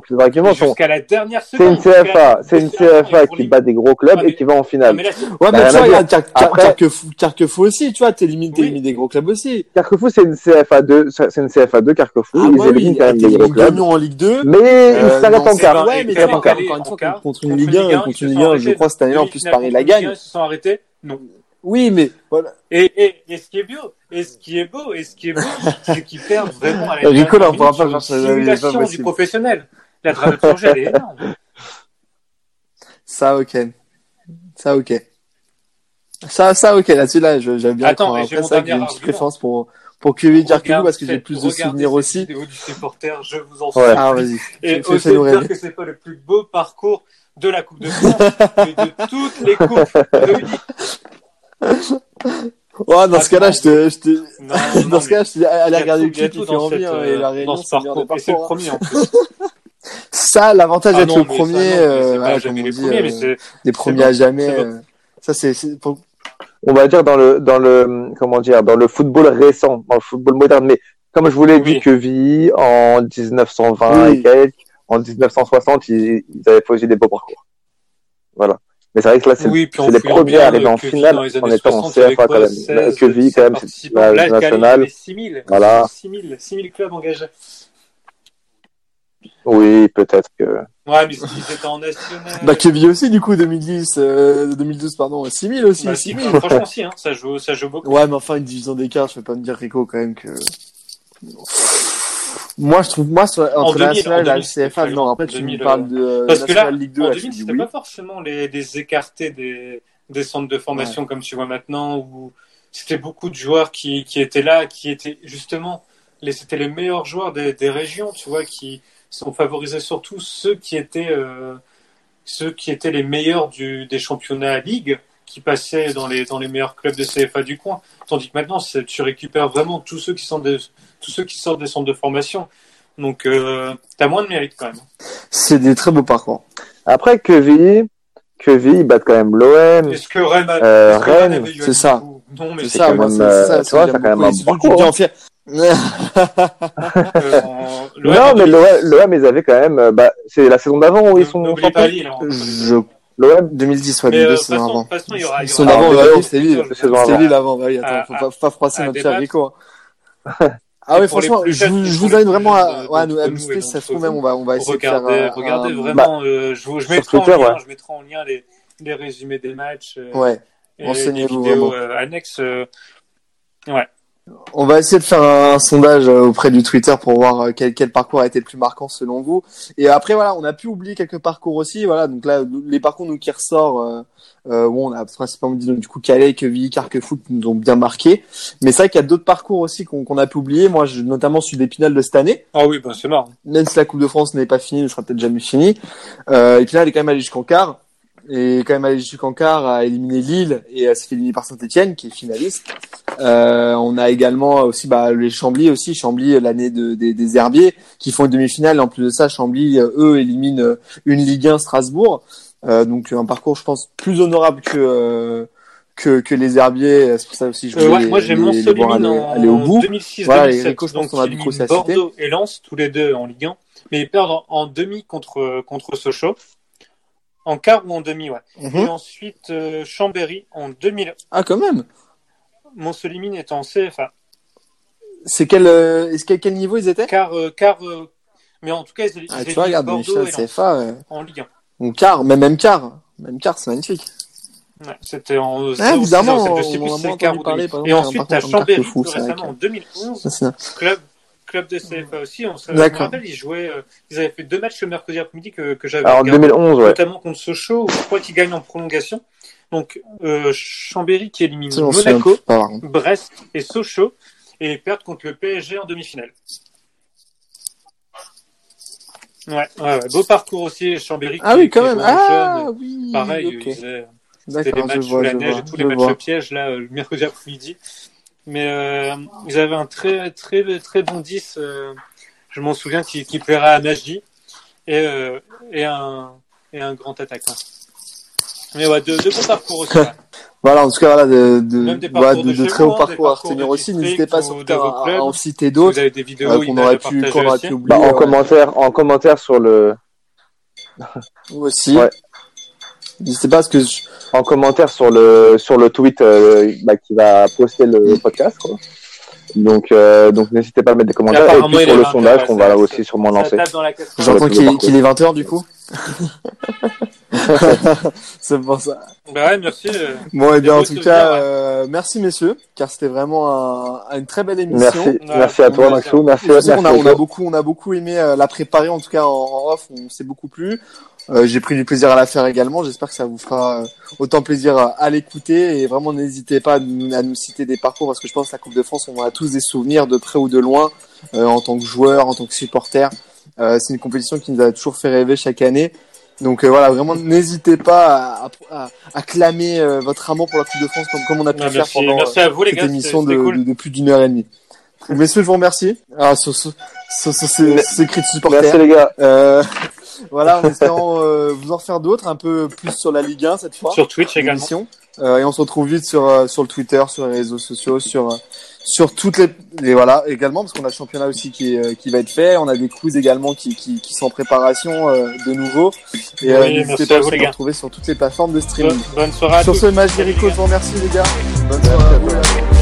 Jusqu'à la dernière c'est seconde. une CFA, c'est une CFA qui bat des gros clubs Ah, mais- et qui va en finale. mais là, c'est- Ouais, Bah, mais rien tu vois, Carquefou, Carquefou aussi, tu vois, t'élimines, t'élimines des gros clubs aussi. Carquefou, c'est une CFA 2, c'est une CFA 2, Carquefou. Ah, ils bah éliminent quand même des gros clubs. En Ligue 2. Mais Euh, ils s'arrêtent non, en c'est quart. Ouais, mais s'arrêtent en encore, quart. Encore une fois, contre une Ligue Ligue 1, 1, contre une Ligue 1, je crois, cette année, en plus, Paris la contre Ligue 1, gagne. Ils se sont arrêtés Non. Oui, mais, voilà. Et, et, et ce qui est beau, et ce qui est beau, et ce qui est beau, c'est qu'ils perdent vraiment à la Rico, là, on pourra pas faire ça, simulation du professionnel. La dramaturgie, elle est énorme. Ça, ok. Ça, ok. Ça, ça, ok. Là-dessus, là, je- j'aime bien. Attends, j'ai Après, que j'ai une petite préférence pour, pour QV Regarde- parce que j'ai plus de souvenirs aussi. vidéo du supporter, je vous en Ouais. supplie. Ah, vas-y. Et fais-nous dire que c'est pas le plus beau parcours de la Coupe de France, mais de toutes les coupes réunies. Ouais, dans ce cas-là, je te, je te, Non, dans non, ce cas-là, je te allez regarder tout- le clip, il fait dans envie, cette, hein, et euh, la dans Réunion, ce c'est. Et le parcours. hein. premier en plus. Ça, l'avantage Ah d'être non, le ça, premier, non, mais euh, voilà, comme on les dit, premiers, euh, des premiers à jamais. euh, ça, c'est, pour- on va dire dans le dans le comment dire dans le football récent, dans le football moderne. Mais comme je vous l'ai dit que vie en 1920 Oui. et quelques, en 1960, ils, ils avaient posé des beaux parcours. Voilà. Mais c'est vrai que là, c'est Oui, les premiers à arriver euh, en finale dans les en années étant en 60, il y avait CFA quoi, quand même. 16, que vie quand même, c'est la nationale. avait 6000. Voilà. 6000, 6000 clubs engagés. Oui, peut-être que. Ouais, mais ils étaient en national. Bah, Kevin aussi, du coup, 2010, euh, 2012, pardon, 6000 aussi, Bah, si, 6000. bah, franchement, si, hein, ça joue, ça joue beaucoup. Ouais, mais enfin, une division d'écart, je vais pas me dire, Rico, quand même, que... Moi, je trouve, moi, sur- entre 2000, la nationale et la 2000, CFA, non, après, tu 2000, me parles de euh, Parce que là, Ligue 2, en là, je 2000, te dis c'était oui. pas forcément les, les écartés des, des centres de formation comme tu vois maintenant, où c'était beaucoup de joueurs qui, qui étaient là, qui étaient justement les, c'était les meilleurs joueurs des, des régions, tu vois, qui sont favorisés surtout ceux qui étaient, euh, ceux qui étaient les meilleurs du, des championnats à ligue, qui passaient dans les, dans les meilleurs clubs de CFA du coin. Tandis que maintenant, tu récupères vraiment tous ceux qui sont des, tous ceux qui sortent des centres de formation. Donc, euh, t'as moins de mérite quand même. C'est des très beaux parcours. Après, Quevilly, Quevilly, ils battent quand même l'OM. Est-ce que Rennes, a- Euh, est-ce que Rennes, eu c'est ça. coup Non, mais C'est c'est ça, quand moi, même, c'est euh, ça, tu vois, ça quand même un bon parcours, en fier. euh, Non, mais 2000. l'OM, ils avaient quand même, euh, bah, c'est la saison d'avant où ils sont N'oubliez pas champions. Lille. hein. Je... L'OM, 2010, ouais, les euh, deux de toute saisons façon, avant. Saison oui, c'était Lille. avant. Lille avant, bah oui, attends, faut pas, faut pas froisser notre cher Rico. Ah les franchement, je jeunes, je vous invite vraiment à, de- ouais, à nous, nous ça se trouve même, on va, on va essayer de Regardez, faire un, regardez un- vraiment. euh, je, vous- je mettrai Twitter, en lien, ouais. je mettrai en lien les, les résumés des matchs euh, Ouais, renseignez-vous vraiment. euh, annexes. euh, ouais. on va essayer de faire un, sondage euh, auprès du Twitter pour voir euh, quel, quel parcours a été le plus marquant selon vous. Et après, voilà, on a pu oublier quelques parcours aussi. Voilà, donc là, les parcours nous qui ressortent, euh, où on a principalement dit donc, du coup Calais, Quevilly, Carquefoot nous ont bien marqué. Mais c'est vrai qu'il y a d'autres parcours aussi qu'on a pu oublier. Moi, je, notamment celui d'Épinal de cette année. Ah oui, ben c'est marrant. même si la Coupe de France n'est pas finie, ne sera peut-être jamais finie. Euh, elle est quand même allée jusqu'en quart. Et quand même allée jusqu'en quart à éliminer Lille et elle s'est fait éliminer par Saint-Etienne, qui est finaliste. Euh, on a également aussi bah, les Chambly aussi, Chambly l'année de, des, des Herbiers, qui font une demi-finale. En plus de ça, Chambly, eux, éliminent une Ligue 1 Strasbourg. Euh, donc un parcours, je pense, plus honorable que euh, que, que les Herbiers. C'est pour ça aussi je Euh, voulais ouais, moi j'ai Montsolimine aller, au bout. 2006-2007. Voilà, les Rico, je pense donc qu'on a du. Bordeaux et Lens, tous les deux en Ligue 1. Mais ils perdent en, demi contre, contre Sochaux. En quart ou en demi, ouais. Mhm. Et ensuite, euh, Chambéry en 2000. Ah, quand même. Montsolimine est en CFA. C'est quel, euh, est-ce quel, quel niveau ils étaient? Car, euh, car, euh, mais en tout cas, ils, Ah, ils tu vois, regarde, Bordeaux Michel et Lens CFA, ouais. en Ligue 1. Ou quart, même même quart. Même quart, c'est magnifique. Ouais, C'était en euh, Ah, bizarrement, on- on le quart parler, demi. par exemple, Et ensuite, t'as Chambéry vrai récemment en 2011. Ça, c'est- club club de CFA aussi. On se, je me D'accord. rappelle, ils jouaient, euh, ils avaient fait deux matchs le mercredi après-midi que, que j'avais Alors, en regardé, 2011, ouais. notamment contre Sochaux, où je crois qu'ils gagnent en prolongation. Donc euh, Chambéry qui élimine Monaco. Brest et Sochaux et ils perdent contre le PSG en demi-finale. Ouais, ouais, ouais, beau parcours aussi, Chambéry. Ah qui- oui, quand même. Ah jeune. oui. Pareil, ok. ils faisaient- c'était les matchs sous vois, la neige vois. et tous les matchs vois. pièges là euh, le mercredi après-midi. Mais euh, ils avaient un très très très bon 10. euh, je m'en souviens qui, qui plairait à Nagy et euh, et un et un grand attaquant. Mais ouais, de, de bons parcours aussi. ouais. Voilà, en tout cas, voilà, de, de, voilà, de, de de chez très hauts hein, parcours à retenir aussi. N'hésitez pas surtout à, en citer Si d'autres vous avez des vidéos, euh, qu'on aurait pu, qu'on aurait aussi. pu oublier. Bah, en ouais. commentaire, en commentaire sur le, aussi. Ouais. N'hésitez pas parce que je- en commentaire sur le, sur le tweet, euh, bah, qui va poster le podcast, quoi. Donc, euh, donc n'hésitez pas à mettre des commentaires. Et, puis sur le sondage qu'on va ça- aussi sûrement lancer. j'entends qu'il est 20h du coup. C'est pour ça. Bah ouais, merci. euh, Bon, et bien, beaux en tout cas, ouais. euh, merci messieurs, car c'était vraiment un- une très belle émission. Merci, Ouais, merci à toi, Maxou. Merci, merci on, a, à on a toi. beaucoup, on a beaucoup aimé euh, la préparer, en tout cas en, en off, on s'est beaucoup plu. Euh, J'ai pris du plaisir à la faire également. J'espère que ça vous fera euh, autant plaisir à, à l'écouter et vraiment n'hésitez pas à nous, à nous citer des parcours parce que je pense que la Coupe de France, on a tous des souvenirs de près ou de loin euh, en tant que joueur, en tant que supporter. Euh, C'est une compétition qui nous a toujours fait rêver chaque année. Donc euh, voilà, vraiment n'hésitez pas à, à, à clamer euh, votre amour pour la Coupe de France comme, comme on a pu ouais, le faire merci, pendant merci à vous les cette gars. émission de, cool. de, de plus d'une heure et demie. Messieurs, je vous remercie. Ah, sur, sur ces, ces cris de supporters. Merci les gars. Euh, voilà, en espérant euh, vous en faire d'autres, un peu plus sur la Ligue 1 cette fois. Sur Twitch également. Euh, et on se retrouve vite sur euh, sur le Twitter, sur les réseaux sociaux, sur euh, sur toutes les, les voilà également parce qu'on a le championnat aussi qui est, euh, qui va être fait. On a des quiz également qui qui, qui sont en préparation euh, de nouveau. Et euh, Oui, n'hésitez merci pas à vous, les retrouver sur toutes les plateformes de streaming. Bonne, bonne soirée à Sur tous. ce, Magic Rico, je vous remercie les gars. Bonne soirée à vous.